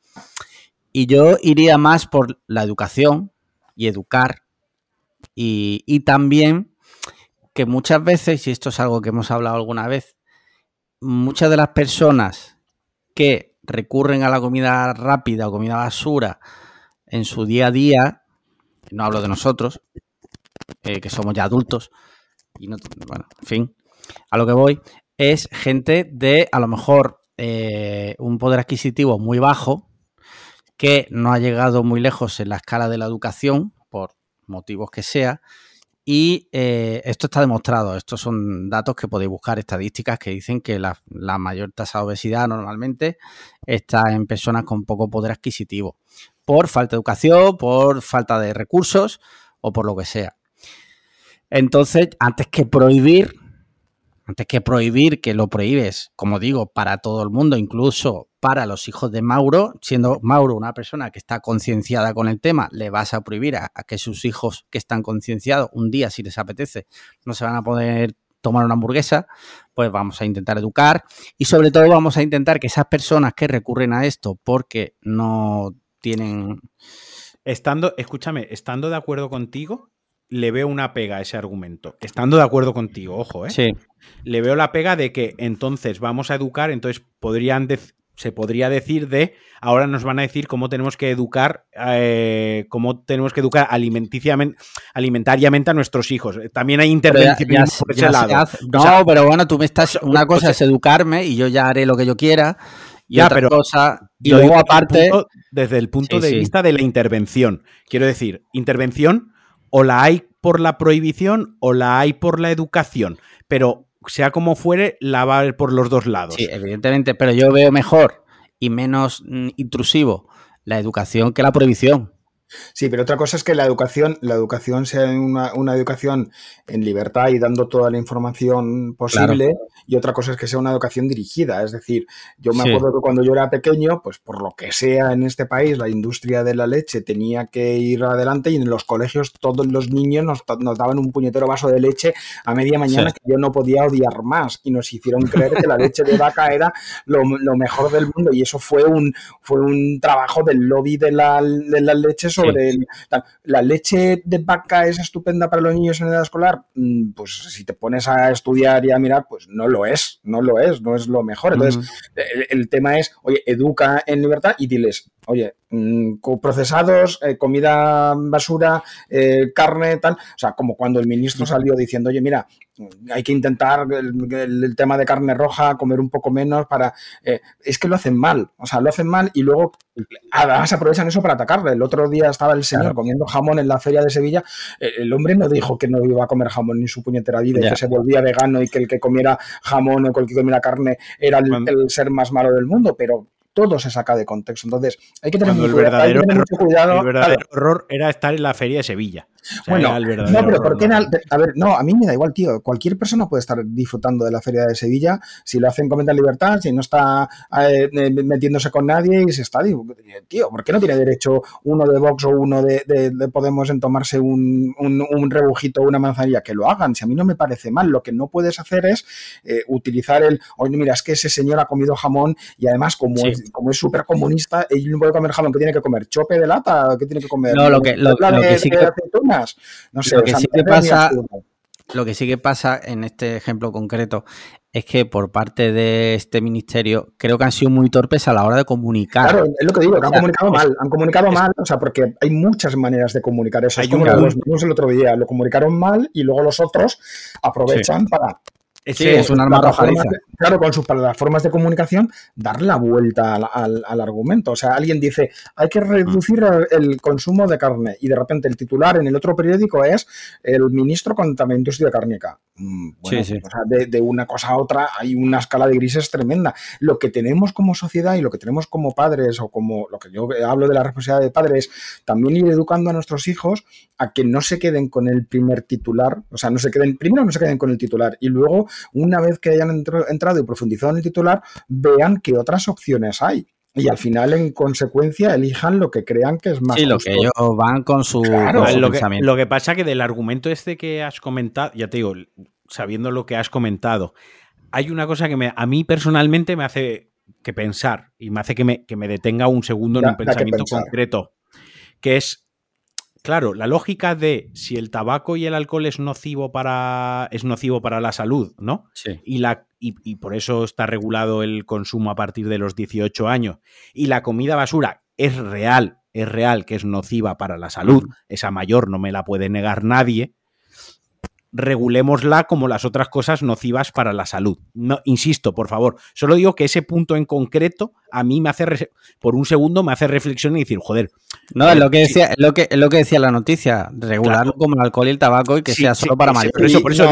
Y yo iría más por la educación y educar. Y, y también que muchas veces, y esto es algo que hemos hablado alguna vez, muchas de las personas que recurren a la comida rápida o comida basura en su día a día, no hablo de nosotros, eh, que somos ya adultos, y no, bueno, en fin, a lo que voy, es gente de a lo mejor eh, un poder adquisitivo muy bajo, que no ha llegado muy lejos en la escala de la educación, por motivos que sea, y eh, esto está demostrado, estos son datos que podéis buscar, estadísticas que dicen que la, mayor tasa de obesidad normalmente está en personas con poco poder adquisitivo, por falta de educación, por falta de recursos o por lo que sea. Entonces, antes que prohibir, antes que prohibir, que lo prohíbes, como digo, para todo el mundo, incluso para los hijos de Mauro, siendo Mauro una persona que está concienciada con el tema, le vas a prohibir a, que sus hijos que están concienciados un día, si les apetece, no se van a poder tomar una hamburguesa, pues vamos a intentar educar y sobre todo vamos a intentar que esas personas que recurren a esto porque no tienen... Estando, escúchame, estando de acuerdo contigo, le veo una pega a ese argumento. Estando de acuerdo contigo, ojo, ¿eh? Sí. Le veo la pega de que entonces vamos a educar, entonces podrían se podría decir de ahora nos van a decir cómo tenemos que educar, eh, cómo tenemos que educar alimenticiamente, alimentariamente a nuestros hijos. También hay intervención por ese lado. no, pero bueno, tú me estás. Una cosa es educarme y yo ya haré lo que yo quiera. Y otra pero cosa. Y luego, aparte. Desde el punto, de vista de la intervención. Quiero decir, intervención o la hay por la prohibición o la hay por la educación, pero sea como fuere, la va a haber por los dos lados. Sí, evidentemente, pero yo veo mejor y menos mm, intrusivo la educación que la prohibición. Sí, pero otra cosa es que la educación, la educación sea una, educación en libertad y dando toda la información posible, y otra cosa es que sea una educación dirigida. Es decir, yo me acuerdo que cuando yo era pequeño, pues por lo que sea en este país, la industria de la leche tenía que ir adelante y en los colegios todos los niños nos, daban un puñetero vaso de leche a media mañana que yo no podía odiar más y nos hicieron creer que la leche de vaca era lo, mejor del mundo y eso fue un, fue un trabajo del lobby de la, de la leche sobre la leche de vaca es estupenda para los niños en edad escolar. Mm, pues si te pones a estudiar y a mirar, pues no lo es, no lo es, no es lo mejor. Entonces, el, tema es, oye, educa en libertad y diles, oye, mm, procesados, eh, comida basura, eh, carne, tal. O sea, como cuando el ministro salió diciendo, oye, mira, hay que intentar el, tema de carne roja, comer un poco menos para... Eh, es que lo hacen mal, o sea, lo hacen mal y luego además aprovechan eso para atacarle. El otro día estaba el señor comiendo jamón en la feria de Sevilla, el hombre no dijo que no iba a comer jamón ni su puñetera vida y que se volvía vegano y que el que comiera jamón o el que comiera carne era el ser más malo del mundo, pero todo se saca de contexto. Entonces, hay que tener, mucho, cuidado. El verdadero error era estar en la feria de Sevilla [LAUGHS] bueno, no, pero ¿por qué? A ver, no, a mí me da igual, tío. Cualquier persona puede estar disfrutando de la Feria de Sevilla si lo hace en Comenta Libertad, si no está eh, metiéndose con nadie y se está. Tío, ¿por qué no tiene derecho uno de Vox o uno de, Podemos en tomarse un, un, rebujito o una manzanilla? Que lo hagan. Si a mí no me parece mal, lo que no puedes hacer es eh, utilizar el. Oye, mira, es que ese señor ha comido jamón y además, como es como es súper comunista, él no puede comer jamón, que tiene que comer chope de lata, que tiene que comer. No, lo que, lo, que sí que no sé, lo que, sí que pasa, lo que sí que pasa en este ejemplo concreto es que por parte de este ministerio creo que han sido muy torpes a la hora de comunicar. Claro, es lo que digo, que han comunicado mal, han comunicado mal, o sea, porque hay muchas maneras de comunicar eso. Es como los el otro día, lo comunicaron mal y luego los otros aprovechan para Sí, es un arma arrojadiza. Claro, con sus plataformas de comunicación, dar la vuelta al, argumento. O sea, alguien dice, hay que reducir el consumo de carne y de repente el titular en el otro periódico es el ministro contra la industria cárnica. Mm, sí, sí. O sea, de, una cosa a otra hay una escala de grises tremenda. Lo que tenemos como sociedad y lo que tenemos como padres o como lo que yo hablo de la responsabilidad de padres, también ir educando a nuestros hijos a que no se queden con el primer titular, o sea, no se queden, primero no se queden con el titular y luego una vez que hayan entrado y profundizado en el titular, vean qué otras opciones hay. Y al final, en consecuencia, elijan lo que crean que es más. Sí, lo que ellos van con su, lo, que, lo que pasa que del argumento este que has comentado, ya te digo, sabiendo lo que has comentado, hay una cosa que me, a mí personalmente me hace que pensar y me hace que me, que me detenga un segundo en un pensamiento concreto, que es Claro, la lógica de si el tabaco y el alcohol es nocivo para, es nocivo para la salud, ¿no? Sí. Y, la, y, por eso está regulado el consumo a partir de los 18 años. Y la comida basura es real, es real que es nociva para la salud. Esa mayor no me la puede negar nadie regulémosla como las otras cosas nocivas para la salud. No, insisto, por favor, solo digo que ese punto en concreto a mí me hace, por un segundo, me hace reflexión y decir, joder. No, es lo que decía, es lo que, es lo que decía la noticia, regularlo como el alcohol y el tabaco y que sea solo para mayores. Por eso,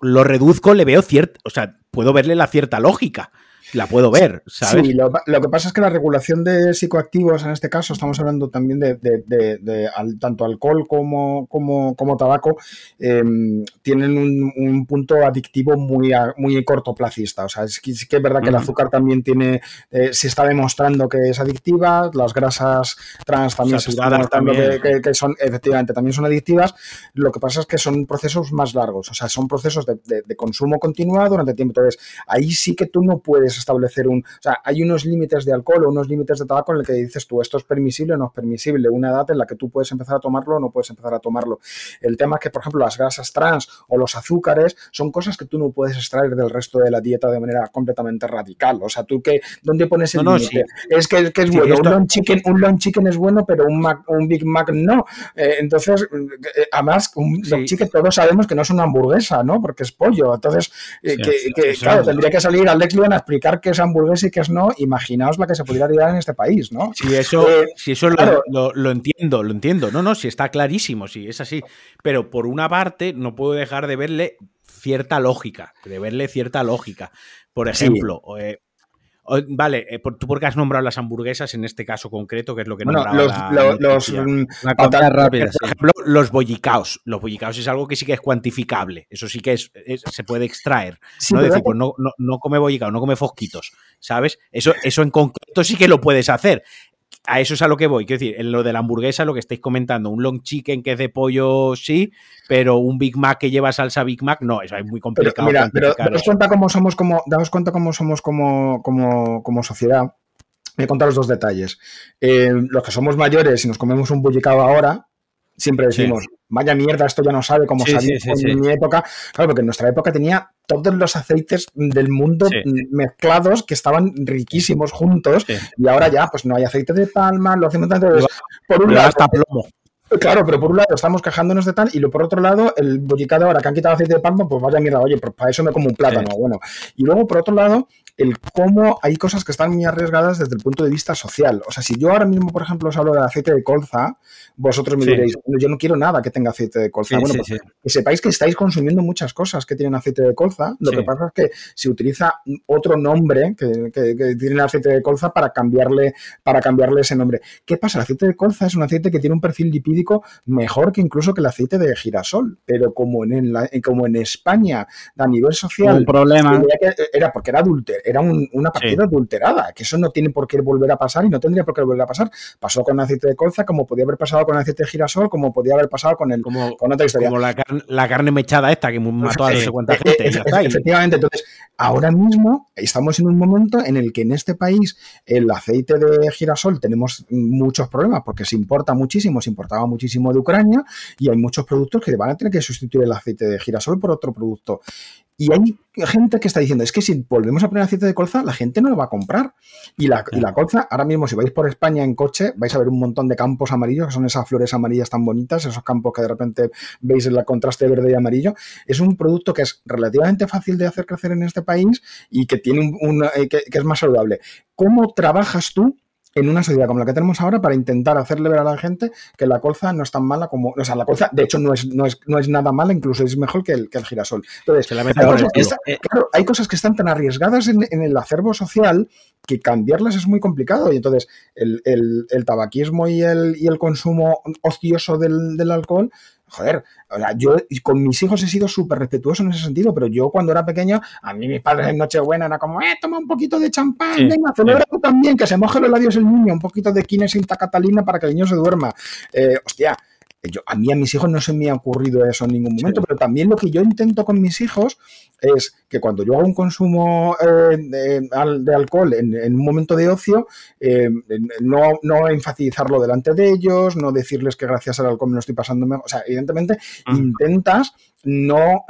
lo, reduzco, le veo cierto, o sea, puedo verle la cierta lógica la puedo ver, ¿sabes? Sí, lo, que pasa es que la regulación de psicoactivos, en este caso estamos hablando también de, tanto alcohol como, como, como tabaco, em, tienen un, punto adictivo muy, muy cortoplacista. O sea, es que, es verdad que el azúcar también tiene, eh, se está demostrando que es adictiva, las grasas trans también se está demostrando que, son, efectivamente, también son adictivas. Lo que pasa es que son procesos más largos, o sea, son procesos de, consumo continuado durante tiempo. Entonces, ahí sí que tú no puedes establecer un... O sea, hay unos límites de alcohol o unos límites de tabaco en el que dices tú, esto es permisible o no es permisible, una edad en la que tú puedes empezar a tomarlo o no puedes empezar a tomarlo. El tema es que, por ejemplo, las grasas trans o los azúcares son cosas que tú no puedes extraer del resto de la dieta de manera completamente radical. O sea, tú que, ¿dónde pones el límite? Es que, es bueno, un, long chicken, un long chicken es bueno, pero un, un Big Mac no. Eh, entonces, eh, además, un long chicken todos sabemos que no es una hamburguesa, ¿no? Porque es pollo. Entonces, eh, que, claro, tendría que salir Alex Leon a explicar que es hamburguesa y que es no, imaginaos la que se pudiera tirar en este país, ¿no? Si eso, eh, si eso lo, entiendo, lo entiendo. No, no, si está clarísimo, si es así. Pero por una parte, no puedo dejar de verle cierta lógica, de verle cierta lógica. Por ejemplo, eh, vale, eh, tú porque has nombrado las hamburguesas en este caso concreto, que es lo que bueno, los, los, mm, rápidas. Por ejemplo, los bollicaos. Los bollicaos es algo que sí que es cuantificable. Eso sí que es, se puede extraer. no decir, pues no, no, no, come bollicao, no come fosquitos. ¿Sabes? Eso, eso en concreto sí que lo puedes hacer a eso es a lo que voy. Quiero decir, en lo de la hamburguesa, lo que estáis comentando, un long chicken que es de pollo, sí, pero un Big Mac que lleva salsa Big Mac, no, eso es muy complicado. mira, pero daos cuenta cómo somos como, daos cuenta cómo somos como, como, como sociedad. Voy a contar los dos detalles. Eh, los que somos mayores y nos comemos un bullicado ahora, siempre decimos, vaya mierda, esto ya no sabe cómo sabía en mi época. Claro, porque en nuestra época tenía todos los aceites del mundo mezclados que estaban riquísimos juntos y ahora ya pues no hay aceite de palma, lo hacemos tanto. Por un lado, hasta plomo. Claro, pero por un lado estamos quejándonos de tal y lo por otro lado, el bollicado ahora que han quitado aceite de palma, pues vaya mierda, oye, pues para eso me como un plátano, bueno. Y luego, por otro lado, el cómo hay cosas que están muy arriesgadas desde el punto de vista social. O sea, si yo ahora mismo, por ejemplo, os hablo de aceite de colza, vosotros me diréis, yo no quiero nada que tenga aceite de colza. bueno, pues que sepáis que estáis consumiendo muchas cosas que tienen aceite de colza. Lo que pasa es que se utiliza otro nombre que, que, tiene aceite de colza para cambiarle, para cambiarle ese nombre. ¿Qué pasa? El aceite de colza es un aceite que tiene un perfil lipídico mejor que incluso que el aceite de girasol. Pero como en, como en España, a nivel social, un problema. era porque era adulter, era una partida adulterada, que eso no tiene por qué volver a pasar y no tendría por qué volver a pasar. Pasó con el aceite de colza, como podía haber pasado con el aceite de girasol, como podía haber pasado con el como, con otra historia. Como la, carne, mechada esta que mató a no sé cuánta gente. efectivamente, entonces, ahora mismo estamos en un momento en el que en este país el aceite de girasol tenemos muchos problemas porque se importa muchísimo, se importaba muchísimo de Ucrania y hay muchos productos que van a tener que sustituir el aceite de girasol por otro producto. Y hay gente que está diciendo, es que si volvemos a poner aceite de colza, la gente no lo va a comprar. Y la, y la, colza, ahora mismo si vais por España en coche, vais a ver un montón de campos amarillos, que son esas flores amarillas tan bonitas, esos campos que de repente veis el contraste verde y amarillo. Es un producto que es relativamente fácil de hacer crecer en este país y que, tiene un, eh, que es más saludable. ¿Cómo trabajas tú en una sociedad como la que tenemos ahora para intentar hacerle ver a la gente que la colza no es tan mala como. O sea, la colza, de hecho, no es, no es, no es nada mala, incluso es mejor que el, que el girasol. Entonces, hay cosas, que eh. hay cosas, que están tan arriesgadas en, el acervo social que cambiarlas es muy complicado. Y entonces, el, el, tabaquismo y el, y el consumo ocioso del, del alcohol joder, yo con mis hijos he sido súper respetuoso en ese sentido, pero yo cuando era pequeño, a mí mis padres en Nochebuena era como, eh, toma un poquito de champán, venga, celebra tú también, que se moje los labios el niño, un poquito de quines Catalina para que el niño se duerma. Eh, hostia, yo, a mí a mis hijos no se me ha ocurrido eso en ningún momento, pero también lo que yo intento con mis hijos es que cuando yo hago un consumo eh, de, alcohol en, un momento de ocio, eh, no, no enfatizarlo delante de ellos, no decirles que gracias al alcohol me lo estoy pasando mejor. O sea, evidentemente intentas no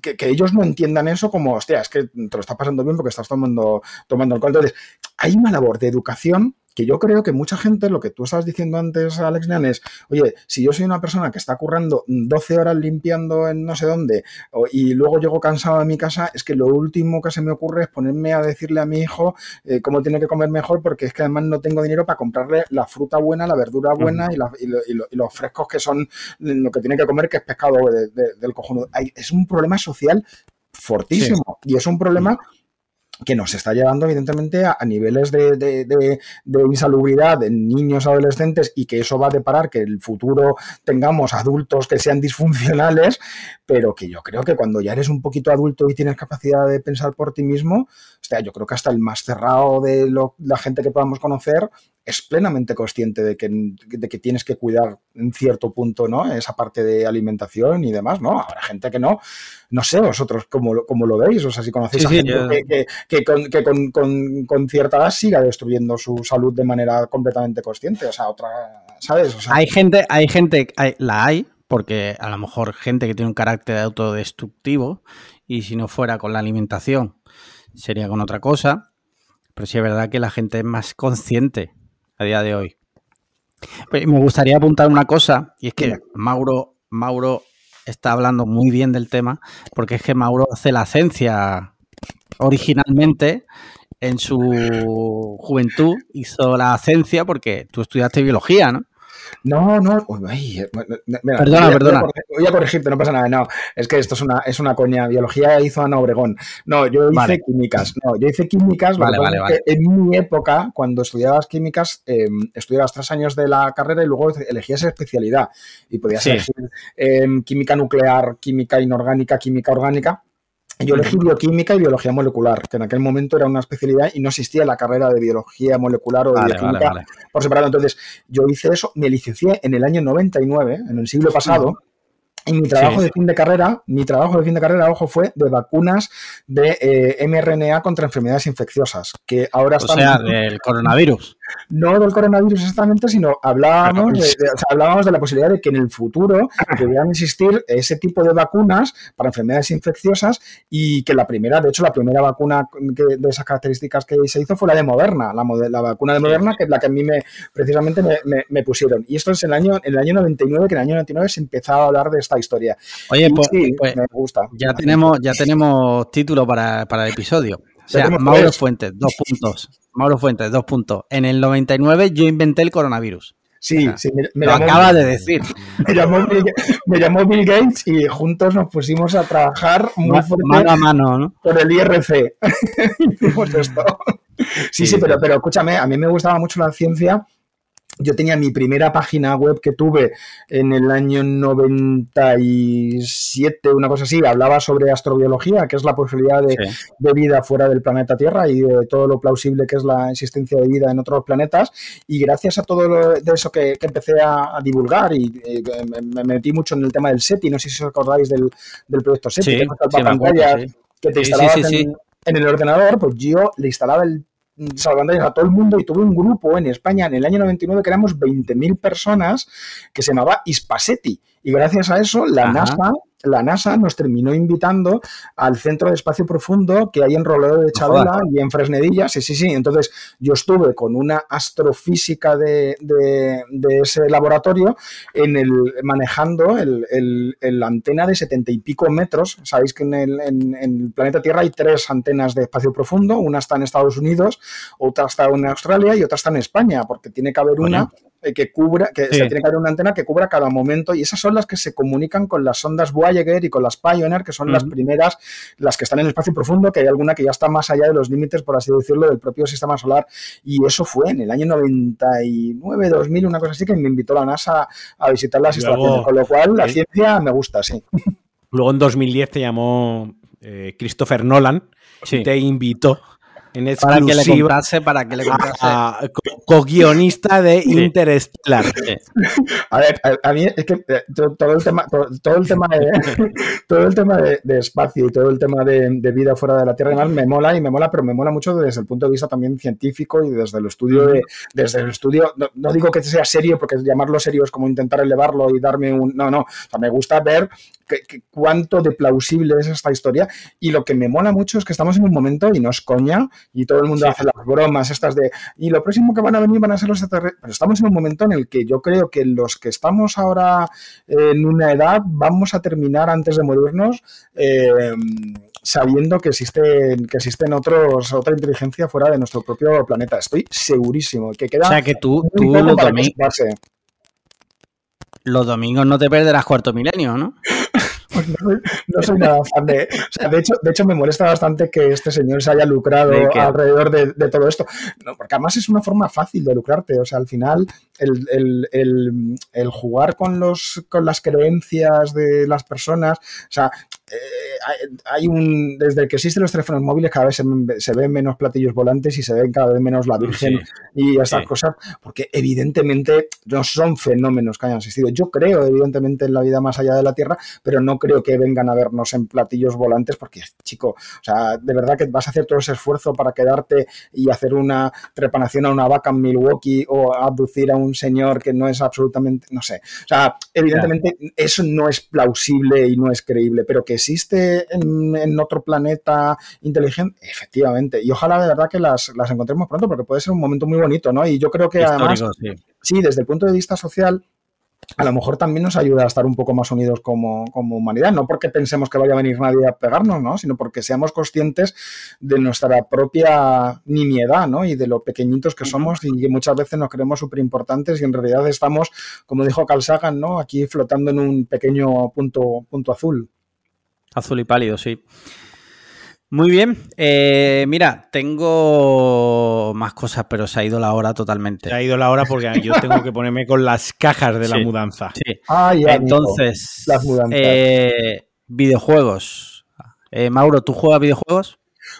que, ellos no entiendan eso como, hostia, es que te lo estás pasando bien porque estás tomando, tomando alcohol. Entonces, hay una labor de educación que yo creo que mucha gente, lo que tú estabas diciendo antes, Alex Nean, es, oye, si yo soy una persona que está currando 12 horas limpiando en no sé dónde y luego llego cansado a mi casa, es que lo último que se me ocurre es ponerme a decirle a mi hijo eh, cómo tiene que comer mejor porque es que además no tengo dinero para comprarle la fruta buena, la verdura buena y, los frescos que son lo que tiene que comer, que es pescado del cojonudo. Es un problema social fortísimo y es un problema que nos está llevando evidentemente a, niveles de, de, insalubridad en niños adolescentes y que eso va a deparar que en el futuro tengamos adultos que sean disfuncionales, pero que yo creo que cuando ya eres un poquito adulto y tienes capacidad de pensar por ti mismo, o yo creo que hasta el más cerrado de la gente que podamos conocer es plenamente consciente de que, de que tienes que cuidar en cierto punto ¿no? esa parte de alimentación y demás, ¿no? Habrá gente que no, no sé vosotros cómo, lo veis, o sea, si conocéis a gente que, con, cierta edad siga destruyendo su salud de manera completamente consciente, o sea, otra, ¿sabes? hay gente, hay gente, la hay, porque a lo mejor gente que tiene un carácter autodestructivo y si no fuera con la alimentación sería con otra cosa, pero sí es verdad que la gente es más consciente a día de hoy. Pues me gustaría apuntar una cosa, y es que Mauro, Mauro está hablando muy bien del tema, porque es que Mauro hace la ciencia originalmente en su juventud, hizo la ciencia porque tú estudiaste biología, ¿no? No, no. perdona, perdona. Voy a, corregirte, no pasa nada. No, es que esto es una, es una coña. Biología hizo Ana Obregón. No, yo hice químicas. No, yo hice químicas. Vale, vale, vale. En mi época, cuando estudiabas químicas, em, estudiabas tres años de la carrera y luego elegías especialidad. Y podías elegir em, química nuclear, química inorgánica, química orgánica. Yo elegí bioquímica y biología molecular, que en aquel momento era una especialidad y no existía la carrera de biología molecular o de bioquímica por separado. Entonces, yo hice eso, me licencié en el año 99, en el siglo pasado, y mi trabajo de fin de carrera, mi trabajo de fin de carrera, ojo, fue de vacunas de eh, mRNA contra enfermedades infecciosas, que ahora O sea, del coronavirus. No del coronavirus exactamente, sino hablábamos de, hablábamos de la posibilidad de que en el futuro pudieran existir ese tipo de vacunas para enfermedades infecciosas y que la primera, de hecho, la primera vacuna de esas características que se hizo fue la de Moderna, la, la vacuna de Moderna, que es la que a mí me, precisamente me, pusieron. Y esto es en el año, en el año 99, que en el año 99 se empezaba a hablar de esta historia. Oye, pues, pues, me gusta. Ya tenemos, ya tenemos título para, el episodio. O sea, Mauro Fuentes, dos puntos. Mauro Fuentes, dos puntos. En el 99 yo inventé el coronavirus. Sí, sí, me, lo acaba de decir. Me llamó, Bill, Gates y juntos nos pusimos a trabajar muy fuerte mano a mano, ¿no? Por el IRC. [LAUGHS] Hicimos esto. Sí, sí, pero, pero escúchame, a mí me gustaba mucho la ciencia yo tenía mi primera página web que tuve en el año 97, una cosa así, hablaba sobre astrobiología, que es la posibilidad de, vida fuera del planeta Tierra y de todo lo plausible que es la existencia de vida en otros planetas. Y gracias a todo lo, de eso que, empecé a, divulgar y me, metí mucho en el tema del SETI, no sé si os acordáis del, proyecto SETI, que, te instalabas en, en el ordenador, pues yo le instalaba el salvando a todo el mundo y tuve un grupo en España en el año 99 que éramos 20.000 personas que se llamaba Ispasetti. Y gracias a eso la NASA la NASA nos terminó invitando al Centro de Espacio Profundo que hay en Roleo de Chabela y en Fresnedilla. Sí, sí, sí. Entonces yo estuve con una astrofísica de, ese laboratorio en el, manejando el, la antena de setenta y pico metros. Sabéis que en el, planeta Tierra hay tres antenas de espacio profundo. Una está en Estados Unidos, otra está en Australia y otra está en España, porque tiene que haber una que cubra, que se tiene que haber una antena que cubra cada momento y esas son las que se comunican con las ondas Voyager y con las Pioneer, que son las primeras, las que están en el espacio profundo, que hay alguna que ya está más allá de los límites, por así decirlo, del propio sistema solar. Y eso fue en el año 99, 2000, una cosa así, que me invitó la NASA a visitar las instalaciones, con lo cual la ciencia me gusta, sí. Luego en 2010 te llamó eh, Christopher Nolan y te invitó para que le comprase, para que le comprase. Co-guionista de Interstellar. A ver, a, mí es que eh, todo el tema, todo, el tema de [LAUGHS] todo el tema de, espacio y todo el tema de, vida fuera de la Tierra además me mola y me mola, pero me mola mucho desde el punto de vista también científico y desde el estudio de, desde el estudio, no, digo que sea serio, porque llamarlo serio es como intentar elevarlo y darme un. No, no. O sea, me gusta ver cuánto de plausible es esta historia. Y lo que me mola mucho es que estamos en un momento, y no es coña, y todo el mundo hace las bromas estas de, y lo próximo que van a venir van a ser los extraterrestres. Pero estamos en un momento en el que yo creo que los que estamos ahora en una edad vamos a terminar antes de morirnos. Eh, sabiendo que existen, que existen otros, otra inteligencia fuera de nuestro propio planeta. Estoy segurísimo. Que queda o sea que tú, tú los domingos no te perderás cuarto milenio, ¿no? Pues no, soy, nada fan de. O sea, de hecho, de hecho, me molesta bastante que este señor se haya lucrado alrededor de, todo esto. porque además es una forma fácil de lucrarte. O sea, al final, el, jugar con los con las creencias de las personas. O sea, eh, hay, un. Desde que existen los teléfonos móviles, cada vez se, ven menos platillos volantes y se ven cada vez menos la Virgen y estas cosas. Porque evidentemente no son fenómenos que hayan existido. Yo creo, evidentemente, en la vida más allá de la Tierra, pero no creo que vengan a vernos en platillos volantes porque, chico, o sea, de verdad que vas a hacer todo ese esfuerzo para quedarte y hacer una trepanación a una vaca en Milwaukee o abducir a un señor que no es absolutamente, no sé. O sea, evidentemente eso no es plausible y no es creíble, pero que existe en, otro planeta inteligente, efectivamente. Y ojalá de verdad que las, encontremos pronto porque puede ser un momento muy bonito, ¿no? Y yo creo que además, sí, desde el punto de vista social, a lo mejor también nos ayuda a estar un poco más unidos como, humanidad, no porque pensemos que vaya a venir nadie a pegarnos, ¿no? sino porque seamos conscientes de nuestra propia nimiedad ¿no? y de lo pequeñitos que somos y que muchas veces nos creemos súper importantes y en realidad estamos, como dijo Carl Sagan, ¿no? aquí flotando en un pequeño punto, punto azul. Azul y pálido, sí. Muy bien. Eh, mira, tengo más cosas, pero se ha ido la hora totalmente. Se ha ido la hora porque [LAUGHS] yo tengo que ponerme con las cajas de la mudanza. Sí. Ah, Entonces, las mudanzas. Eh, videojuegos. Eh, Mauro, ¿tú juegas videojuegos?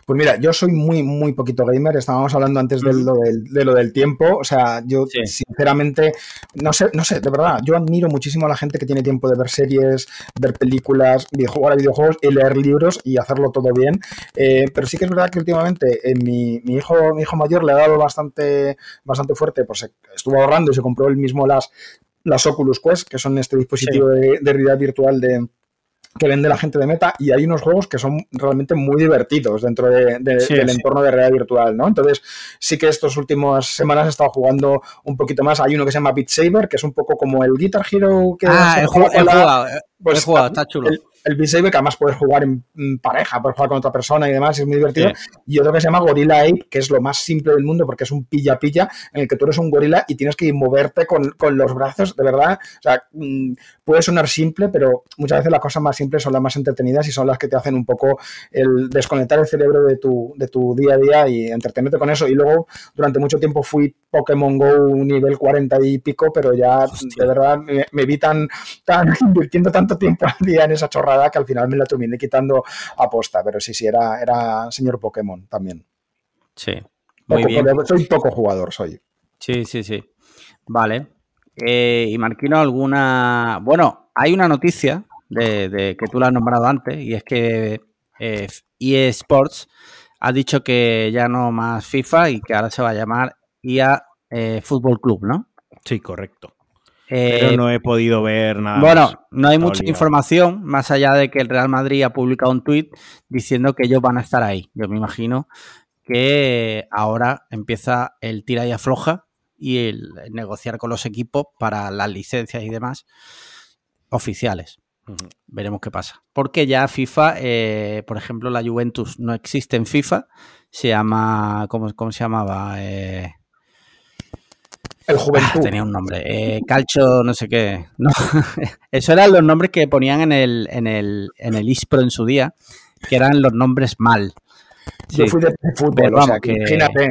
Pues mira, yo soy muy, muy poquito gamer. Estábamos hablando antes de lo del, tiempo. O sea, yo sinceramente, no sé, no sé, de verdad, yo admiro muchísimo a la gente que tiene tiempo de ver series, ver películas, jugar a videojuegos y leer libros y hacerlo todo bien. Eh, pero sí que es verdad que últimamente eh, mi, hijo, mi hijo mayor le ha dado bastante, bastante fuerte, pues estuvo ahorrando y se compró él mismo las, las Oculus Quest, que son este dispositivo de realidad virtual de que vende la gente de Meta y hay unos juegos que son realmente muy divertidos dentro del entorno de realidad virtual, ¿no? Entonces, sí que estas últimas semanas he estado jugando un poquito más. Hay uno que se llama Beat Saber, que es un poco como el Guitar Hero que... Ah, el juego, pues, está chulo el Beat Saber, que además puedes jugar en, pareja, puedes jugar con otra persona y demás, es muy divertido. Y otro que se llama Gorilla Ape, que es lo más simple del mundo porque es un pilla-pilla en el que tú eres un gorila y tienes que moverte con, los brazos, de verdad. O sea, mm, puede sonar simple, pero muchas veces las cosas más simples son las más entretenidas y son las que te hacen un poco el desconectar el cerebro de tu, de tu día a día y entretenerte con eso. Y luego, durante mucho tiempo fui Pokémon Go nivel 40 y pico, pero ya de verdad me, me vi tan, tan [LAUGHS] invirtiendo tanto tiempo al día en esa chorrada que al final me la terminé quitando a posta, pero sí, sí, era, era señor Pokémon también. Sí. Muy bien. Soy poco jugador, soy. Sí, sí, sí. Vale. Eh, y Marquino, alguna. Bueno, hay una noticia de, que tú la has nombrado antes, y es que eh, EA Sports ha dicho que ya no más FIFA y que ahora se va a llamar EA eh, Fútbol Club, ¿no? Sí, correcto. Pero eh, no he podido ver nada. Bueno, no hay mucha información, más allá de que el Real Madrid ha publicado un tuit diciendo que ellos van a estar ahí. Yo me imagino que ahora empieza el tira y afloja y el negociar con los equipos para las licencias y demás oficiales. Veremos qué pasa. Porque ya FIFA, eh, por ejemplo, la Juventus no existe en FIFA. Se llama, ¿cómo, cómo se llamaba? Eh, el Juventud. tenía un nombre. Eh, calcho, no sé qué. No. [LAUGHS] Eso eran los nombres que ponían en el, en el, en el ISPRO en su día, que eran los nombres mal. Yo fui de PC Fútbol, o sea, que... imagínate.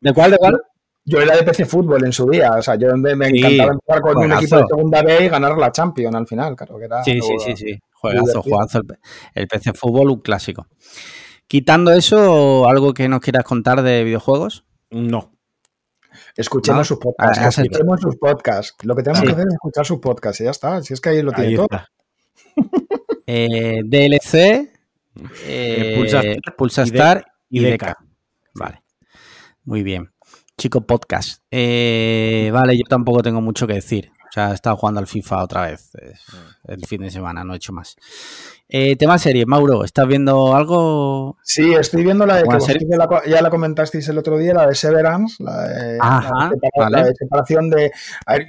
¿De cuál, de cuál? Yo era de PC Fútbol en su día, o sea, yo me, encantaba empezar con un equipo de segunda B y ganar la Champions al final, claro que era. Sí, sí, sí, sí. Juegazo, juegazo. El, el PC Fútbol, un clásico. Quitando eso, ¿algo que nos quieras contar de videojuegos? No. Escuchemos sus podcasts. Ah, escuchemos sus podcasts. Lo que tenemos que hacer es escuchar sus podcasts y ya está. Si es que ahí lo tiene todo. [LAUGHS] Eh, DLC, eh, Pulsastar, y, Deca. Vale. Muy bien. Chico podcast. Eh, vale, yo tampoco tengo mucho que decir. O sea, he estado jugando al FIFA otra vez el fin de semana, no he hecho más. Eh, tema serie, Mauro, ¿estás viendo algo? Sí, estoy viendo la de que ya la comentasteis el otro día, la de Severance, la de, separación de.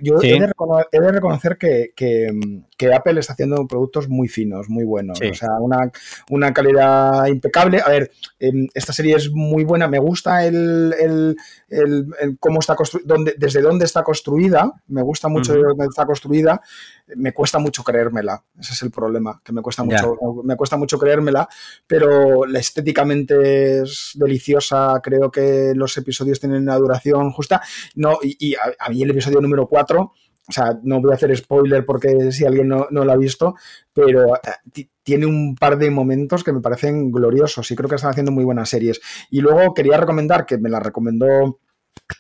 yo he, de reconocer que, Apple está haciendo productos muy finos, muy buenos. O sea, una, calidad impecable. A ver, em, esta serie es muy buena, me gusta el, cómo está construida, desde dónde está construida, me gusta mucho de dónde está construida me cuesta mucho creérmela. Ese es el problema, que me cuesta mucho, me cuesta mucho creérmela, pero la estéticamente es deliciosa. Creo que los episodios tienen una duración justa. No, y, a, mí el episodio número 4, o sea, no voy a hacer spoiler porque si alguien no, no lo ha visto, pero eh, tiene un par de momentos que me parecen gloriosos y creo que están haciendo muy buenas series. Y luego quería recomendar, que me la recomendó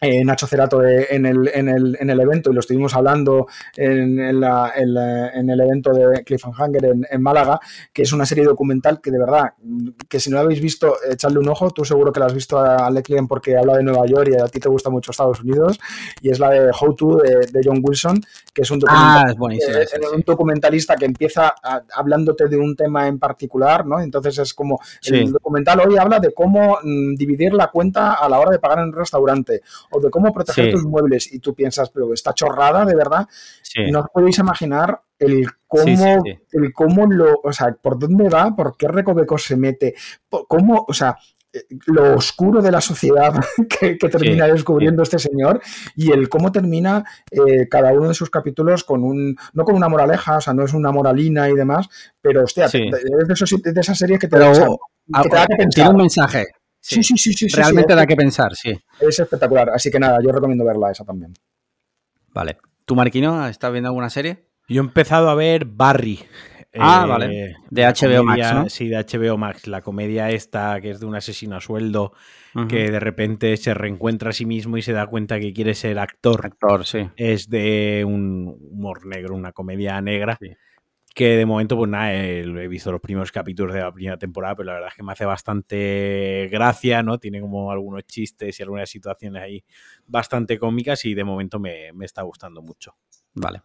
eh, Nacho Cerato en, el, en, el, en, el, evento y lo estuvimos hablando en, el evento de Cliffhanger en, en Málaga, que es una serie documental que de verdad, que si no la habéis visto, echadle un ojo, tú seguro que la has visto a Leclerc porque habla de Nueva York y a ti te gusta mucho Estados Unidos, y es la de How To de, John Wilson, que es un, ah, un documentalista que empieza hablándote de un tema en particular, ¿no? Entonces es como, el documental hoy habla de cómo mm, dividir la cuenta a la hora de pagar en un restaurante o de cómo proteger tus muebles y tú piensas, pero esta chorrada, de verdad, no os podéis imaginar el cómo, el cómo lo, o sea, por dónde va, por qué recovecos se mete, cómo, o sea, eh, lo oscuro de la sociedad [LAUGHS] que, termina descubriendo este señor y el cómo termina eh, cada uno de sus capítulos con un, no con una moraleja, o sea, no es una moralina y demás, pero hostia, es de, de, esas series que te, da, que pensar. un mensaje. Sí, sí, sí, sí. Realmente da que pensar, sí. Es espectacular, así que nada, yo recomiendo verla esa también. Vale. ¿Tú, Marquino, estás viendo alguna serie? Yo he empezado a ver Barry. Ah, vale. Eh, de HBO Max, ¿no? Sí, de HBO Max. La comedia esta que es de un asesino a sueldo que de repente se reencuentra a sí mismo y se da cuenta que quiere ser actor. Actor, sí. Es de un humor negro, una comedia negra. Que de momento, pues nada, eh, he visto los primeros capítulos de la primera temporada, pero la verdad es que me hace bastante gracia, ¿no? Tiene como algunos chistes y algunas situaciones ahí bastante cómicas y de momento me, me está gustando mucho. Vale.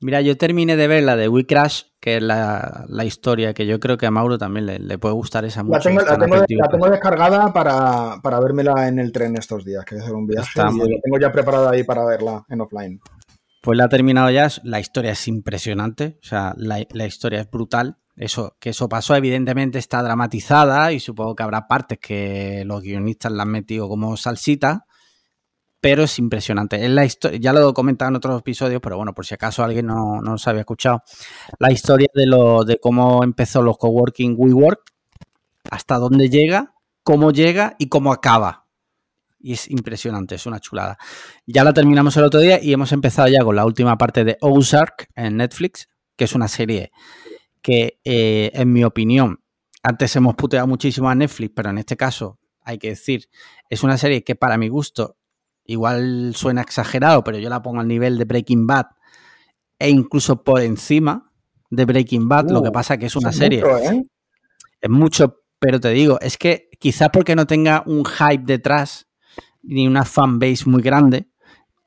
Mira, yo terminé de ver la de We Crash, que es la, historia que yo creo que a Mauro también le, puede gustar esa mucho. La tengo, descargada para, para vérmela en el tren estos días, que voy a hacer un viaje. la tengo ya preparada ahí para verla en offline. Pues la ha terminado ya, la historia es impresionante, o sea, la, historia es brutal. Eso, que eso pasó, evidentemente está dramatizada y supongo que habrá partes que los guionistas la han metido como salsita, pero es impresionante. Es la historia, ya lo he comentado en otros episodios, pero bueno, por si acaso alguien no, no había escuchado, la historia de, lo, de cómo empezó los coworking WeWork, hasta dónde llega, cómo llega y cómo acaba. Y es impresionante, es una chulada. Ya la terminamos el otro día y hemos empezado ya con la última parte de Ozark en Netflix, que es una serie que, eh, en mi opinión, antes hemos puteado muchísimo a Netflix, pero en este caso, hay que decir, es una serie que para mi gusto igual suena exagerado, pero yo la pongo al nivel de Breaking Bad e incluso por encima de Breaking Bad. lo que uh, pasa que es una serie. ¿eh? Es mucho, pero te digo, es que quizás porque no tenga un hype detrás ni una fanbase muy grande,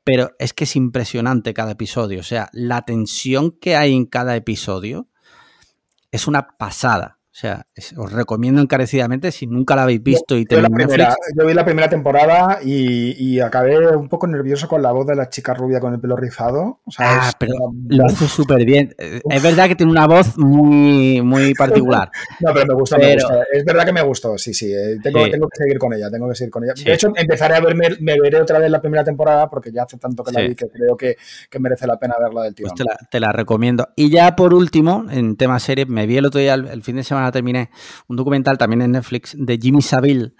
pero es que es impresionante cada episodio. O sea, la tensión que hay en cada episodio es una pasada. O sea, os recomiendo encarecidamente si nunca la habéis visto y tenéis Netflix. Yo vi la primera temporada y, acabé un poco nervioso con la voz de la chica rubia con el pelo rizado. ah, pero lo hace súper bien. Es verdad que tiene una voz muy, muy [LAUGHS] particular. no, pero me gusta, me gusta. Es verdad que me gustó, sí, sí. Eh, tengo, que seguir con ella, tengo que seguir con ella. De hecho, empezaré a verme, me veré otra vez la primera temporada porque ya hace tanto que la vi que creo que, merece la pena verla del tío. Pues te la, recomiendo. Y ya por último, en tema serie, me vi el otro día, el fin de semana terminé un documental también en Netflix de Jimmy Savile.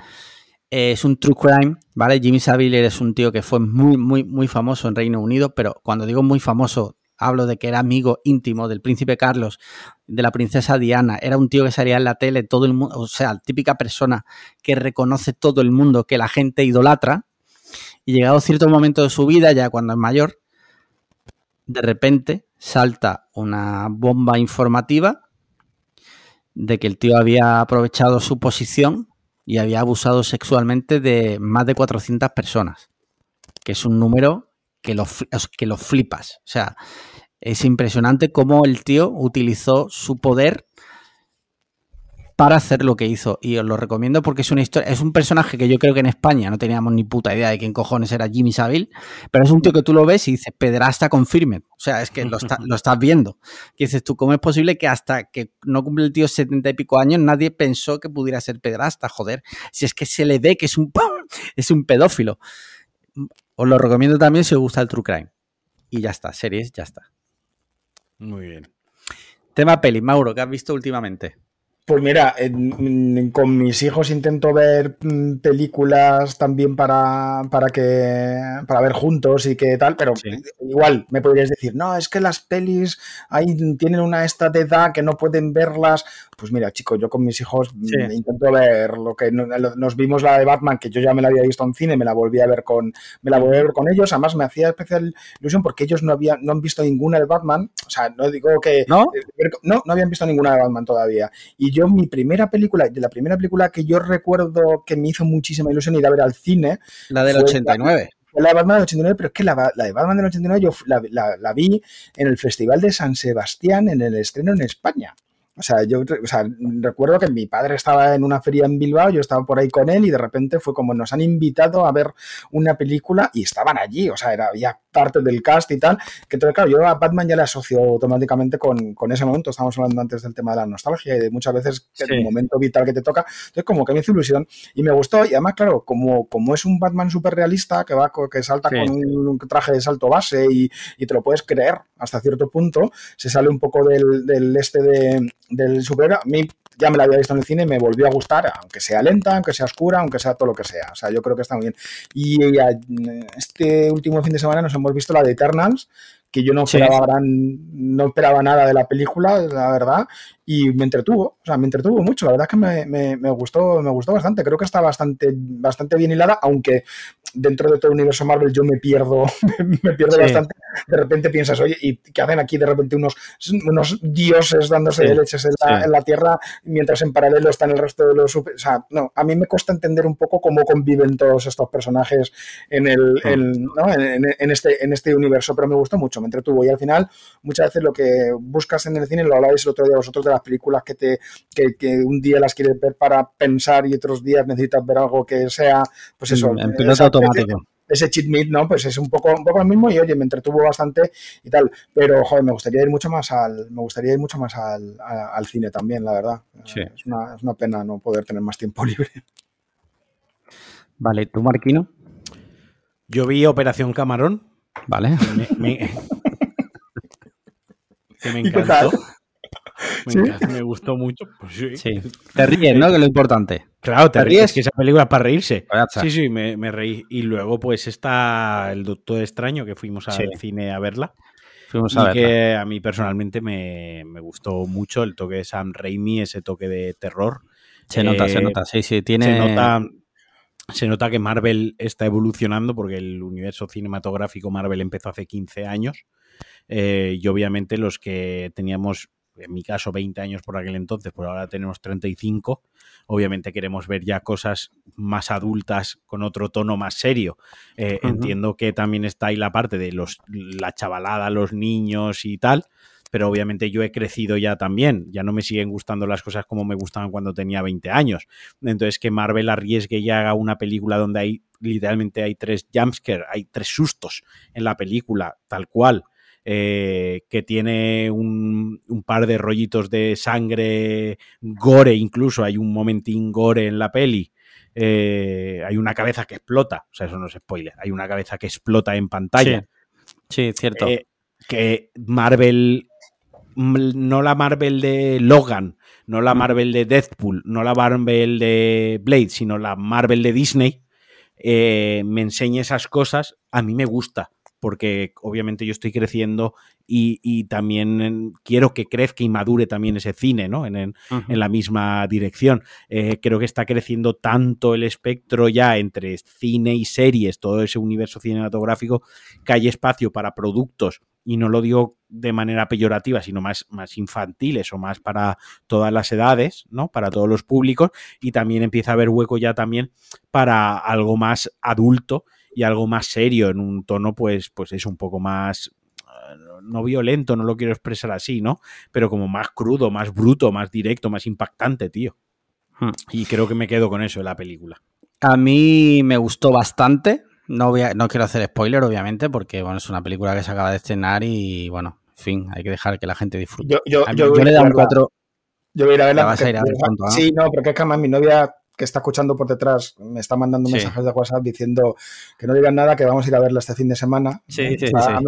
Eh, es un true crime, ¿vale? Jimmy Savile es un tío que fue muy, muy, muy famoso en Reino Unido, pero cuando digo muy famoso, hablo de que era amigo íntimo del príncipe Carlos, de la princesa Diana, era un tío que salía en la tele, todo el mundo, o sea, típica persona que reconoce todo el mundo, que la gente idolatra, y llegado cierto momento de su vida, ya cuando es mayor, de repente salta una bomba informativa de que el tío había aprovechado su posición y había abusado sexualmente de más de 400 personas, que es un número que lo, que lo flipas. O sea, es impresionante cómo el tío utilizó su poder para hacer lo que hizo. Y os lo recomiendo porque es una historia. Es un personaje que yo creo que en España no teníamos ni puta idea de quién cojones era Jimmy Savile, pero es un tío que tú lo ves y dices, pedrasta confirme. O sea, es que lo, [LAUGHS] estás viendo. Y dices tú, ¿cómo es posible que hasta que no cumple el tío setenta y pico años nadie pensó que pudiera ser pedrasta? Joder, si es que se le ve que es un, es un pedófilo. Os lo recomiendo también si os gusta el True Crime. Y ya está, series, ya está. Muy bien. Tema peli, Mauro, ¿qué has visto últimamente? Pues mira, con mis hijos intento ver mm, películas también para, para que para ver juntos y que tal, pero igual me podrías decir, no, es que las pelis ahí tienen una esta de edad que no pueden verlas. Pues mira, chicos, yo con mis hijos mm, intento ver lo que nos vimos la de Batman, que yo ya me la había visto en cine, me la volví a ver con, me la volví a ver con ellos. Además me hacía especial ilusión porque ellos no habían, no han visto ninguna de Batman. O sea, no digo que no, no, no habían visto ninguna de Batman todavía. Y yo mi primera película, de la primera película que yo recuerdo que me hizo muchísima ilusión ir a ver al cine. La del 89. La, la de Batman del 89, pero es que la, de Batman del 89 yo la, vi en el Festival de San Sebastián en el estreno en España. O sea, yo recuerdo que mi padre estaba en una feria en Bilbao, yo estaba por ahí con él y de repente fue como nos han invitado a ver una película y estaban allí, o sea, era, había parte del cast y tal, que entonces, claro, yo a Batman ya le asocio automáticamente con, ese momento, estábamos hablando antes del tema de la nostalgia y de muchas veces el momento vital que te toca, entonces como que me hizo ilusión y me gustó. Y además, claro, como, como es un Batman súper realista que va que salta con un traje de salto base y, te lo puedes creer hasta cierto punto, se sale un poco del, del este de, del superhéroe. A mí ya me la había visto en el cine y me volvió a gustar, aunque sea lenta, aunque sea oscura, aunque sea todo lo que sea. O sea, yo creo que está muy bien. Y este último fin de semana nos hemos visto la de Eternals, que yo no esperaba, no esperaba nada de la película, la verdad, y me entretuvo, o sea, me entretuvo mucho, la verdad es que me, me, gustó, me gustó bastante, creo que está bastante, bastante bien hilada, aunque dentro de todo el universo Marvel yo me pierdo, [LAUGHS] me pierdo bastante. De repente piensas, oye, ¿y qué hacen aquí de repente unos, unos dioses dándose de leches en la, Tierra mientras en paralelo están el resto de los... Super... O sea, no, a mí me cuesta entender un poco cómo conviven todos estos personajes en, el, en, este, en este universo, pero me gustó mucho, me entretuvo. Y al final, muchas veces lo que buscas en el cine, lo hablabais el otro día vosotros de las películas que, te, que, que un día las quieres ver para pensar y otros días necesitas ver algo que sea, pues eso, en piloto automático ese cheat meat, ¿no? Pues es un poco, un poco lo mismo y oye, me entretuvo bastante y tal. Pero, joder, me gustaría ir mucho más al, me gustaría ir mucho más al, al cine también, la verdad. Es, una, es, una, pena no poder tener más tiempo [LAUGHS] libre. Vale, ¿tú, Marquino? Yo vi Operación Camarón. Vale. [LAUGHS] que me encantó. Me, gustó mucho. Pues sí. Te ríes, ¿no? Que es lo importante. Claro, te, ríes. Es que esa película es para reírse. Sí, sí, me, reí. Y luego, pues, está El Doctor Extraño, que fuimos al cine a verla. Fuimos a y que a mí personalmente me, gustó mucho el toque de Sam Raimi, ese toque de terror. Se nota, se eh, nota, sí, sí, tiene... Se nota, se nota que Marvel está evolucionando porque el universo cinematográfico Marvel empezó hace 15 años. Eh, y obviamente los que teníamos en mi caso 20 años por aquel entonces, por ahora tenemos 35, obviamente queremos ver ya cosas más adultas con otro tono más serio. Eh, entiendo que también está ahí la parte de los, la chavalada, los niños y tal, pero obviamente yo he crecido ya también, ya no me siguen gustando las cosas como me gustaban cuando tenía 20 años. Entonces que Marvel arriesgue y haga una película donde hay literalmente hay tres jumpscares, hay tres sustos en la película, tal cual eh, que tiene un, par de rollitos de sangre, gore incluso, hay un momentín gore en la peli. Eh, hay una cabeza que explota, o sea, eso no es spoiler, hay una cabeza que explota en pantalla. Sí, cierto. Eh, que Marvel, no la Marvel de Logan, no la mm. Marvel de Deadpool, no la Marvel de Blade, sino la Marvel de Disney, me enseña esas cosas, a mí me gusta porque obviamente yo estoy creciendo y, también quiero que crezca y madure también ese cine, ¿no? En, la misma dirección. Eh, creo que está creciendo tanto el espectro ya entre cine y series, todo ese universo cinematográfico, que hay espacio para productos y no lo digo de manera peyorativa, sino más, más infantiles o más para todas las edades, ¿no? Para todos los públicos, y también empieza a haber hueco ya también para algo más adulto y algo más serio, en un tono, pues, pues es un poco más eh, no violento, no lo quiero expresar así, ¿no? Pero como más crudo, más bruto, más directo, más impactante, tío. Hmm. Y creo que me quedo con eso en la película. A mí me gustó bastante. No, voy no quiero hacer spoiler, obviamente, porque bueno, es una película que se acaba de estrenar y bueno, en fin, hay que dejar que la gente disfrute. Yo, le he dado un 4. Yo voy a ir a verla. Sí, no, porque es que además mi novia que está escuchando por detrás me está mandando mensajes de WhatsApp diciendo que no digan nada, que vamos a ir a verla este fin de semana. Sí, sí, está,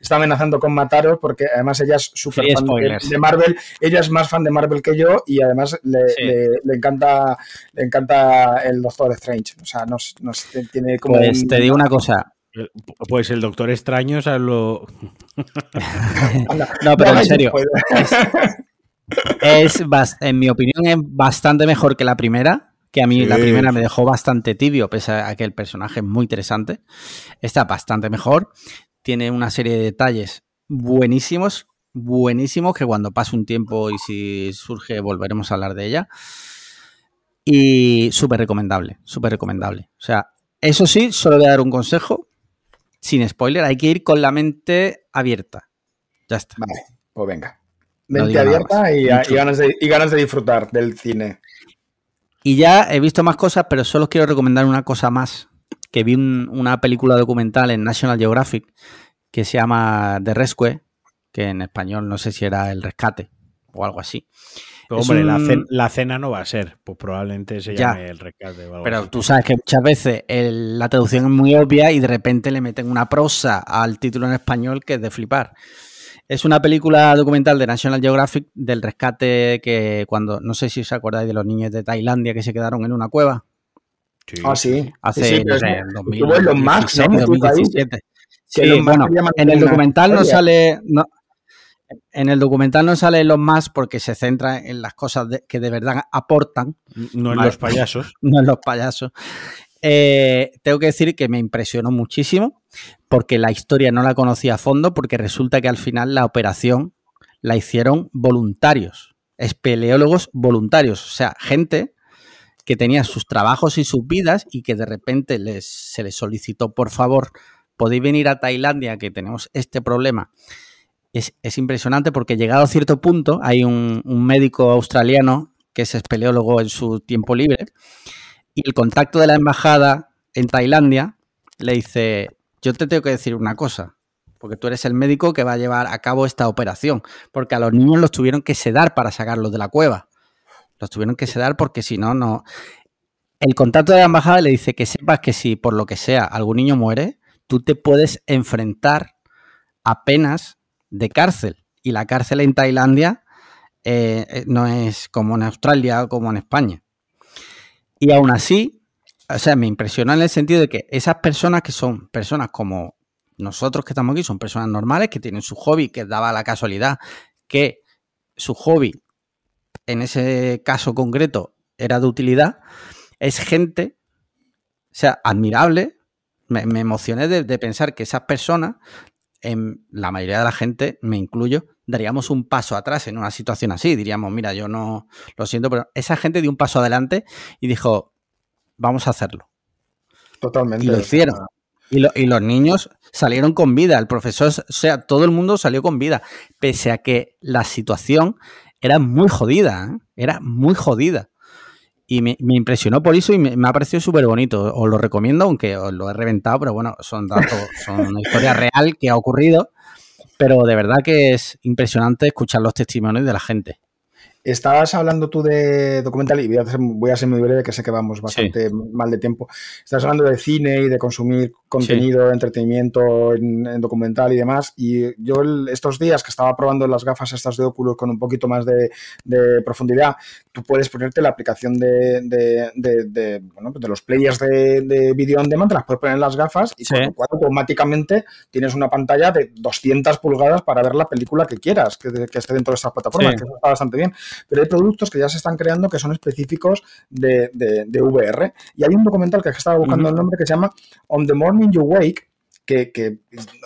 está, amenazando, con mataros porque además ella es súper fan de, Marvel. Ella es más fan de Marvel que yo y además le, encanta le encanta el Doctor Strange. O sea, nos, tiene como... Pues te digo una cosa, pues el Doctor Extraño, o sea, lo. [LAUGHS] [LAUGHS] no, pero en serio. Es, en mi opinión, es bastante mejor que la primera. Que a mí la primera me dejó bastante tibio, pese a que el personaje es muy interesante. Está bastante mejor. Tiene una serie de detalles buenísimos, buenísimos, que cuando pase un tiempo y si surge volveremos a hablar de ella. Y súper recomendable, súper recomendable. O sea, eso sí, solo voy a dar un consejo, sin spoiler, hay que ir con la mente abierta. Ya está. Vale, pues venga. Mente abierta y, ganas de, y ganas de disfrutar del cine. Y ya he visto más cosas, pero solo quiero recomendar una cosa más. Que vi una película documental en National Geographic que se llama The Rescue, que en español no sé si era El Rescate o algo así. hombre, la, cena, no va a ser, pues probablemente se llame El Rescate. O algo pero tú sabes que muchas veces la traducción es muy obvia y de repente le meten una prosa al título en español que es de flipar. Es una película documental de National Geographic del rescate que cuando, no sé si os acordáis de los niños de Tailandia que se quedaron en una cueva. ah, sí. Hace, no sé, 2017. Sí, bueno, en el documental no sale. en el documental no sale los más porque se centra en las cosas que de verdad aportan. No en los payasos. [LAUGHS] no en los payasos. Eh, tengo que decir que me impresionó muchísimo porque la historia no la conocía a fondo porque resulta que al final la operación la hicieron voluntarios, espeleólogos voluntarios, o sea, gente que tenía sus trabajos y sus vidas y que de repente les, se les solicitó, por favor, podéis venir a Tailandia que tenemos este problema. Es, impresionante porque llegado a cierto punto hay un, un médico australiano que es espeleólogo en su tiempo libre y el contacto de la embajada en Tailandia le dice, yo te tengo que decir una cosa, porque tú eres el médico que va a llevar a cabo esta operación, porque a los niños los tuvieron que sedar para sacarlos de la cueva. Los tuvieron que sedar porque si no, no... El contacto de la embajada le dice que sepas que si por lo que sea algún niño muere, tú te puedes enfrentar a penas de cárcel. Y la cárcel en Tailandia eh, eh, no es como en Australia o como en España. Y aún así, o sea, me impresionó en el sentido de que esas personas que son personas como nosotros que estamos aquí, son personas normales que tienen su hobby, que daba la casualidad que su hobby, en ese caso concreto, era de utilidad, es gente, o sea, admirable. Me, emocioné de, pensar que esas personas, en la mayoría de la gente, me incluyo, daríamos un paso atrás en una situación así. Diríamos, mira, yo no lo siento, pero esa gente dio un paso adelante y dijo, vamos a hacerlo. Totalmente. Y lo hicieron. Y, los niños salieron con vida. El profesor, o sea, todo el mundo salió con vida, pese a que la situación era muy jodida. ¿eh? Era muy jodida. Y me, impresionó por eso y me, ha parecido súper bonito. Os lo recomiendo, aunque os lo he reventado, pero bueno, son datos, son una historia real que ha ocurrido pero de verdad que es impresionante escuchar los testimonios de la gente. Estabas hablando tú de documental y voy a ser, muy breve, que sé que vamos bastante mal de tiempo. Estás hablando de cine y de consumir contenido, entretenimiento en, documental y demás. Y yo estos días que estaba probando las gafas estas de Oculus con un poquito más de, profundidad, tú puedes ponerte la aplicación de, de, bueno, de los players de, video on demand, las puedes poner en las gafas y automáticamente tienes una pantalla de 200 pulgadas para ver la película que quieras, que, esté dentro de estas plataformas, que eso está bastante bien pero hay productos que ya se están creando que son específicos de, VR. Y hay un documental que estaba buscando el nombre que se llama On the Morning You Wake, que,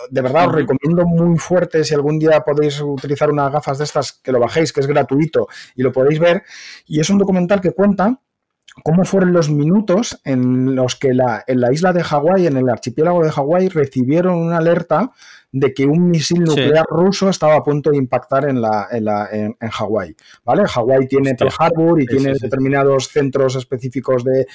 de verdad os recomiendo muy fuerte si algún día podéis utilizar unas gafas de estas, que lo bajéis, que es gratuito y lo podéis ver. Y es un documental que cuenta cómo fueron los minutos en los que la, en la isla de Hawái, en el archipiélago de Hawái, recibieron una alerta de que un misil nuclear ruso estaba a punto de impactar en, la, en, la, en, Hawái. ¿vale? Hawái tiene Pearl Harbor y tiene determinados centros específicos de,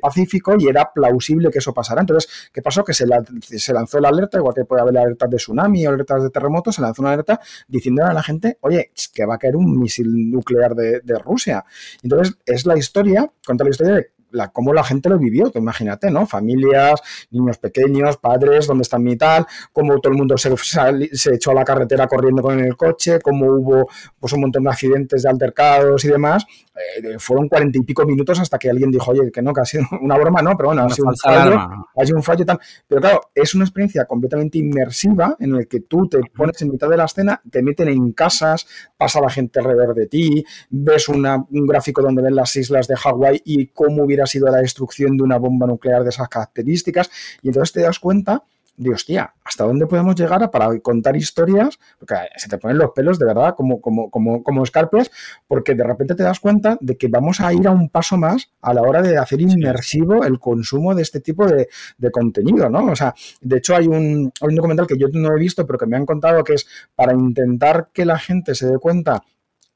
Pacífico y era plausible que eso pasara. Entonces, ¿qué pasó? Que se, se lanzó la alerta, igual que puede haber alertas de tsunami o alertas de terremoto, se lanzó una alerta diciendo a la gente, oye, que va a caer un misil nuclear de, de Rusia. Entonces, es la historia, cuenta la historia de la, cómo la gente lo vivió, tú imagínate, ¿no? Familias, niños pequeños, padres, dónde está mi tal, cómo todo el mundo se, se echó a la carretera corriendo con el coche, cómo hubo pues, un montón de accidentes, de altercados y demás. Eh, fueron cuarenta y pico minutos hasta que alguien dijo, oye, que no, que ha sido una broma, no, pero bueno, ha sido un fallo, ha sido un fallo y tal. Pero claro, es una experiencia completamente inmersiva en la que tú te pones en mitad de la escena, te meten en casas, pasa la gente alrededor de ti, ves un gráfico donde ven las islas de Hawái y cómo hubiera sido la destrucción de una bomba nuclear de esas características, y entonces te das cuenta de hostia, ¿hasta dónde podemos llegar para contar historias? Porque se te ponen los pelos de verdad como, como, como, como escarpias, porque de repente te das cuenta de que vamos a ir a un paso más a la hora de hacer inmersivo el consumo de este tipo de, contenido, ¿no? O sea, de hecho hay un, hay un documental que yo no he visto, pero que me han contado que es para intentar que la gente se dé cuenta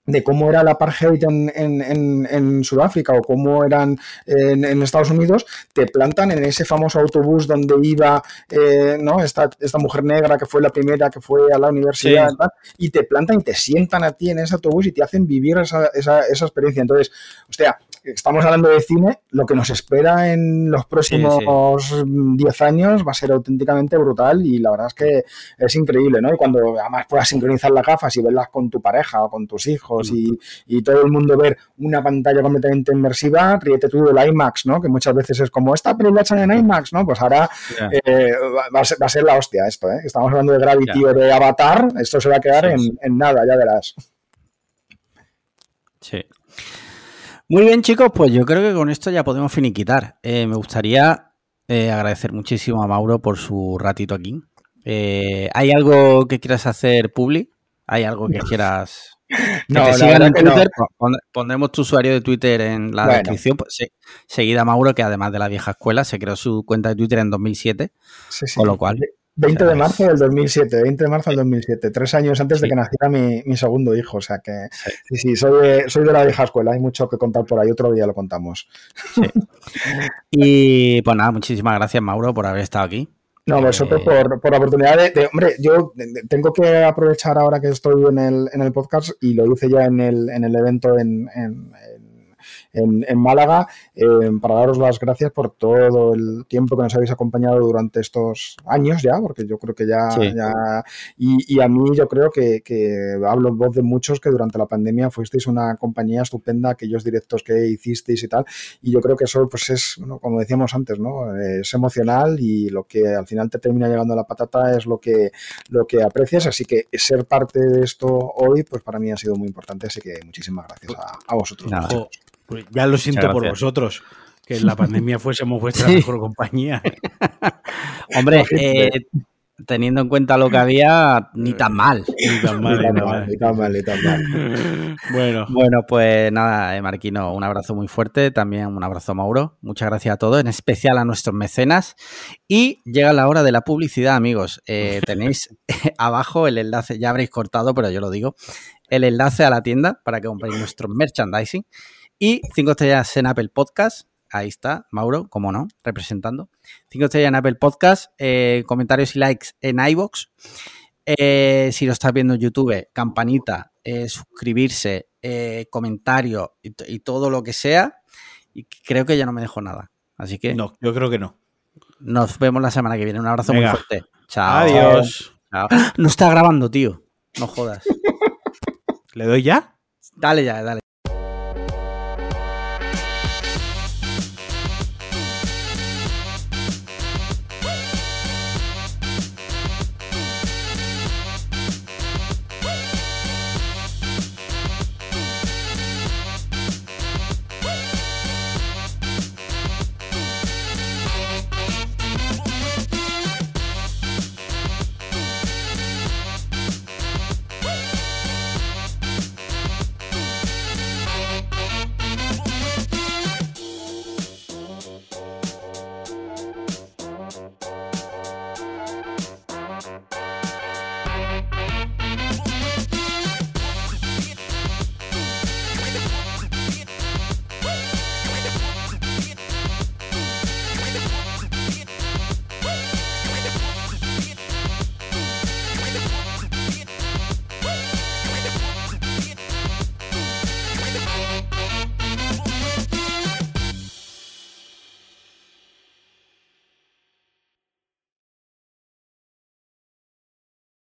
de cómo era la apartheid en, en, en, Sudáfrica o cómo eran en, Estados Unidos, te plantan en ese famoso autobús donde iba eh, ¿no? esta, esta, mujer negra que fue la primera que fue a la universidad y te plantan y te sientan a ti en ese autobús y te hacen vivir esa, esa, esa experiencia. Entonces, hostia, estamos hablando de cine, lo que nos espera en los próximos 10 años va a ser auténticamente brutal y la verdad es que es increíble, ¿no? Y cuando además puedas sincronizar las gafas y verlas con tu pareja o con tus hijos y, todo el mundo ver una pantalla completamente inmersiva, ríete tú del IMAX, ¿no? Que muchas veces es como, esta película hecha en IMAX, ¿no? Pues ahora eh, va, a ser, la hostia esto, ¿eh? Estamos hablando de Gravity o de Avatar, esto se va a quedar en nada, ya verás. Sí. Muy bien, chicos, pues yo creo que con esto ya podemos finiquitar. Eh, me gustaría eh, agradecer muchísimo a Mauro por su ratito aquí. Eh, ¿Hay algo que quieras hacer, Publi? ¿Hay algo que quieras [LAUGHS] no, te sigan en Twitter, pondremos tu usuario de Twitter en la descripción. Pues, seguida Mauro, que además de la vieja escuela, se creó su cuenta de Twitter en 2007. Con lo cual, 20 de marzo del 2007, 20 de marzo del 2007, tres años antes de que naciera mi, segundo hijo. O sea que sí, sí, soy, de, soy de la vieja escuela, hay mucho que contar por ahí, otro día lo contamos. Y pues nada, muchísimas gracias Mauro por haber estado aquí. No, vosotros por, por la oportunidad de, Hombre, yo tengo que aprovechar ahora que estoy en el, en el podcast y lo hice ya en el, en el evento en en, Málaga, eh, para daros las gracias por todo el tiempo que nos habéis acompañado durante estos años ya, porque yo creo que ya... ya y, a mí yo creo que, hablo en voz de muchos que durante la pandemia fuisteis una compañía estupenda, aquellos directos que hicisteis y tal, y yo creo que eso pues es, como decíamos antes, ¿no? es emocional y lo que al final te termina llegando a la patata es lo que, lo que aprecias, así que ser parte de esto hoy, pues para mí ha sido muy importante, así que muchísimas gracias a, vosotros. Pues ya lo siento por vosotros, que en la [LAUGHS] pandemia fuésemos vuestra mejor compañía. [LAUGHS] Hombre, eh, teniendo en cuenta lo que había, ni tan mal. [LAUGHS] Ni tan mal, ni tan mal, ni tan mal. Bueno. bueno, pues nada, eh, Marquino, un abrazo muy fuerte, también un abrazo a Mauro. Muchas gracias a todos, en especial a nuestros mecenas. Y llega la hora de la publicidad, amigos. Eh, tenéis abajo el enlace, ya habréis cortado, pero yo lo digo, el enlace a la tienda para que compréis nuestro merchandising. Y cinco estrellas en Apple Podcast. Ahí está, Mauro, como no, representando. Cinco estrellas en Apple Podcast. Eh, comentarios y likes en iBox. Eh, si lo estás viendo en YouTube, campanita, eh, suscribirse, comentario y, todo lo que sea. Y creo que ya no me dejo nada. Así que. No, yo creo que no. Nos vemos la semana que viene. Un abrazo muy fuerte. Chao. Adiós. No está grabando, tío. No jodas. [LAUGHS] ¿Le doy ya? Dale ya, dale.